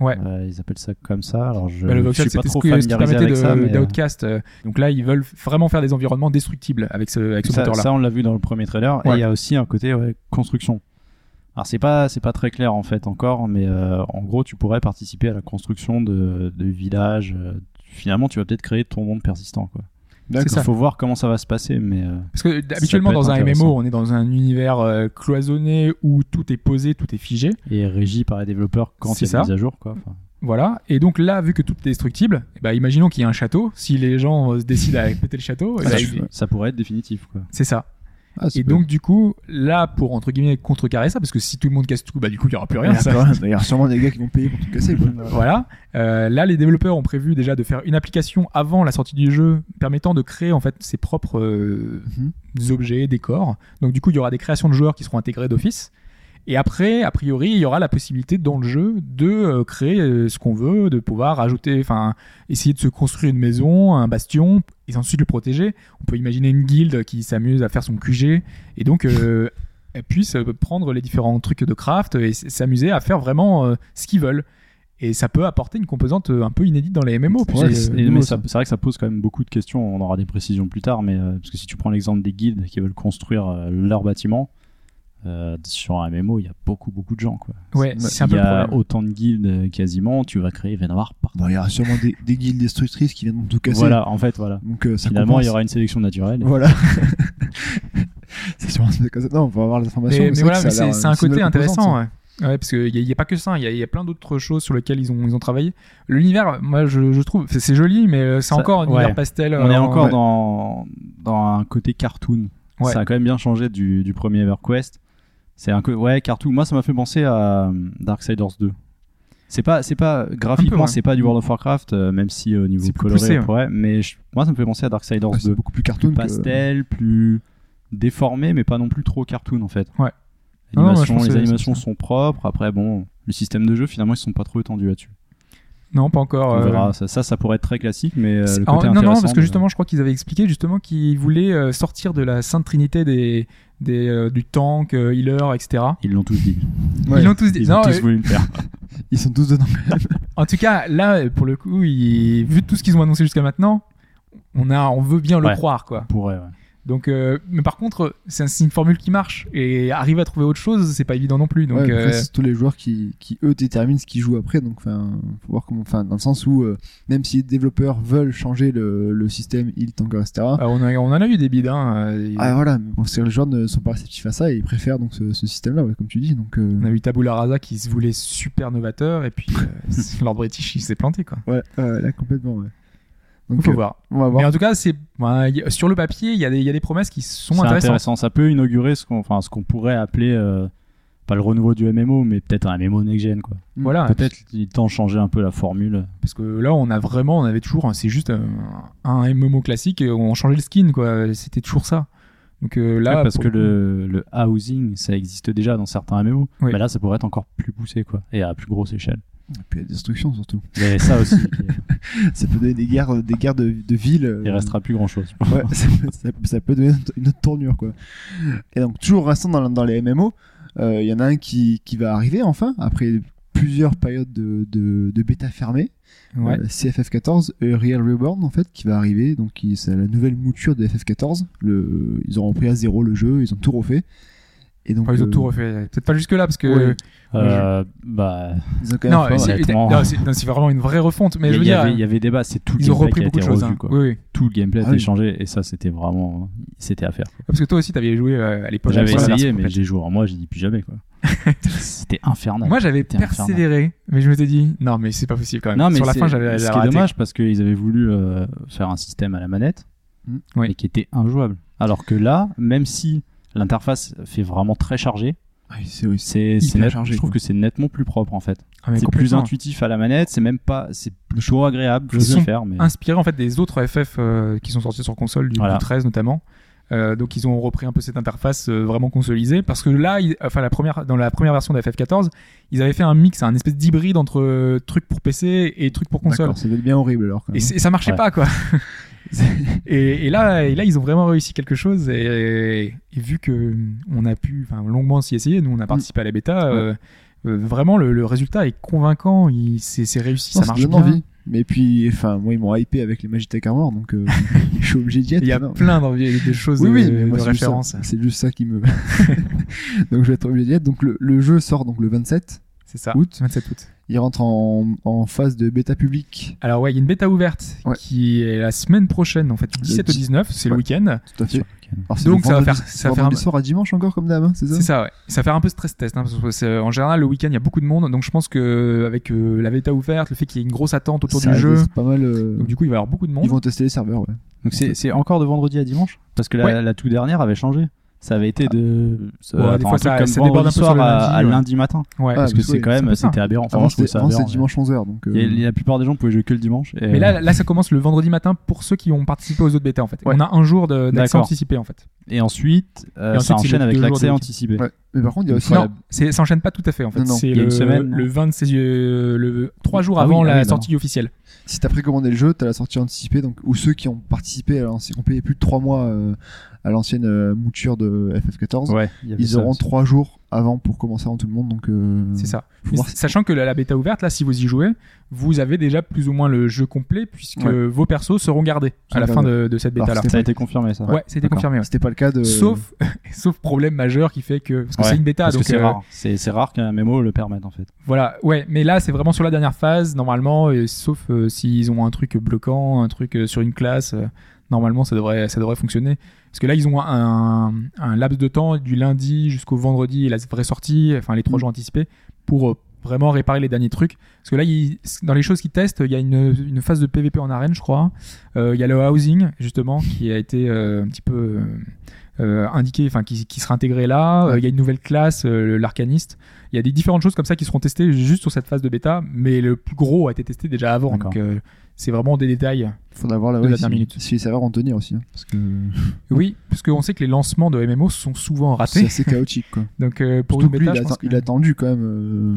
Ouais. Euh, ils appellent ça comme ça. Alors je, Bah, le voxel, suis pas trop ce, que- ce qui permettait mais euh, d'Outcast. euh, Donc là, ils veulent vraiment faire des environnements destructibles avec ce, avec ce ça, moteur-là. ça, on l'a vu dans le premier trailer. Et il y a aussi un côté ouais, construction. Alors c'est pas c'est pas très clair en fait encore, mais euh, en gros tu pourrais participer à la construction de, de villages. finalement, tu vas peut-être créer ton monde persistant. Quoi. Ça. Il faut voir comment ça va se passer, mais euh, Parce que habituellement, dans un. MMO, on est dans un univers euh, cloisonné où tout est posé, tout est figé. et régi par les développeurs quand C'est il y a ça. des mises à jour. Quoi. Enfin, Voilà. Et donc là, vu que tout est destructible, ben, imaginons qu'il y a un château. Si les gens euh, se décident à péter le château, eh ça, ben, ça pourrait être définitif. Quoi. c'est ça. Ah, Et donc, du coup, là, pour entre guillemets contrecarrer ça, parce que si tout le monde casse tout, bah du coup, il n'y aura plus Il rien. y, ça- il y a sûrement des gars qui vont payer pour tout casser quoi. Voilà. Euh, là, les développeurs ont prévu déjà de faire une application avant la sortie du jeu permettant de créer en fait ses propres euh, Mhm. objets, décors. Donc du coup, il y aura des créations de joueurs qui seront intégrées d'office. Et après, a priori, il y aura la possibilité dans le jeu de euh, créer euh, ce qu'on veut, de pouvoir rajouter, enfin, essayer de se construire une maison, un bastion, et ensuite le protéger. On peut imaginer une guilde qui s'amuse à faire son QG, et donc euh, elle puisse prendre les différents trucs de craft et s'amuser à faire vraiment euh, ce qu'ils veulent. Et ça peut apporter une composante un peu inédite dans les MMO. Ouais, puisque- c'est- vrai que ça pose quand même beaucoup de questions. On aura des précisions plus tard, mais euh, parce que si tu prends l'exemple des guildes qui veulent construire euh, leur bâtiment, euh, sur un MMO, il y a beaucoup, beaucoup de gens. Quoi. Ouais, C'est- un il peu y le a problème. autant de guildes euh, quasiment, tu vas créer, il va y en avoir partout. Bon, il y aura sûrement des, des guildes destructrices qui viennent tout casser. Voilà, en fait, voilà. Donc euh, ça Finalement, compense. il y aura une sélection naturelle. Voilà. c'est sûrement comme ça. Non, on va avoir les informations. Mais, mais c'est voilà, c'est un côté intéressant. Ouais. Ouais, parce qu'il n'y a, il y a pas que ça, il y a, il y a plein d'autres choses sur lesquelles ils ont, ils ont travaillé. L'univers, moi je, je trouve, c'est c'est joli, mais c'est Ça- encore un univers pastel. On est encore ouais. dans, dans un côté cartoon. Ouais. Ça a quand même bien changé du, du premier EverQuest. C'est un ouais cartoon. Moi, ça m'a fait penser à euh, Darksiders 2. C'est pas c'est pas graphiquement ouais. c'est pas du World of Warcraft euh, même si au niveau plus coloré poussé, on pourrait, mais je- moi ça me fait penser à Darksiders Ouais, c'est 2 beaucoup plus cartoon que- pastel plus déformé mais pas non plus trop cartoon en fait Ouais. Non, que les animations sont propres après bon le système de jeu finalement ils sont pas trop étendus là-dessus Non, pas encore. on euh, verra ça, ça ça pourrait être très classique mais euh, c'est- le Ah, côté non, non, intéressant parce que justement, je crois qu'ils avaient expliqué justement qu'ils voulaient euh, sortir de la sainte trinité des, des, euh, du tank, euh, healer, etc. ils l'ont tous dit Ouais, Ils l'ont tous dit. ils ont tous euh, voulu le faire Ils sont tous dedans. en tout cas, là, pour le coup, ils- vu tout ce qu'ils ont annoncé jusqu'à maintenant, on, a, on veut bien le croire, quoi. pourrait ouais. Donc, euh, mais par contre, c'est un- c'est une formule qui marche et arriver à trouver autre chose, c'est pas évident non plus. Donc, Ouais, euh, c'est tous les joueurs qui, qui eux déterminent ce qu'ils jouent après. Donc, enfin, faut voir comment. Enfin, dans le sens où euh, même si les développeurs veulent changer le, le système, il tanker, etc. euh, on, a- on en a eu des bides. Hein, Ah voilà, mais bon, les joueurs ne sont pas réceptifs à ça et ils préfèrent donc ce, ce système-là, ouais, comme tu dis. Donc, On a eu Tabula Rasa qui se voulait super novateur et puis Lord British il s'est planté quoi. ouais, ouais, là complètement, ouais. Donc faut euh, voir. on va Mais voir. en tout cas, c'est y- sur le papier, il y, a des- il y a des promesses qui sont C'est intéressantes. intéressant. Ça peut inaugurer ce qu'on, enfin, ce qu'on pourrait appeler, euh, pas le renouveau du MMO, mais peut-être un MMO next-gen, quoi. Voilà, Peut-être il est temps de changer un peu la formule. parce que là, on a vraiment, on avait toujours, c'est juste un, un MMO classique, et on changeait le skin quoi. C'était toujours ça. Donc euh, là, Ouais, parce pour que le coup- le, le housing, ça existe déjà dans certains MMO. Oui. Mais là, ça pourrait être encore plus poussé, quoi. Et à plus grosse échelle. Et puis la destruction surtout. Avait ça aussi. Ça peut donner des guerres, des guerres de, de ville. euh, il restera plus grand chose. Ouais, ça, peut- ça, ça peut donner une autre tournure quoi. Et donc toujours restant dans, dans les MMO, euh, il y en a un qui, qui va arriver enfin après plusieurs périodes de, de, de bêta fermée. ouais. Euh, CFF14 euh, Real Reborn en fait qui va arriver donc c'est la nouvelle mouture de FF14. Le, ils ont repris à zéro le jeu, ils ont tout refait. Et donc ils ont euh, tout refait. Peut-être pas jusque là parce que Ouais. Euh, bah, ils ont quand même non, c'est honnêtement. non, c'est non, c'est vraiment une vraie refonte. Mais il y, je veux y dire, avait, il y avait débat. C'est tout le ils ont gameplay repris a beaucoup de été choses. revu, hein. quoi. Oui, oui. Tout le gameplay a Ah été oui. changé et ça, c'était vraiment, c'était à faire. Parce que toi aussi, t'avais joué euh, à l'époque. J'avais essayé, mais j'ai joué en moi, j'ai dit plus jamais, quoi. c'était infernal. Moi, j'avais C'était infernal. persévéré, mais je m'étais dit, non, mais c'est pas possible quand même. Non, mais sur la c'est- fin, j'avais ce qui est dommage parce qu'ils avaient voulu euh, faire un système à la manette, Mm. Mais qui était injouable. Alors que là, même si l'interface fait vraiment très chargé, Ah oui, c'est oui, net- chargé, je trouve quoi. que c'est nettement plus propre en fait. Ah, C'est plus intuitif à la manette, c'est même pas, c'est plutôt agréable, sont le faire, mais Inspiré en fait des autres FF euh, qui sont sortis sur console, du, Voilà. du 13 notamment. Euh, donc ils ont repris un peu cette interface euh, vraiment consolisée parce que là, ils- enfin la première dans la première version de FF14, ils avaient fait un mix, un espèce d'hybride entre euh, trucs pour PC et trucs pour console. Ça être bien horrible alors. Quand Et, et ça marchait Ouais. pas quoi. et, et là, et là, ils ont vraiment réussi quelque chose. Et, et vu que on a pu, longuement s'y essayer, nous on a participé à la bêta. euh, euh, vraiment, le, le résultat est convaincant. Il, c'est, c'est réussi, Non, ça marche bien. envie. Mais puis, enfin, moi ils m'ont hypé avec les Magitech Armor, donc euh, je suis obligé d'y être. Il y a non. plein d'envie- de choses Oui, de, oui, de ça. référence. C'est juste ça qui me. donc je vais être obligé d'y être. Donc le, le jeu sort donc le 27 C'est ça. août. 27 août. Il rentre en, en phase de bêta publique. Alors ouais, il y a une bêta ouverte Ouais. qui est la semaine prochaine, en fait, du 17 au dix- 19, c'est le week-end. Tout à fait. Alors, c'est Donc, ça va vendredi- faire- ça va faire un- soir à dimanche encore comme d'hab, hein, c'est ça C'est ça, ouais. Ça va faire un peu stress test, hein, parce que c'est- en général, le week-end, il y a beaucoup de monde, donc je pense que avec euh, la bêta ouverte, le fait qu'il y ait une grosse attente autour Ça du jeu, pas mal. euh, donc du coup, il va y avoir beaucoup de monde. Ils vont tester les serveurs, ouais. donc c'est c'est encore de vendredi à dimanche? Parce que la, Ouais. la toute dernière avait changé. Ça avait été de ça- Ouais, des fois, ça- comme ça déborde un peu soir le à, lundi, à ouais. lundi matin Ouais. Ah, parce que c'est quand c'est même ça. c'était aberrant. Enfin, aberrant, dimanche 11h. Donc, euh, Et la plupart des gens pouvaient jouer que le dimanche. et- Mais là, là, ça commence le vendredi matin pour ceux qui ont participé aux autres bêtas, en fait. Ouais. On a un jour de- d'accès anticipé, en fait. Et ensuite, euh, Et ensuite, ça c'est enchaîne avec l'accès anticipé. Mais par contre, il y a aussi. non, c'est- ça enchaîne pas tout à fait, en fait. Non, non. C'est Il y a le, une semaine, non le 20, c'est euh, le 3 jours Ah oui, avant ah la oui, sortie officielle. Si t'as précommandé le jeu, t'as la sortie anticipée. Donc, ou ceux qui ont participé à l'ancienne, qui ont payé plus de 3 mois euh, à l'ancienne euh, mouture de FF14, Ouais, ils auront aussi. 3 jours avant pour commencer avant tout le monde. Donc, euh, C'est ça. Sachant que la, la bêta ouverte, là, si vous y jouez, vous avez déjà plus ou moins le jeu complet puisque Ouais. vos persos seront gardés à la fin de, de cette Alors, bêta-là. Ça a été confirmé, ça. Ouais, c'était confirmé. ouais. C'était pas le cas de. Sauf, sauf problème majeur qui fait que parce que Ouais, c'est une bêta, Parce donc c'est euh, rare. C'est c'est rare qu'un MMO le permette, en fait. voilà. Ouais, mais là, c'est vraiment sur la dernière phase normalement, et sauf euh, s'ils ont un truc bloquant, un truc euh, sur une classe. euh, Normalement, ça devrait, ça devrait fonctionner. Parce que là, ils ont un, un laps de temps du lundi jusqu'au vendredi et la vraie sortie, enfin les trois Mm. jours anticipés, pour euh, vraiment réparer les derniers trucs. Parce que là, dans les choses qu'ils testent, il y a une, une phase de PVP en arène, je crois. Euh, Il y a le housing, justement, qui a été euh, un petit peu euh, indiqué, enfin, qui, qui sera intégré là. Il y a une nouvelle classe, l'arcaniste. Il y a des différentes choses comme ça qui seront testées juste sur cette phase de bêta, mais le plus gros a été testé déjà avant. Donc, c'est vraiment des détails. faudra voir là, de ouais, la si, dernière minute. si les serveurs vont tenir aussi. hein, parce que Oui, parce qu'on sait que les lancements de MMO sont souvent c'est ratés. assez chaotique. Quoi. Donc, euh, pour une lui, bêta, il, je a, pense il que- a attendu quand même. euh,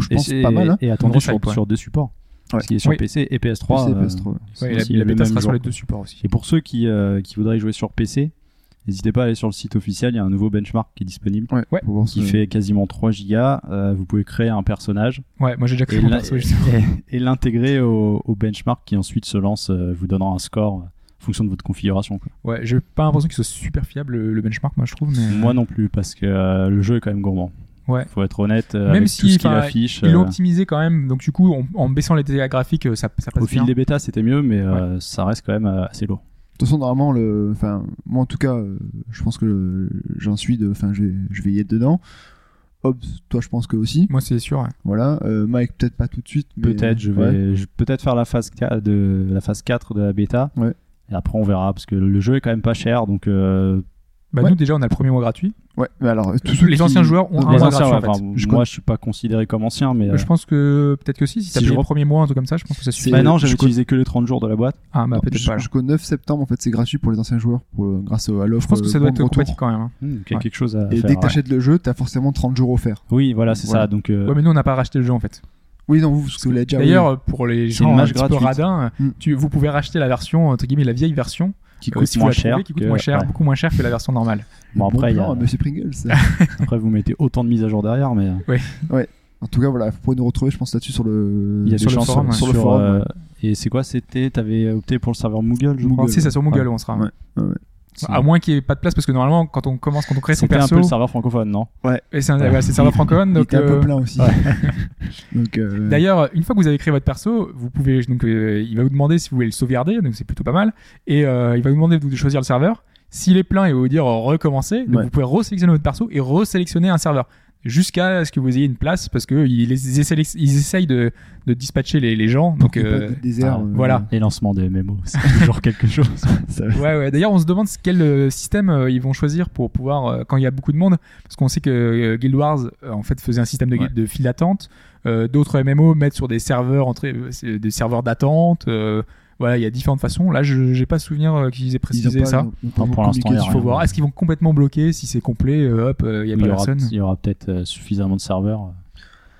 je Et pense c'est- pas mal. Hein. Et attendu sur, deux supports. Ouais. Qu'il est sur Oui. PC et PS3. PC, euh, PS3, ouais. c'est Ouais, la, la bêta sera sur les deux supports aussi. Et pour ceux qui, euh, qui voudraient jouer sur PC, n'hésitez pas à aller sur le site officiel. Il y a un nouveau benchmark qui est disponible. Ouais, Ouais. Qui fait quasiment 3 gigas. Euh, vous pouvez créer un personnage Ouais, moi j'ai déjà créé et mon perso et- et l'intégrer au, au benchmark qui ensuite se lance, euh, vous donnant un score euh, en fonction de votre configuration. quoi. Ouais, j'ai pas l'impression qu'il soit super fiable le, le benchmark, moi je trouve. Mais... Moi non plus, parce que euh, le jeu est quand même gourmand. Ouais. Faut être honnête, euh, Même avec si, tout ce qu'il affiche. Ils l'ont euh, optimisé quand même, donc du coup, en, en baissant les dégâts graphiques, ça, ça passe au fil bien. des bêtas, c'était mieux, mais euh, ça reste quand même euh, assez lourd. De toute façon, normalement, le, enfin, moi en tout cas, euh, je pense que j'en suis de, enfin, je vais, je vais y être dedans. Hobbs, toi, je pense que aussi. Moi c'est sûr. ouais. Voilà. Euh, Mike, peut-être pas tout de suite. mais- Peut-être, je vais je- peut-être faire la phase 4 de la phase 4 de la bêta. Ouais. Et après on verra parce que le jeu est quand même pas cher donc euh, Bah, Ouais. nous déjà on a le premier mois gratuit. Ouais, mais alors, tous Tous ceux les qui- anciens joueurs ont Non, un les mois anciens, gratuit, ouais, en fait. enfin, Je moi connais- je suis pas considéré comme ancien mais euh, Je pense que peut-être que si, si Si t'as je payé le premier mois, un truc comme ça, je pense que ça suffit. Bah non, j'avais utilisé que les 30 jours de la boîte. Ah bah peut-être pas. Jusqu'au 9 septembre, en fait, c'est gratuit pour les anciens joueurs, pour, euh, grâce à l'offre. Je pense que ça euh, doit être compatible quand même. hein. Qu'il y a Ouais. quelque chose à Et faire. dès que ouais. t'achètes le jeu, t'as forcément 30 jours offerts. Oui, voilà, c'est ça. Donc euh, Ouais, mais nous on n'a pas racheté le jeu en fait. Oui, non, vous, parce que vous l'avez déjà. D'ailleurs, oui. pour les gens un petit peu radins, Mm. tu, vous pouvez racheter la version, entre guillemets, la vieille version, qui euh, coûte si moins qui coûte que- moins cher, ouais. beaucoup moins cher que la version normale. Bon, Bon après, il y a- plan, Monsieur Pringles. Après vous mettez autant de mises à jour derrière, mais euh, en tout cas, voilà, vous pourrez nous retrouver, je pense, là-dessus sur le. il y a sur des le chances forum, ouais. sur le forum, euh, ouais. Et c'est quoi C'était T'avais opté pour le serveur Moogle, je Moogle, crois. C'est ça sur Moogle Ouais. où on sera. Ouais. Ouais, ouais. À moins qu'il n'y ait pas de place, parce que normalement, quand on commence, quand on crée son C'était un perso, peu le serveur francophone, non? Et c'est un- ouais, c'est serveur francophone, Il donc était un peu euh, plein aussi. donc, euh, D'ailleurs, une fois que vous avez créé votre perso, vous pouvez donc euh, il va vous demander si vous voulez le sauvegarder, donc c'est plutôt pas mal, et euh, il va vous demander de choisir le serveur. S'il est plein, il va vous dire euh, recommencer. Donc Ouais. vous pouvez resélectionner votre perso et resélectionner un serveur jusqu'à ce que vous ayez une place parce que ils, essaient, ils essayent de, de dispatcher les, les gens. Donc euh, de désert. ah, euh, voilà. Les lancements des MMO, c'est toujours quelque chose. ça- Ouais, ouais. D'ailleurs, on se demande quel euh, système euh, ils vont choisir pour pouvoir, quand il y a beaucoup de monde, parce qu'on sait que Guild Wars, en fait, faisait un système de, Ouais. de file d'attente. Euh, D'autres MMO mettent sur des serveurs, euh, des serveurs d'attente. euh, voilà, il y a différentes façons. Là, je j'ai pas souvenir euh, qu'ils aient précisé ça. ils ont pas Enfin, pour l'instant, il a faut rien. voir. Est-ce qu'ils vont complètement bloquer Si c'est complet, euh, hop, euh, il y a il, pas y aura, personne. il y aura peut-être euh, suffisamment de serveurs.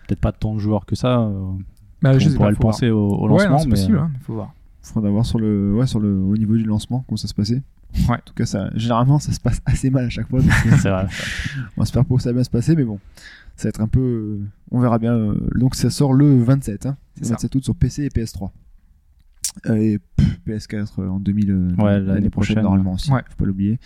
Peut-être pas tant de joueurs que ça. euh, Bah, on sais pourrait pas, le voir. penser au, au Ouais, lancement. non, c'est mais, possible. hein, faut voir. Faudra voir sur le, ouais, sur le, au niveau du lancement, comment ça se passait. Ouais. En tout cas, ça, généralement, ça se passe assez mal à chaque fois. donc, c'est vrai. on espère pour que ça va bien se passer, mais bon, ça va être un peu, on verra bien. donc, ça sort le 27, hein, C'est le ça. 27 août sur PC et PS3. Euh, et pff, PS4 euh, en 2000, euh, Ouais, l'année l'année prochaine, prochaine, normalement aussi. ouais. Faut pas l'oublier.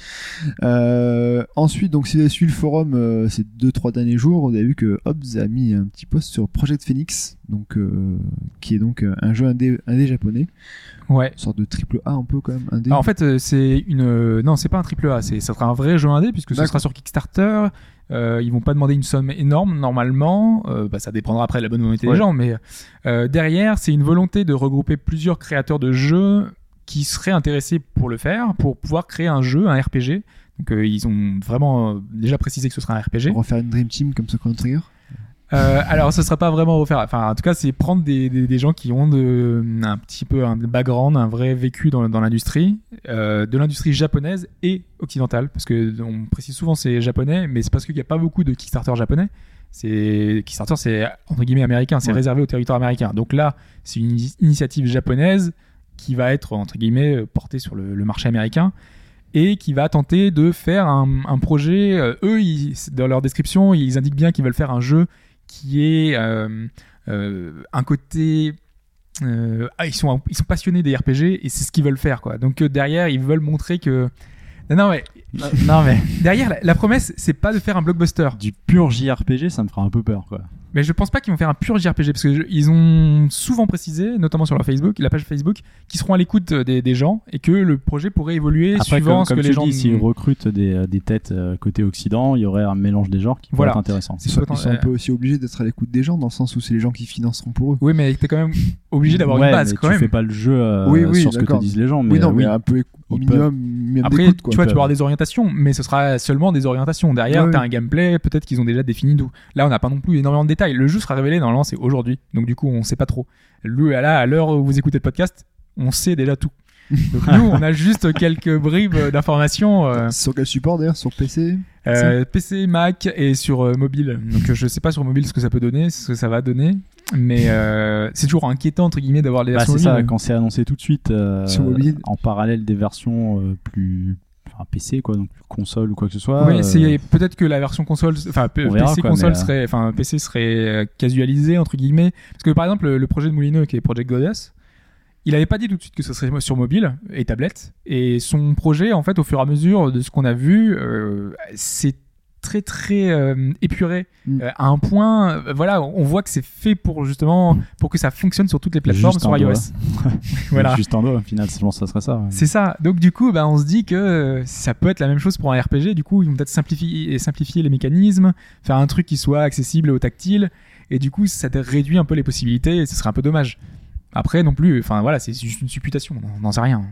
Euh, ensuite, donc, si vous avez suivi le forum euh, ces 2-3 derniers jours, vous avez vu que Hobbs a mis un petit post sur Project Phoenix, donc, euh, qui est donc un jeu indé, indé japonais, Ouais. une sorte de triple A un peu quand même, indé. Alors, en fait, c'est une. euh, non, c'est pas un triple A. C'est, ça sera un vrai jeu indé puisque ce sera sur Kickstarter. Euh, ils vont pas demander une somme énorme normalement. Euh, bah, ça dépendra après de la bonne volonté Ouais. des gens, mais euh, derrière, c'est une volonté de regrouper plusieurs créateurs de jeux qui seraient intéressés pour le faire, pour pouvoir créer un jeu, un RPG. Donc, euh, ils ont vraiment euh, déjà précisé que ce sera un RPG. refaire une Dream Team comme ce Chrono Trigger? Euh, alors, ce sera pas vraiment refaire. Enfin, en tout cas, c'est prendre des, des, des gens qui ont de, un petit peu un background, un vrai vécu dans, dans l'industrie, euh, de l'industrie japonaise et occidentale, parce que on précise souvent c'est japonais, mais c'est parce qu'il n'y a pas beaucoup de Kickstarter japonais. C'est Kickstarter, c'est entre guillemets américain, c'est Ouais. réservé au territoire américain. Donc là, c'est une ini- initiative japonaise qui va être entre guillemets portée sur le, le marché américain. et qui va tenter de faire un, un projet. euh, eux, ils- dans leur description, ils indiquent bien qu'ils veulent faire un jeu qui est euh, euh, un côté. euh, ah, ils sont ils sont passionnés des RPG et c'est ce qu'ils veulent faire quoi. Donc euh, derrière, ils veulent montrer que non, non mais non mais derrière la, la promesse, c'est pas de faire un blockbuster. du pur JRPG, ça me fera un peu peur quoi. Mais je pense pas qu'ils vont faire un pur JRPG parce que je- ils ont souvent précisé, notamment sur leur Facebook, la page Facebook, qu'ils seront à l'écoute des, des gens et que le projet pourrait évoluer Après, suivant comme, ce comme que tu les gens. dis, s'ils recrutent des, euh, des têtes euh, côté Occident, il y aurait un mélange des genres qui pourrait Voilà. être intéressant. C'est Ils sont, ils sont un peu aussi obligés d'être à l'écoute des gens dans le sens où c'est les gens qui financeront pour eux. Oui, mais t'es quand même obligé d'avoir Ouais, une base mais quand tu même. fais pas le jeu euh, Oui, oui, sur ce que te disent les gens. Mais oui, non, euh, mais un peu au minimum, minimum Après, quoi. tu vois, tu vas avoir des orientations, mais ce sera seulement des orientations. Derrière, t'as un gameplay, peut-être qu'ils ont déjà défini tout. Là, on n'a pas non plus énormément de détails. Le jeu sera révélé, normalement, c'est aujourd'hui. Donc, du coup, on sait pas trop. Le, là, à l'heure où vous écoutez le podcast, on sait déjà tout. Donc, nous, on a juste quelques bribes d'informations. euh, Sur quel support d'ailleurs Sur PC Euh, PC, Mac et sur euh, mobile. Donc je sais pas sur mobile ce que ça peut donner, ce que ça va donner, mais euh, c'est toujours inquiétant entre guillemets d'avoir les Bah, versions c'est ça, quand c'est annoncé tout de suite euh, Sur mobile. en parallèle des versions euh, plus enfin, PC quoi, donc console ou quoi que ce soit. Oui, euh, c'est peut-être que la version console, enfin PC quoi, console euh, serait, enfin PC serait euh, casualisé entre guillemets, parce que par exemple le, le projet de Moulineux qui est Project Goddess, il avait pas dit tout de suite que ce serait sur mobile et tablette, et son projet en fait au fur et à mesure de ce qu'on a vu, euh, c'est très très euh, épuré Mm. euh, à un point euh, voilà on voit que c'est fait pour justement pour que ça fonctionne sur toutes les plateformes sur iOS voilà Juste un doigt, au final, je pense que ça serait ça. ouais. c'est ça. Donc du coup, bah, on se dit que ça peut être la même chose pour un RPG. Du coup, ils vont peut-être simplifier, simplifier les mécanismes, faire un truc qui soit accessible au tactile. Et du coup, ça réduit un peu les possibilités. Et ce serait un peu dommage. Après, non plus. Enfin voilà, c'est juste une supputation. On n'en sait rien.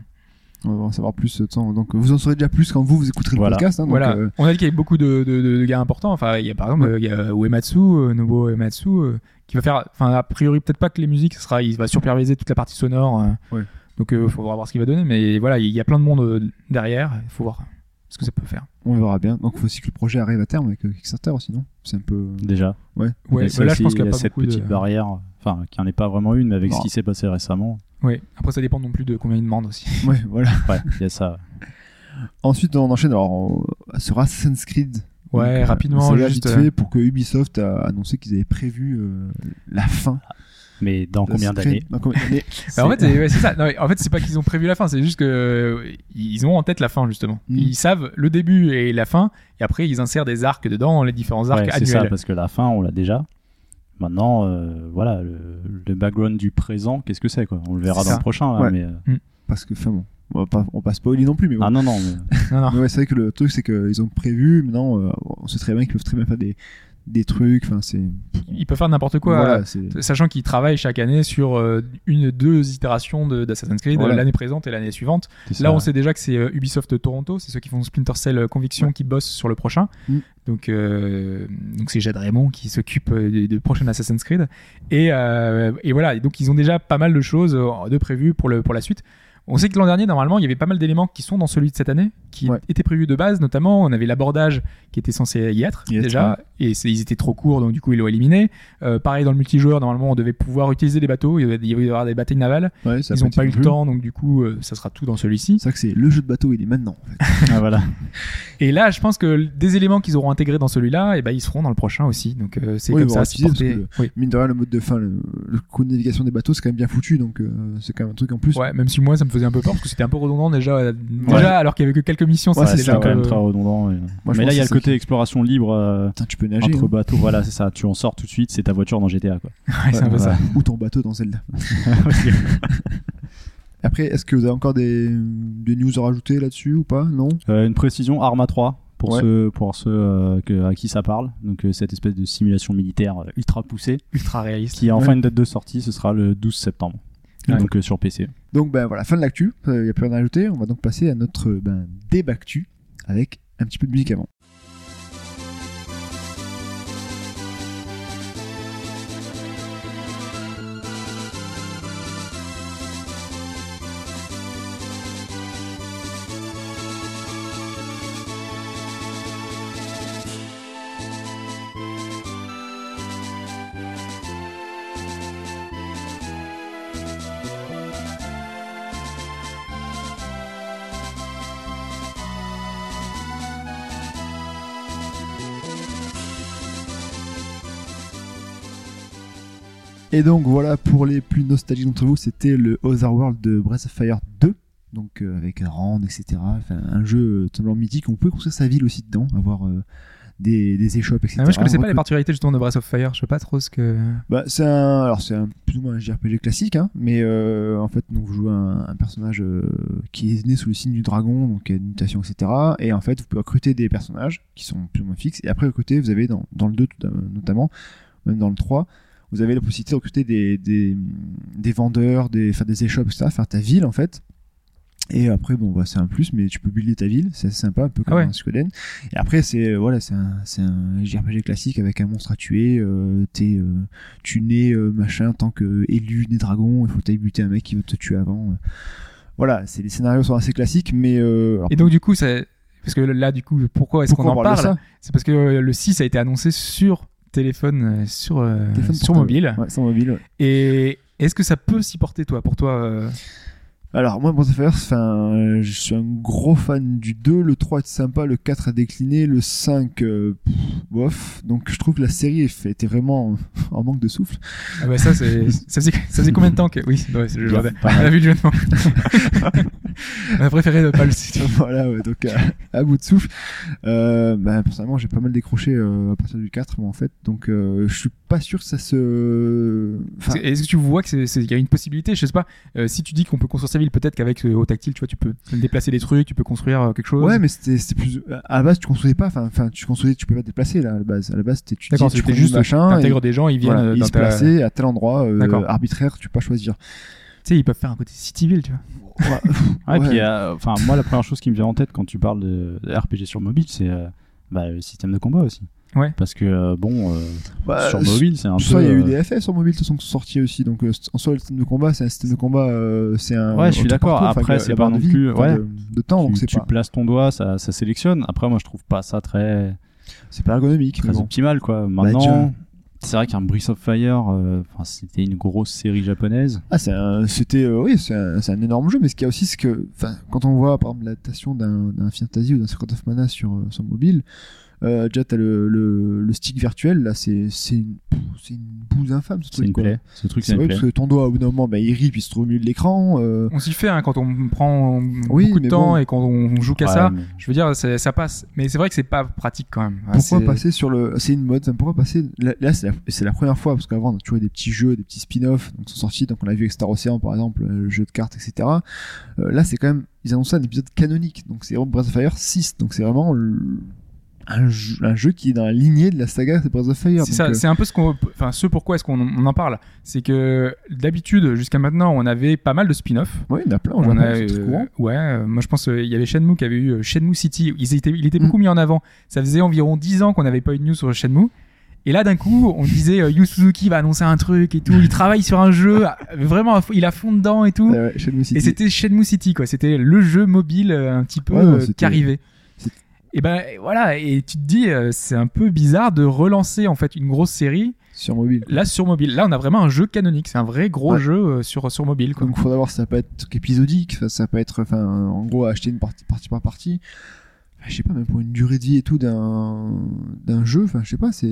On va en savoir plus de temps. Donc vous en saurez déjà plus quand vous, vous écouterez Voilà. le podcast. hein, donc, voilà. euh, On a dit qu'il y avait beaucoup de, de, de gars importants. Enfin, il y a par exemple, euh, il y a Uematsu, euh, Nobuo Uematsu, euh, qui va faire. Enfin, a priori, peut-être pas que les musiques. Ce sera, il va superviser toute la partie sonore. euh. Ouais. Donc, il faudra voir ce qu'il va donner. Mais voilà, il y a plein de monde euh, derrière. Il faut voir ce que ça peut faire. on verra bien. Donc il faut aussi que le projet arrive à terme avec euh, Kickstarter aussi, non? C'est un peu. Déjà. Ouais, Et bah c'est là, je pense qu'il il y a pas cette beaucoup petite de. barrière, enfin, qui en est pas vraiment une, mais avec Non. ce qui s'est passé récemment. Oui. Après, ça dépend non plus de combien ils demandent aussi. Ouais, voilà. Ouais, il y a ça. Ensuite, on enchaîne alors on- sur Assassin's Creed. Ouais, Donc, euh, rapidement, ça va juste, vite fait pour que Ubisoft a annoncé qu'ils avaient prévu euh, la fin. Mais dans combien d'années Bah, en fait, c'est ouais, c'est ça. Non, en fait, c'est pas qu'ils ont prévu la fin, c'est juste que euh, ils ont en tête la fin justement. Mm. Ils savent le début et la fin, et après ils insèrent des arcs dedans, les différents arcs Ouais, c'est ça, annuels. parce que la fin, on l'a déjà. Maintenant, euh, voilà, le, le background du présent, qu'est-ce que c'est quoi? On le verra dans ça. le prochain. là, Ouais. mais, euh, Parce que, enfin bon, on va pas, on pas spoiler non plus, mais bon. Ah non, non, mais Non, non. Mais ouais, c'est vrai que le truc, c'est qu'ils ont prévu, maintenant, euh, on sait très bien qu'ils peuvent très bien faire des, des trucs, enfin, c'est. Ils peuvent faire n'importe quoi. Voilà, c'est. Sachant qu'ils travaillent chaque année sur euh, une, deux itérations de- d'Assassin's Creed, Voilà. l'année présente et l'année suivante. Là, on sait déjà que c'est euh, Ubisoft Toronto, c'est ceux qui font Splinter Cell euh, Conviction qui bossent sur le prochain. Mm. Donc, euh, donc c'est Jade Raymond qui s'occupe euh, de, de prochain Assassin's Creed. Et, euh, et voilà, Et donc ils ont déjà pas mal de choses euh, de prévues pour, le, pour la suite. On sait que l'an dernier, normalement, il y avait pas mal d'éléments qui sont dans celui de cette année, qui Ouais. étaient prévus de base, notamment, on avait l'abordage qui était censé y être, Y déjà, et ils étaient trop courts, donc du coup, ils l'ont éliminé. Euh, pareil, dans le multijoueur, normalement, on devait pouvoir utiliser des bateaux, il y avait, avoir des batailles navales. Ouais, ça Ils n'ont pas eu le temps, donc du coup, euh, ça sera tout dans celui-ci. C'est vrai que c'est le jeu de bateau, il est maintenant. En fait. Ah, voilà. Et là, je pense que des éléments qu'ils auront intégrés dans celui-là, et ben, ils seront dans le prochain aussi. Donc euh, c'est Oui, comme ça. porté- oui. Mine de rien, le mode de fin, le, le coup de navigation des bateaux, c'est quand même bien foutu, donc euh, c'est quand même un truc en plus. Ouais, même si moi ça me faisait un peu peur parce que c'était un peu redondant déjà. euh, Déjà, alors qu'il y avait que quelques missions, Ouais, ça c'est quand même peu- très redondant. et- je mais là, il y a le côté exploration libre euh, Putain, tu peux nager. entre hein. bateaux. Voilà, c'est ça. Tu en sors tout de suite, c'est ta voiture dans GTA. Quoi. Ouais, c'est un peu Ouais, ça. Ou ton bateau dans Zelda. Après, est-ce que vous avez encore des, des news à rajouter là-dessus ou pas? Non? Euh, une précision Arma 3 pour Ouais. ceux, pour ceux euh, que- à qui ça parle. Donc, euh, cette espèce de simulation militaire euh, ultra poussée Ultra réaliste. qui a enfin Ouais. une date de sortie. Ce sera le 12 septembre. Ouais. Donc, euh, sur PC. Donc ben voilà, fin de l'actu, il n'y a plus rien à ajouter. On va donc passer à notre euh, ben, débactu avec un petit peu de musique avant. Et donc voilà, pour les plus nostalgiques d'entre vous, c'était le Otherworld de Breath of Fire 2. Donc euh, avec un Rand, etc. Enfin, un jeu euh, totalement mythique. On peut construire sa ville aussi dedans, avoir euh, des, des échoppes, etc. Ah, moi, je connaissais pas les particularités justement de Breath of Fire. Je sais pas trop ce que. Bah, c'est un, alors c'est un plus ou moins un JRPG classique, hein, mais euh, en fait, donc vous jouez un, un personnage qui est né sous le signe du dragon, donc il y a une mutation, etc. Et en fait, vous pouvez recruter des personnages qui sont plus ou moins fixes. Et après, à côté, vous avez dans, dans le 2 tout- notamment, même dans le 3, vous avez la possibilité de recruter des, des, des vendeurs, des, faire des échoppes, etc., faire ta ville en fait. Et après, bon, bah, c'est un plus, mais tu peux builder ta ville, c'est sympa, un peu comme Ah ouais. un Suikoden. Et après, c'est euh, voilà, c'est un, c'est un JRPG classique avec un monstre à tuer. Euh, t'es, euh, tu nais euh, machin tant que élu des dragons. Il faut t'aller buter un mec qui veut te tuer avant. euh. Voilà, c'est les scénarios sont assez classiques, mais alors, Et donc du coup, parce que là, du coup, pourquoi est-ce qu'on en parle C'est parce que le 6 a été annoncé sur téléphone, euh, sur euh, Téléphone sur portable. mobile. Ouais, mobile. ouais. Et est-ce que ça peut s'y porter toi, pour toi euh, Alors moi Fire, enfin, euh, je suis un gros fan du 2, le 3 est sympa, le 4 a décliné, le 5 euh, pff, bof. Donc je trouve que la série était vraiment en manque de souffle. Ah bah ça, c'est ça faisait ça faisait combien de temps que oui, ouais, c'est- je Bien, vois- pas on mal. a vu le jeu de mots. On a préféré ne pas le citer. voilà, ouais, donc à, à bout de souffle. Euh, bah, personnellement, j'ai pas mal décroché euh, à partir du 4, moi en fait. Donc euh, je suis pas sûr que ça se. Enfin, Est-ce que tu vois que c'est- c'est- il y a une possibilité Je sais pas. euh, si tu dis qu'on peut construire sa ville, peut-être qu'avec au tactile, tu vois, tu peux déplacer des trucs, tu peux construire euh, quelque chose. Ouais, mais c'était c'était plus. À la base, tu construisais pas. Enfin, enfin, tu construisais, tu pouvais pas te déplacer là. À la base, à la base, c'était tu tu juste machin. t'intègres des gens, ils viennent voilà, euh, ils se ta... Tu plaçaient à tel endroit euh, D'accord. arbitraire, tu peux pas choisir. sais, ils peuvent faire un côté Cityville, tu vois. Ouais, Ouais. puis, euh, enfin, moi, la première chose qui me vient en tête quand tu parles de, de RPG sur mobile, c'est euh, bah, le système de combat aussi. Ouais. Parce que, euh, bon, euh, Bah, sur mobile, c'est un peu. il y a eu euh, des FF sur mobile de toute façon qui sont sortis aussi. Donc, euh, en soi, le système de combat, c'est un système de combat. euh, c'est un. Ouais, je suis d'accord. Après, c'est pas non vie, plus- ouais. de, de temps, donc tu, c'est tu pas, places ton doigt, ça, ça sélectionne. Après, moi, je trouve pas ça très, c'est pas ergonomique. très bon. optimal, quoi. déjà- Maintenant, c'est vrai qu'un Breath of Fire, euh, enfin, c'était une grosse série japonaise. Ah, c'est un- c'était, euh, oui, c'est un, c'est un énorme jeu, mais ce qu'il y a aussi, c'est que, enfin, quand on voit, par exemple, l'adaptation d'un, d'un Final Fantasy ou d'un Secret of Mana sur, euh, sur mobile, euh, déjà, t'as le, le, le stick virtuel, là, c'est, c'est une, une bouse infâme, ce C'est truc, une quoi. plaie. Ce truc, c'est une vrai, plaie. parce que ton doigt, au bout d'un moment, bah, il rit, puis il se trouve au milieu de l'écran, euh, On s'y fait hein, quand on prend Oui, beaucoup de temps bon. et quand on joue qu'à Ouais, ça. mais- Je veux dire, ça passe. Mais c'est vrai que c'est pas pratique quand même. Ah, Pourquoi passer sur le. C'est une mode, enfin, pourquoi passer. Là, là, c'est la... première fois, parce qu'avant, on a toujours eu des petits jeux, des petits spin-offs, donc sont sortis, donc on l'a vu avec Star Ocean par exemple, euh, le jeu de cartes, etc. Euh, là, c'est quand même. Ils annoncent un épisode canonique, donc c'est Breath of Fire 6, donc c'est vraiment le- un, jeu, un jeu qui est dans la lignée de la saga de Breath of Fire. C'est donc, ça, euh, c'est un peu ce qu'on, enfin, ce pourquoi est-ce qu'on on en parle, c'est que d'habitude jusqu'à maintenant on avait pas mal de spin-off. Ouais, il y en a plein, On on a, euh, ouais, euh, moi je pense il y avait Shenmue qui avait eu Shenmue City, il était, il était Mm. beaucoup mis en avant. Ça faisait environ 10 ans qu'on n'avait pas eu de news sur Shenmue. Et là d'un coup, on disait euh, Yu Suzuki va annoncer un truc et tout, il travaille sur un jeu, vraiment il a fond dedans et tout. Ouais, ouais, Shenmue City. Et c'était Shenmue City, quoi. C'était le jeu mobile euh, un petit peu Ouais, non, euh, c'était- qui arrivait. Et ben voilà, et tu te dis, euh, c'est un peu bizarre de relancer en fait une grosse série sur mobile. là sur mobile. Là, on a vraiment un jeu canonique, c'est un vrai gros Ouais. jeu euh, sur sur mobile. Quoi. Donc, faudra voir si ça peut être épisodique, ça peut être, enfin, en gros, acheter une partie, partie par partie. Enfin, Je sais pas, même pour une durée de vie et tout d'un d'un jeu, enfin, je sais pas, c'est.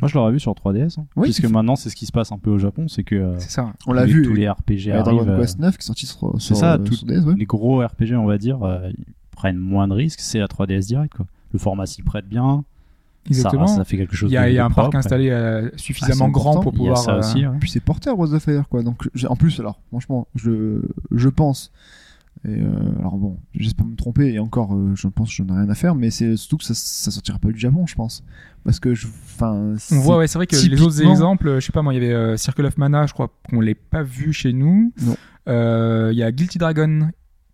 Moi, je l'aurais vu sur 3DS. hein. Oui, puisque maintenant, c'est ce qui se passe un peu au Japon, c'est que euh, C'est ça. On l'a vu. tous les RPG Il y a Dragon Quest 9 qui est sorti sur, C'est sur, ça, euh, tout- sur DS, ouais. les gros RPG, on va dire, euh, prennent moins de risques. C'est la 3DS direct, quoi. Le format s'y prête bien. Exactement. Ça, ça fait quelque chose il y a, de, il y a de un parc installé euh, Ah, suffisamment c'est grand pour pouvoir. ça euh, aussi. ouais. Puis c'est porteur Breath of Fire, quoi. Donc, en plus, alors, franchement, je, je pense. Et euh, alors bon, j'espère me tromper, et encore, euh, je pense que j'en ai rien à faire, mais c'est surtout que ça, ça sortira pas du Japon, je pense. Parce que, je- enfin. On voit, ouais, c'est vrai que les typiquement- autres exemples, euh, je sais pas moi, il y avait euh, Circle of Mana, je crois qu'on l'ait pas vu chez nous. Non. Euh, Il y a Guilty Dragon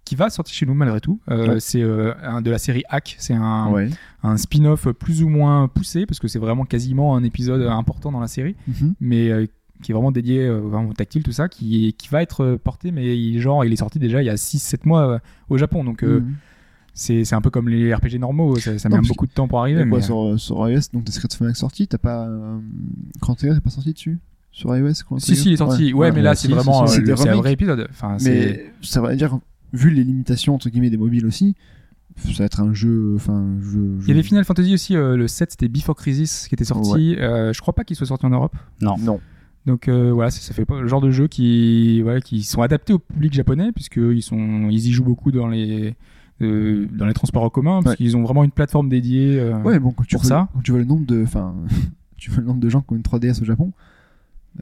qui va sortir chez nous malgré tout. Euh, Ouais. C'est euh, un de la série Hack, c'est un, Ouais. un spin-off plus ou moins poussé parce que c'est vraiment quasiment un épisode important dans la série, Mhm. mais euh, qui est vraiment dédié vraiment au tactile tout ça, qui, qui va être porté, mais il, genre il est sorti déjà il y a 6-7 mois au Japon, donc Mhm. c'est c'est un peu comme les RPG normaux, ça, ça Non, met beaucoup de temps pour arriver. quoi, mais, sur, sur iOS, donc Secret of Mana sorti, t'as pas. Euh, Grand pas sorti dessus Sur iOS Si, si, il est sorti. Ouais, Ouais, mais là, c'est vraiment euh, c'est un vrai épisode. Enfin, Mais ça va dire, vu les limitations entre guillemets des mobiles aussi, ça va être un jeu. Enfin, jeu. Il y avait Final Fantasy aussi, euh, le 7, c'était Before Crisis qui était sorti. Euh, je crois pas qu'il soit sorti en Europe. Non. Donc euh, voilà, ça, ça fait le genre de jeux qui, voilà, qui sont adaptés au public japonais puisque ils sont, ils y jouent beaucoup dans les euh, dans les transports en commun parce Ouais. qu'ils ont vraiment une plateforme dédiée. euh, Ouais, bon, quand tu, pour vois, ça. quand tu vois le nombre de, enfin, tu vois le nombre de gens qui ont une 3DS au Japon.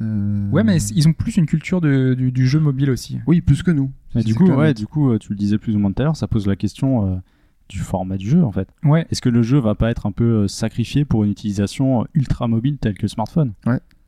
Euh, Ouais, mais ils ont plus une culture de, du, du jeu mobile aussi. oui, plus que nous. Mais du coup, ouais, du coup, euh, tu le disais plus ou moins tout à l'heure, ça pose la question euh, du format du jeu en fait. Ouais. Est-ce que le jeu va pas être un peu sacrifié pour une utilisation ultra mobile telle que le smartphone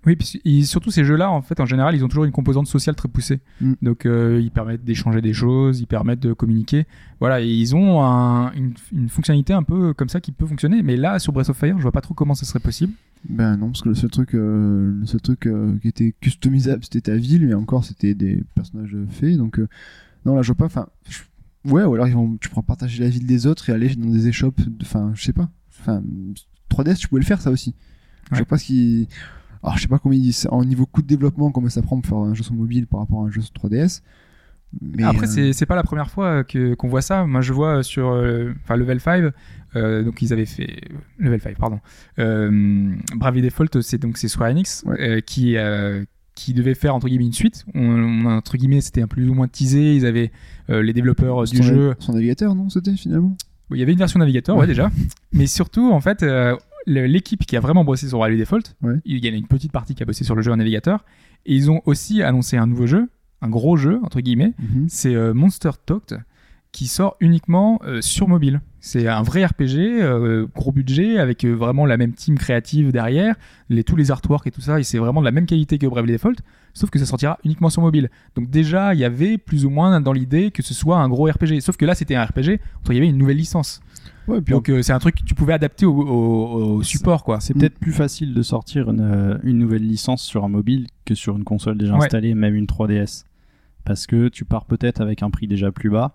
Oui, puis surtout ces jeux-là, en fait, en général, ils ont toujours une composante sociale très poussée. Mm. Donc, euh, ils permettent d'échanger des choses, ils permettent de communiquer. Voilà, et ils ont un- une, une fonctionnalité un peu comme ça qui peut fonctionner. Mais là, sur Breath of Fire, je vois pas trop comment ça serait possible. Ben non, parce que le seul truc, euh, le seul truc euh, qui était customisable, c'était ta ville, mais encore, c'était des personnages faits. Donc, non, là, je vois pas. Enfin, je- ouais, ou alors ils vont, tu pourras partager la ville des autres et aller dans des échoppes. Enfin, je sais pas. Enfin, 3DS, tu pouvais le faire, ça aussi. Je Ouais. sais pas ce qui. Alors, je sais pas combien, en niveau coût de développement, combien ça prend pour faire un jeu sur mobile par rapport à un jeu sur 3DS. Mais, Après, euh, c'est pas la première fois que qu'on voit ça. Moi, je vois sur euh, enfin Level 5, euh, donc ils avaient fait Level 5, pardon. Euh, Bravely Default, c'est donc c'est Square Enix Ouais. euh, qui qui devait faire entre guillemets une suite. On, on- entre guillemets, c'était un plus ou moins teasé. Ils avaient les développeurs du jeu. Son navigateur, non, c'était finalement? Il y avait une version navigateur, ouais, Ouais. déjà. Mais surtout, en fait, euh, l'équipe qui a vraiment bossé sur Bravely Default, Ouais. il y en a une petite partie qui a bossé sur le jeu en navigateur. Et ils ont aussi annoncé un nouveau jeu, un gros jeu, entre guillemets. Mhm. C'est euh, Monster Talked qui sort uniquement euh, sur mobile. C'est un vrai RPG, euh, gros budget, avec vraiment la même team créative derrière, les, tous les artworks et tout ça, et c'est vraiment de la même qualité que Bravely Default, sauf que ça sortira uniquement sur mobile. Donc déjà, il y avait plus ou moins dans l'idée que ce soit un gros RPG, sauf que là, c'était un RPG, il y avait une nouvelle licence. Ouais, puis Donc euh, c'est un truc que tu pouvais adapter au, au- au support, quoi. C'est peut-être plus facile de sortir une, euh, une nouvelle licence sur un mobile que sur une console déjà Ouais. installée, même une 3DS. Parce que tu pars peut-être avec un prix déjà plus bas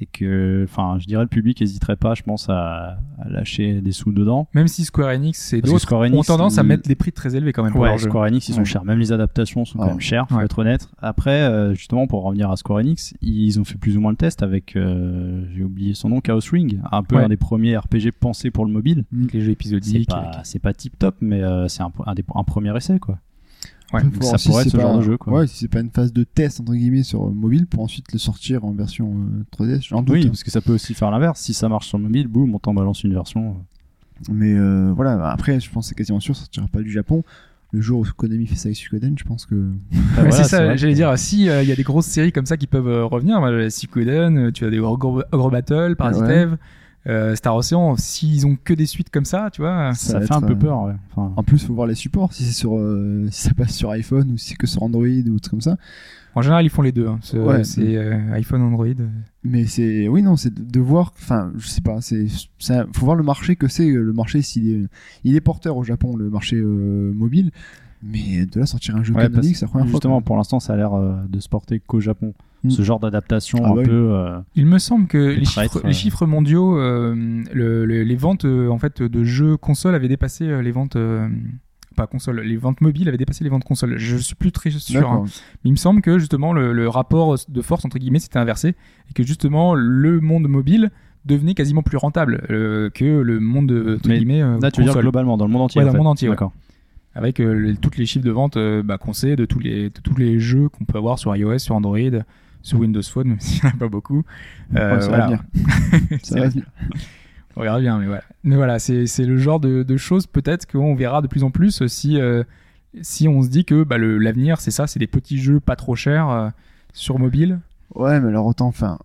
et que, enfin, je dirais le public hésiterait pas, je pense, à, à lâcher des sous dedans. Même si Square Enix et d'autres Square ont tendance à mettre des prix très élevés quand même pour Ouais. Square Enix, ils sont Ouais. chers. Même les adaptations sont quand même chères, faut Ouais. être honnête. Après, euh, justement, pour revenir à Square Enix, ils ont fait plus ou moins le test avec, euh, j'ai oublié son nom, Chaos Ring, un peu Ouais. un des premiers RPG pensés pour le mobile. Les jeux C'est épisodiques. pas, avec- c'est pas tip top, mais euh, c'est un, un, des- un premier essai, quoi. Ouais. Donc ça pourrait être ce pas- genre de jeu, quoi. Ouais, si c'est pas une phase de test entre guillemets sur euh, mobile pour ensuite le sortir en version euh, 3DS, j'en doute. Oui, hein. parce que ça peut aussi faire l'inverse. Si ça marche sur mobile, boum, on t'en balance une version. Mais euh, voilà, après, je pense que c'est quasiment sûr, ça sortira pas du Japon. Le jour où Konami fait ça avec Suikoden, je pense que. Voilà, c'est ça, j'allais que- dire, si il y a des grosses séries comme ça qui peuvent euh, revenir, moi, Suikoden, euh, tu as des Ogre, Ogre Battle, Parasite Ouais. Euh, Star Ocean, s'ils ont que des suites comme ça, tu vois. Ça, fait un peu euh, peur, ouais. Enfin, En plus, faut voir les supports, si c'est sur, euh, si ça passe sur iPhone ou si c'est que sur Android ou trucs comme ça. En général, ils font les deux. hein. C'est Ouais. c'est, euh, iPhone, Android. Mais c'est, oui, non, c'est de, de voir, enfin, je sais pas, c'est, faut voir le marché que c'est, le marché s'il est, il est porteur au Japon, le marché euh, mobile. Mais de là sortir un jeu ouais, canonique, c'est la première justement, fois. pour l'instant, ça a l'air euh, de se porter qu'au Japon. Mm. Ce genre d'adaptation Ah un ouais. peu. euh, Il me semble que les traître, chiffres, euh. les chiffres mondiaux, euh, le- le- les ventes en fait de jeux consoles avaient dépassé les ventes. euh, pas console, les ventes mobiles avaient dépassé les ventes consoles. Je suis plus très sûr. hein. D'accord. Mais il me semble que justement le, le rapport de force entre guillemets s'était inversé et que justement le monde mobile devenait quasiment plus rentable euh, que le monde entre Mais guillemets euh, Là, tu veux dire console. globalement, dans le monde entier Ouais, en dans le fait. monde entier, ouais. Avec euh, les- toutes les chiffres de vente euh, bah, qu'on sait de tous les de tous les jeux qu'on peut avoir sur iOS, sur Android, sur Windows Phone, même s'il n'y en a pas beaucoup. Euh, Ouais, ça voilà. va venir. Ça va venir. on verra bien, mais voilà. Mais voilà, c'est le genre de, de choses peut-être qu'on verra de plus en plus si euh, si on se dit que bah, l'avenir c'est ça, c'est des petits jeux pas trop chers euh, sur mobile. Ouais, mais alors autant, enfin,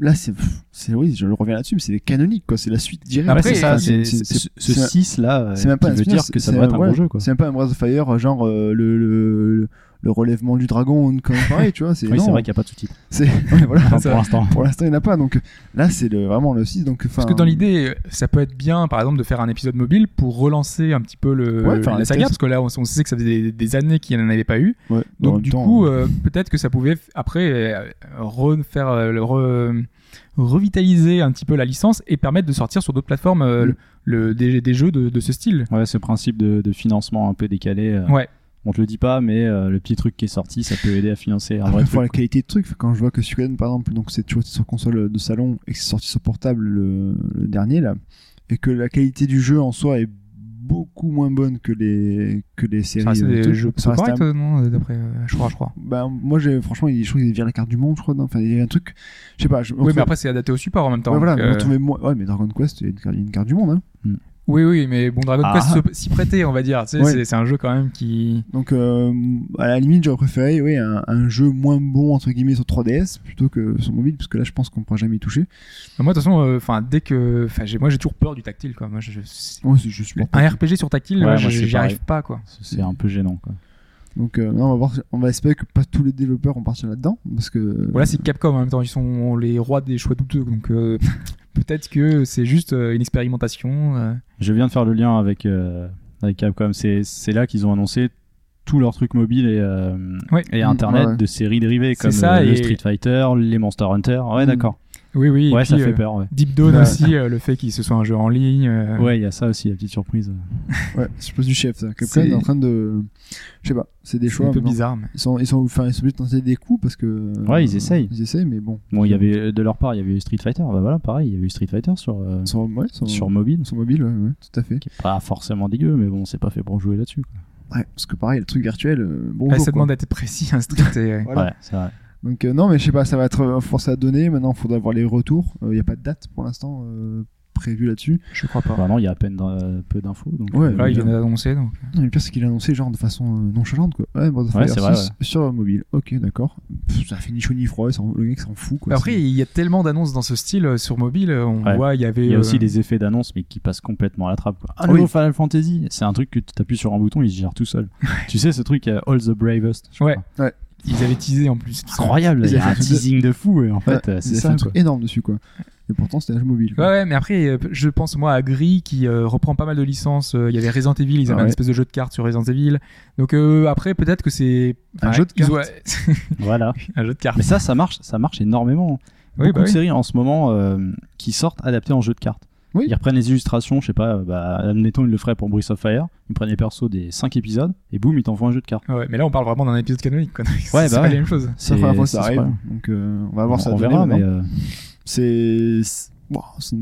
là, c'est, c'est, oui, je reviens là-dessus, mais c'est des canoniques, quoi, c'est la suite directe. Après, c'est ça, c'est- ce c'est- ce 6 là, c'est même pas qui un veut dire que ça doit être un bon jeu, quoi. C'est même pas un Breath of Fire, genre euh, le, le, relèvement du dragon ou une connerie pareille, tu vois. C'est, Oui, non, c'est vrai qu'il n'y a pas de sous-titres. c'est, ouais, voilà. Enfin, Ça- pour l'instant. Pour l'instant, il n'y en a pas, donc là, c'est le, vraiment le 6, donc. Parce que dans l'idée, ça peut être bien, par exemple, de faire un épisode mobile pour relancer un petit peu le, Ouais, la saga, parce que là, on, on sait que ça faisait des, des années qu'il n'y en avait pas eu. Ouais, Donc même du temps, coup, euh, peut-être que ça pouvait après euh, refaire euh, le re- revitaliser un petit peu la licence et permettre de sortir sur d'autres plateformes euh, Mm. le, le- des, des jeux de, de ce style. Ouais, ce principe de, de financement un peu décalé. euh, Ouais. On te le dit pas, mais euh, le petit truc qui est sorti, ça peut aider à financer un Après, vrai la qualité de truc. Quand je vois que Suikoden, par exemple, donc c'est toujours sur console de salon et que c'est sorti sur portable le, le dernier là, et que la qualité du jeu en soi est beaucoup moins bonnes que les que les séries. Ça reste euh, des jeux Ça reste corrects, non D'après, euh, je crois, je crois. Ben, moi, j'ai, franchement, il- je trouve qu'il y a la carte du monde, je crois. non Enfin, il y a un truc, je sais pas. Je, Oui, mais après, c'est adapté au support en même temps. Ouais, voilà, euh, ouais, mais Dragon Quest, il y a une carte, du monde, hein. Oui, oui, mais bon, Dragon Ah. Quest s'y prêtait, on va dire. Tu sais, Ouais. c'est- un jeu quand même qui. Donc, euh, à la limite, j'aurais préféré, oui, un, un jeu moins bon, entre guillemets, sur 3DS, plutôt que sur mobile, parce que là, je pense qu'on pourra jamais y toucher. Moi, de toute façon, euh, enfin, dès que, moi, j'ai toujours peur du tactile, quoi. Moi, je, je- c'est- Ouais, c'est- je suis un RPG sur tactile, Ouais, j'y arrive pas, quoi. C'est un peu gênant, quoi. Donc, euh, non, on va voir, on va espérer que pas tous les développeurs vont partir là-dedans, parce que. Voilà, c'est Capcom en même temps, ils sont les rois des choix douteux, donc euh, peut-être que c'est juste euh, une expérimentation. euh. Je viens de faire le lien avec, euh, avec Capcom. C'est c'est là qu'ils ont annoncé tous leurs trucs mobiles et, euh, Ouais. et internet ouais, ouais. de séries dérivées comme ça, euh, le et- Street Fighter, les Monster Hunter. Ouais, Mm. d'accord. Oui, oui. Ouais, ça fait euh, peur. Ouais, Deep Dawn Ouais. aussi, euh, le fait qu'il se soit un jeu en ligne. euh, ouais, il y a ça aussi, la petite surprise. Ouais, pas du chef, ça. Capcom est en train de. Je sais pas, c'est des choix. un peu bizarre. Mais... Ils sont, ils sont, enfin, ils sont obligés de tenter des coups parce que. Ouais, ils essayent. Ils essayent, mais bon. Bon, il y avait de leur part, il y avait eu Street Fighter. Bah voilà, pareil, il y avait eu Street Fighter sur euh, Sur, ouais, sur, sur mobile, sur mobile, ouais, ouais, tout à fait. qui est pas forcément dégueu, mais bon, c'est pas fait pour jouer là-dessus. Ouais, parce que pareil, le truc virtuel, euh, bon. Ouais, ça demande d'être précis, un Street. et- Voilà. Ouais, c'est vrai. Donc euh, non, mais je sais pas, ça va être euh, forcé à donner. Maintenant, il faudra voir les retours. Il n'y a pas de date pour l'instant euh, prévue là-dessus. Je crois pas. Bah non, il y a à peine peu d'infos. Donc, Ouais, euh, Là, il bien. vient d'annoncer, donc. Non, le pire, c'est qu'il a annoncé genre de façon euh, nonchalante quoi. Ouais, of Ouais, c'est vrai, 6 sur mobile. Ok, d'accord. Pff, Ça fait ni chaud ni froid. il Le mec s'en fout quoi. Après, il y a tellement d'annonces dans ce style euh, sur mobile. euh, On Ouais. voit, il y avait. Il y a euh, aussi des effets d'annonce, mais qui passent complètement à la trappe. Quoi. Ah, Oui. nouveau Final Fantasy, c'est un truc que tu appuies sur un bouton, il se gère tout seul. tu sais, ce truc, euh, All the Bravest. je Ouais. crois. Ils avaient teasé en plus. Incroyable, il y a un teasing de fou, et en Ouais, fait, euh, c'est un truc énorme dessus quoi. Et pourtant, c'était un jeu mobile. Ouais, quoi. ouais, mais après, euh, je pense moi à Gris qui euh, reprend pas mal de licences. Il y avait Resident Evil, ils avaient Ah un ouais. espèce de jeu de cartes sur Resident Evil. Donc euh, après, peut-être que c'est Un jeu de cartes. Voilà. un jeu de cartes. Mais ça, ça marche, ça marche énormément. Oui, Beaucoup bah de oui. séries en ce moment euh, qui sortent adaptées en jeu de cartes. Oui. Ils reprennent les illustrations, je sais pas, bah, admettons, ils le feraient pour Breath of Fire. Ils prennent les persos des 5 épisodes, et boum, ils t'envoient un jeu de cartes. Ouais, mais là, on parle vraiment d'un épisode canonique. Quoi. c'est Ouais, c'est bah pas ouais. la même chose. C'est la première fois que ça arrive. Donc euh, on va voir ça. on verra, mais euh, c'est c'est- bon, c'est-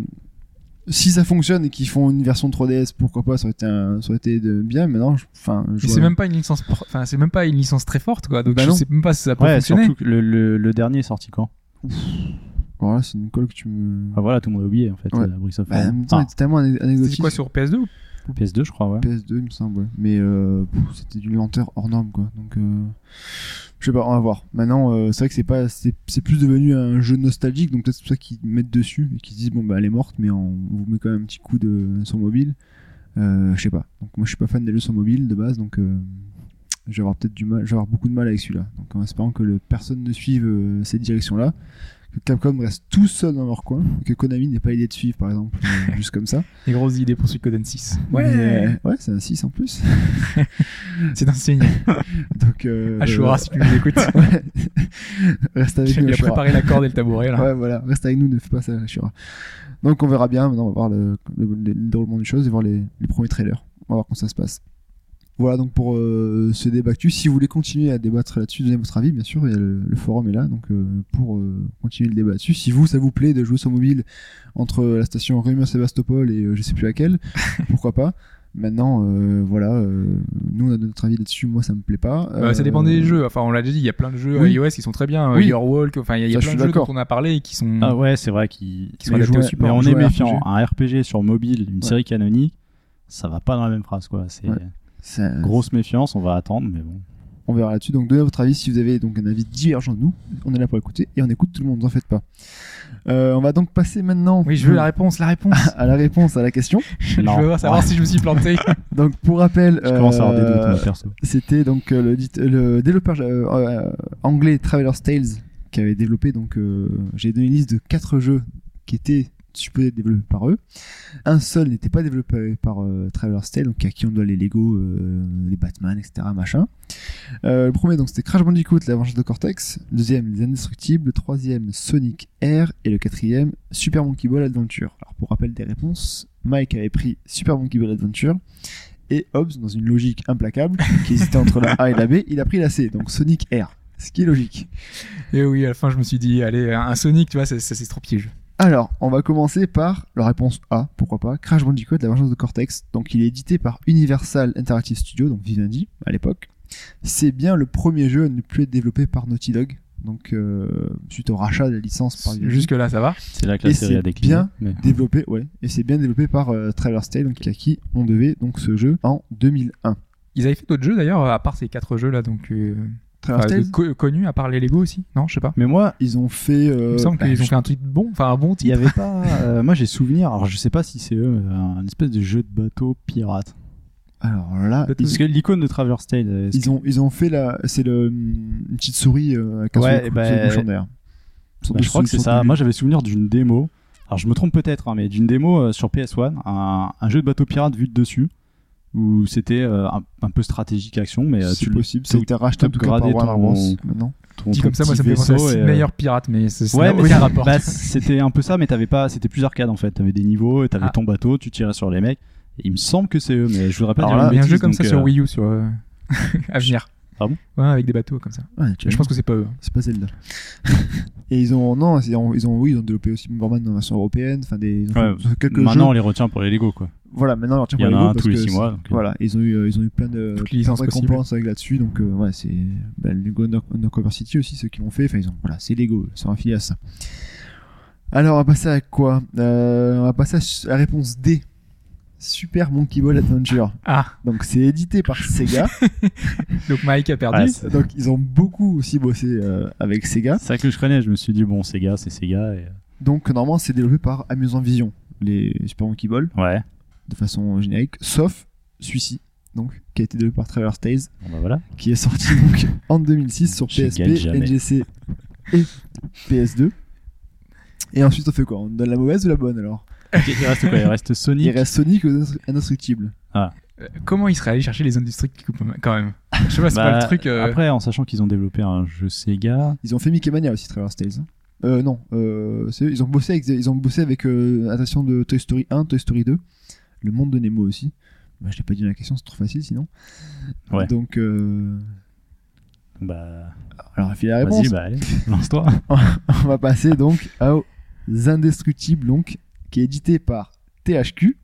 si ça fonctionne et qu'ils font une version 3DS pourquoi pas ça aurait été un- ça aurait été de bien je- enfin je Et vois- c'est même pas une licence, enfin c'est même pas une licence très forte, quoi. Donc Bah je non. sais même pas si ça peut ouais, fonctionner. surtout que le, le, le dernier est sorti quand? Voilà c'est une colle que tu me Enfin voilà, tout le monde a oublié en fait, Ouais. Breath of bah, Fire. en même temps Enfin, c'était tellement anecdotique C'est quoi sur PS2 ou- PS2, je crois, ouais. PS2 il me semble ouais. mais euh, c'était d'une lenteur hors norme quoi donc euh, je sais pas on va voir maintenant euh, c'est vrai que c'est pas c'est c'est plus devenu un jeu nostalgique donc peut-être c'est pour ça qu'ils mettent dessus et qu'ils se disent bon bah elle est morte mais on, on vous met quand même un petit coup de sur mobile euh, je sais pas donc moi je suis pas fan des jeux sur mobile de base donc euh, je vais avoir peut-être du mal je vais avoir beaucoup de mal avec celui-là donc en espérant que le, personne ne suive euh, cette direction là que Capcom reste tout seul dans leur coin que Konami n'ait pas idée de suivre par exemple euh, juste comme ça Les grosses idées pour Suikoden 6. Mais, euh, ouais c'est un 6 en plus C'est un signe. donc euh, Ashura, si tu nous écoutes. Ouais. Reste avec nous. Il a préparé la corde et le tabouret, là. Ouais, voilà, reste avec nous, ne fais pas ça, Ashura. Donc on verra bien, maintenant on va voir le, le, le déroulement des choses et voir les, les premiers trailers. On va voir comment ça se passe. Voilà donc pour euh, ce débat actu. Si vous voulez continuer à débattre là-dessus, donnez votre avis, bien sûr, le, le forum est là, donc euh, pour euh, continuer le débat dessus. Si vous, ça vous plaît de jouer sur mobile entre la station Rumeur Sébastopol et euh, je sais plus laquelle, pourquoi pas. Maintenant, euh, voilà, euh, nous on a donné notre avis là-dessus. Moi, ça me plaît pas. Bah, ça dépend Euh, des jeux. Enfin, on l'a déjà dit, il y a plein de jeux Oui. iOS qui sont très bien. Oui. Euh, Your Walk, enfin, il y a, il y a Ça, je plein de jeux dont on a parlé et qui sont. Ah ouais, c'est vrai qu'ils Qui sont mais adaptés au support. Mais on est méfiant. Un RPG sur mobile, une Ouais. série canonique, ça va pas dans la même phrase quoi. C'est Ouais. Ça- grosse méfiance, on va attendre, mais bon. On verra là-dessus. Donc donnez votre avis si vous avez donc un avis divergent de nous. On est là pour écouter et on écoute tout le monde, ne en faites pas. Euh, on va donc passer maintenant Oui, je veux la réponse, la réponse. à la réponse à la question. je veux savoir si je me suis planté. Donc pour rappel, Je commence à avoir des doutes euh, c'était donc euh, le, dit- le développeur euh, euh, anglais Traveler's Tales qui avait développé donc euh, j'ai donné une liste de quatre jeux qui étaient supposés être développés par eux. Un seul n'était pas développé par euh, Traveler's donc à qui on doit les Lego, euh, les Batman, etc. Euh, le premier donc c'était Crash Bandicoot, la vengeance de Cortex. Le deuxième les Indestructibles. Le troisième Sonic Air et le quatrième Super Monkey Ball Adventure. Alors pour rappel des réponses, Mike avait pris Super Monkey Ball Adventure et Hobbs, dans une logique implacable, qui hésitait entre la A et la B, il a pris la C, donc Sonic Air. Ce qui est logique. Et oui, à la fin, je me suis dit, allez, un Sonic, tu vois, ça, ça, c'est trop piégeux. Alors, on va commencer par la réponse A, pourquoi pas, Crash Bandicoot, la version de Cortex. Donc, il est édité par Universal Interactive Studio, donc Vivendi, à l'époque. C'est bien le premier jeu à ne plus être développé par Naughty Dog. Donc, euh, suite au rachat de la licence par Vivendi. Jusque là, ça va. C'est là que Et la série c'est a décliné. bien mais- développé, ouais, et c'est bien développé par euh, Traverse Tale, donc à qui on devait donc ce jeu en 2001. Ils avaient fait d'autres jeux d'ailleurs, à part ces quatre jeux là, donc euh, enfin, co- connus, à part les Lego aussi. Non, je sais pas. Mais moi, ils ont fait. euh, Il me semble bah, qu'ils ont je- fait un truc bon, enfin un bon il y titre. avait pas. euh, moi, j'ai souvenir. Alors, je sais pas si c'est eux, un espèce de jeu de bateau pirate. Alors là, Bateau- Parce que l'icône de Traverse Tale. est-ce ils ont ils ont fait la, c'est le une petite souris euh, avec un Ouais, coup- bah, Bah, je crois que c'est ça. Moi, j'avais souvenir d'une démo. Alors, je me trompe peut-être, hein, mais d'une démo euh, sur PS1, un, un jeu de bateau pirate vu de dessus, où c'était euh, un, un peu stratégique action, mais euh, c'est possible. Été racheté en tout cas par ton- Bros. Maintenant. ton, Dit ton comme ça, moi ça me fait penser à et, euh, meilleur pirate, mais c'est Ouais, ouais, mais aucun c'est- rapport. bah, c'était un peu ça, mais t'avais pas, c'était plus arcade en fait. T'avais des niveaux, et t'avais Ah. ton bateau, tu tirais sur les mecs. Et il me semble que c'est eux, mais je voudrais pas Alors dire là, Il y a un jeu comme ça sur Wii U sur euh, à venir. Ah bon Ouais, avec des bateaux comme ça. Ouais, tu Je pense que c'est pas eux. c'est pas Zelda. et ils ont non, ils ont, ils ont oui, ils ont développé aussi Bomberman dans la version européenne. Enfin des Ouais, quelques Maintenant, on les retient pour les Lego, quoi. Voilà, maintenant on leur tient Il y pour en les a Lego un parce tous les six mois. donc, euh, Voilà, ils ont eu euh, ils ont eu plein de Toutes les licences plein de récompenses avec là-dessus. Donc euh, ouais, c'est bah, Lego Undercover City aussi ceux qui l'ont fait. Enfin ils ont voilà, c'est Lego, ils sont affiliés à ça. Alors on va passer à quoi? Euh, On va passer à la réponse D. Super Monkey Ball Adventure. Ah, Donc c'est édité par Sega. donc Mike a perdu. C'est- Donc ils ont beaucoup aussi bossé euh, avec Sega. C'est ça que je connais. Je me suis dit, bon, Sega, c'est Sega. Et... Donc normalement c'est développé par Amusant Vision, les Super Monkey Ball, Ouais. De façon générique, sauf celui-ci, donc qui a été développé par Traverse Tales, Bon, bah voilà. qui est sorti donc en 2006 sur Je PSP. NGC et PS2. Et ensuite on fait quoi? On donne la mauvaise ou la bonne alors? Il reste quoi? Il reste Il Sonic. reste Sonic aux Index- Indestructibles. Euh, Comment il serait allé chercher les industries qui coupent quand même? Je sais pas, c'est Bah, pas le truc. euh, Après, en sachant qu'ils ont développé un jeu Sega. Ils ont fait Mickey Mania aussi Traverse Tales. hein. Euh, non, euh, c'est eux, ils ont bossé avec, ils ont bossé avec euh, adaptation de Toy Story 1, Toy Story 2, Le Monde de Nemo aussi. Bah, je l'ai pas dit la question, c'est trop facile sinon. Ouais. Donc, euh, Bah, alors, il la réponse. vas-y, bah allez, lance-toi. On va passer donc aux Indestructibles, donc, qui est édité par THQ.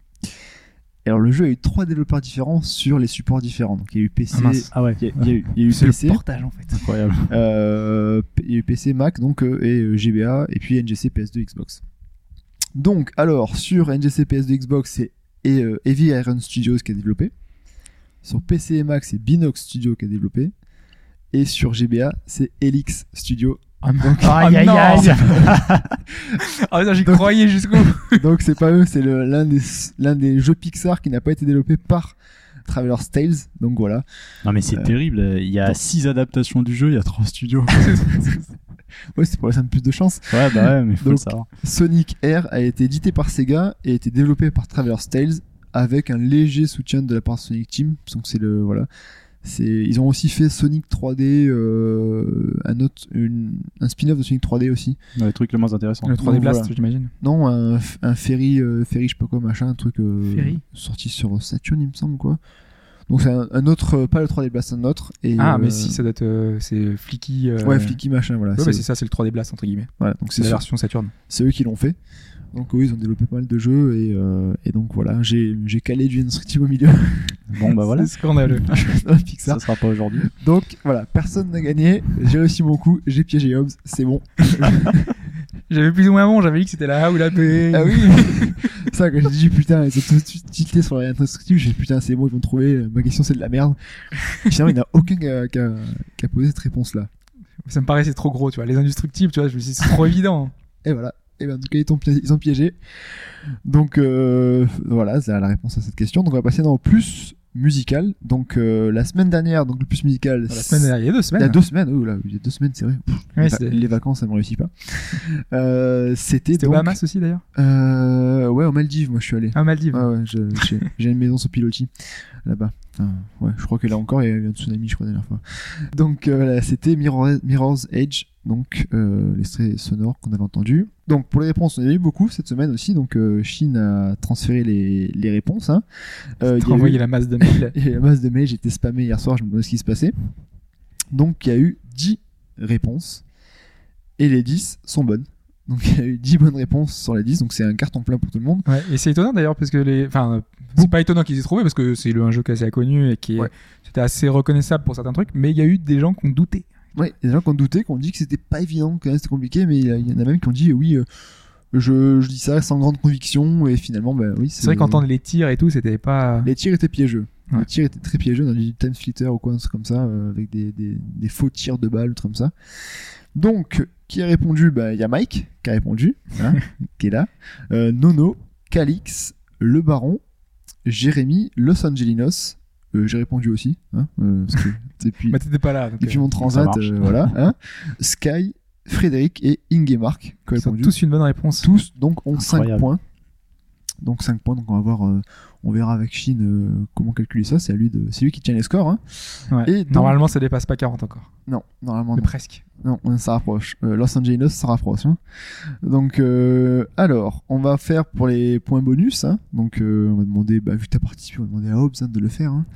Alors, le jeu a eu trois développeurs différents sur les supports différents. Donc, il y a eu PC, Ah. Ah ouais, il y a, il y a eu, il y a eu C'est PC, le portage en fait. incroyable. euh, il y a eu PC, Mac, donc, euh, et euh, GBA, et puis NGC, PS2, Xbox. Donc, alors, sur NGC, PS2, Xbox, c'est et, euh, Heavy Iron Studios qui a développé. Sur PC et Mac, c'est Binox Studio qui a développé. Et sur GBA, c'est Helix Studio. Ah, Donc, Aïe, aïe, non. aïe. Ah putain, j'y Donc- croyais jusqu'au bout. Donc c'est pas eux, c'est le- l'un des, l'un des jeux Pixar qui n'a pas été développé par Traveler's Tales. Donc voilà. Non, mais c'est Euh, terrible. Il y a six adaptations du jeu, il y a trois studios. Ouais, c'est pour laisser un plus de chance. ouais, bah ouais, mais faut le savoir. Sonic Air a été édité par Sega et a été développé par Traveler's Tales avec un léger soutien de la part de Sonic Team. Donc c'est le voilà. C'est ils ont aussi fait Sonic 3D, euh, un autre, une- un spin-off de Sonic 3D aussi. Ouais, le truc le moins intéressant. Le 3D Donc, Blast, voilà. j'imagine. Non, un, ferry, euh, ferry, je sais pas quoi, machin, un truc euh, Ferry sorti sur Saturn, il me semble quoi. Donc c'est un, un autre, euh, pas le 3D Blast, un autre. Et, Ah, mais si, ça doit être. euh, c'est Flicky. euh, Ouais, Flicky machin, voilà. Ouais, c'est c'est ça, c'est le 3D Blast entre guillemets. voilà, donc C'est c'est la sûr- version Saturn. c'est eux qui l'ont fait. Donc oui, ils ont développé pas mal de jeux et, euh, et donc voilà, j'ai j'ai calé du Instructive au milieu. Bon, bah voilà. C'est scandaleux. Pixar. Ça sera pas aujourd'hui. Donc voilà, personne n'a gagné. J'ai réussi mon coup, j'ai piégé Hobbs, c'est bon. J'avais plus ou moins bon, j'avais dit que c'était la A ou la B. Ah oui Ça, quand j'ai dit putain, ils ont tout de suite tilté sur la instructive, j'ai dit putain, c'est bon, ils vont trouver, ma question c'est de la merde. Finalement, il n'y en a aucun qui a, qui a- qui a posé cette réponse-là. Ça me paraissait trop gros, tu vois. Les indestructibles, tu vois, je me suis dit, c'est trop évident. Et voilà. Et ben, en tout cas, ils ont, ils ont piégé. Donc, euh, voilà, c'est la réponse à cette question. Donc, on va passer dans le plus musical. Donc, euh, la semaine dernière, donc le plus musical. La semaine dernière, il y a deux Il y semaines. a deux semaines, oh là, il y a deux semaines, c'est vrai. Pff, Ouais, les, va- c'était- les vacances, ça ne me réussit pas. Euh, C'était C'était aux donc. Bahamas aussi d'ailleurs. Euh, ouais, aux Maldives, moi je suis allé. Ah, Maldives. Ouais, je- j'ai j'ai une maison sur Piloti, là-bas. Enfin, ouais, je crois que là encore, il y a eu un tsunami, je crois, la dernière fois. Donc, euh, voilà, c'était Mirror, Mirror's Edge, donc euh, l'extrait sonore qu'on avait entendu. Donc, pour les réponses, on a eu beaucoup cette semaine aussi. Donc, euh, Chine a transféré les, les réponses. Hein. Euh, il y a envoyé eu- la masse de mails. il y a eu la masse de mails, j'étais spammé hier soir, je me demandais ce qui se passait. Donc, il y a eu 10 réponses. Et les 10 sont bonnes. Donc il y a eu 10 bonnes réponses sur les 10, donc c'est un carton plein pour tout le monde. Ouais, et c'est étonnant d'ailleurs parce que les. Enfin, c'est pas étonnant qu'ils aient trouvé parce que c'est un jeu qui est assez connu et qui est. Ouais. C'était assez reconnaissable pour certains trucs, mais il y a eu des gens qui ont douté. A des gens qui ont douté, qui ont dit que c'était pas évident, que c'était compliqué, mais il y en a même qui ont dit oui, euh, je, je dis ça sans grande conviction, et finalement, bah oui, C'est vrai qu'entendre les tirs et tout, c'était pas. Les tirs étaient piégeux. Ouais. Les tirs étaient très piégeux dans du time splitter ou quoi, un truc comme ça, euh, avec des, des, des faux tirs de balles, trucs comme ça. Donc, qui a répondu Bah, il y a Mike qui a répondu, hein, qui est là. Euh, Nono, Calix, Le Baron, Jérémy, Los Angelinos. Euh, J'ai répondu aussi, hein, euh, parce que depuis, Bah, t'étais pas là. Donc, depuis euh, mon transat, voilà. Hein. Sky, Frédéric et Ingemark qui ont répondu tous une bonne réponse. tous donc ont 5 Incroyable. points. Donc 5 points, donc on va voir, euh, on verra avec Chine euh, comment calculer ça. C'est à lui de, c'est lui qui tient les scores. Hein. Ouais. Et donc- Normalement, ça dépasse pas 40 encore. Non, normalement Mais non. presque. Non, on- ça rapproche. Euh, Los Angeles, ça rapproche. hein. Donc euh, alors, on va faire pour les points bonus. hein. Donc euh, on va demander, bah, vu que t'as participé, on va demander à Hobbs hein, de le faire. hein.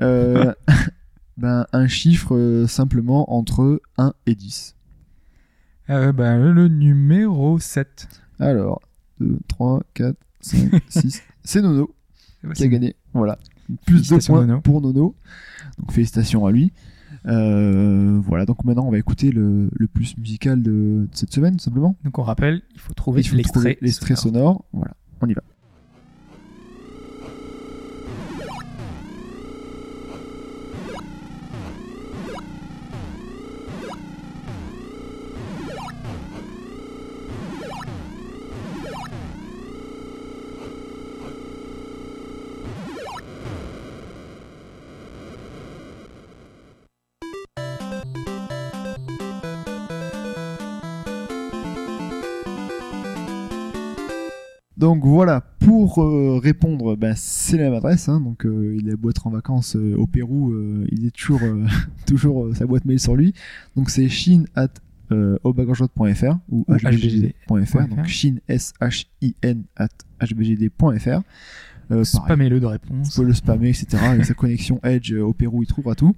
Euh, ben un chiffre simplement entre 1 et 10. Euh, bah, le numéro 7. Alors 2, 3, 4, 5, 6. C'est Nono. qui a gagné. Voilà. Plus de points Nono. pour Nono. Donc félicitations à lui. Euh, voilà, donc maintenant on va écouter le, le plus musical de, de cette semaine, simplement. Donc on rappelle, il faut trouver l'extrait. sonore. Voilà, on y va. Donc voilà, pour euh, répondre, ben, c'est la même adresse. hein. donc euh, il a beau être en vacances euh, au Pérou, il est toujours, toujours sa boîte mail sur lui. Donc c'est chine at ou Ou hbgd.fr. Donc chine s h i n at hbgd.fr. Euh. Spammez-le de Vous réponse. pouvez le spammer, etc. Avec sa connexion Edge au Pérou, il trouvera tout.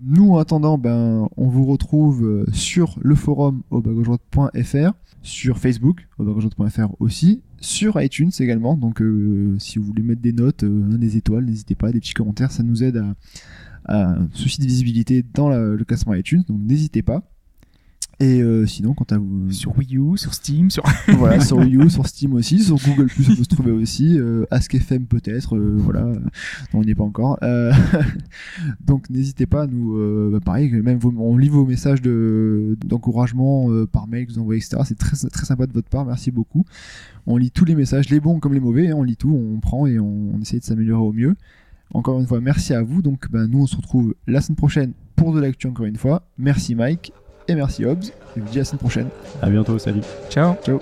Nous, en attendant, ben, on vous retrouve sur le forum au sur Facebook au bagaujoie.fr aussi, sur iTunes également. Donc, euh, si vous voulez mettre des notes, euh, des étoiles, n'hésitez pas, des petits commentaires, ça nous aide à, à un souci de visibilité dans le classement iTunes. Donc, n'hésitez pas. Et euh, sinon, quant à vous, Sur Wii U, sur Steam, sur. voilà, sur Wii U, sur Steam aussi, sur Google Plus, on peut se trouver aussi, euh, Ask FM peut-être, euh, voilà, Non, on n'y est pas encore. Euh, donc n'hésitez pas à nous, bah, pareil, même vos- on lit vos messages de d'encouragement par mail que vous envoyez, etc. C'est très très sympa de votre part, merci beaucoup. On lit tous les messages, les bons comme les mauvais, hein, on lit tout, on prend et on, on essaye de s'améliorer au mieux. Encore une fois, merci à vous. Donc, ben, nous, on se retrouve la semaine prochaine pour de l'actu encore une fois. Merci Mike et merci Hobbs. Et je vous dis à la semaine prochaine. À bientôt, salut. Ciao. Ciao.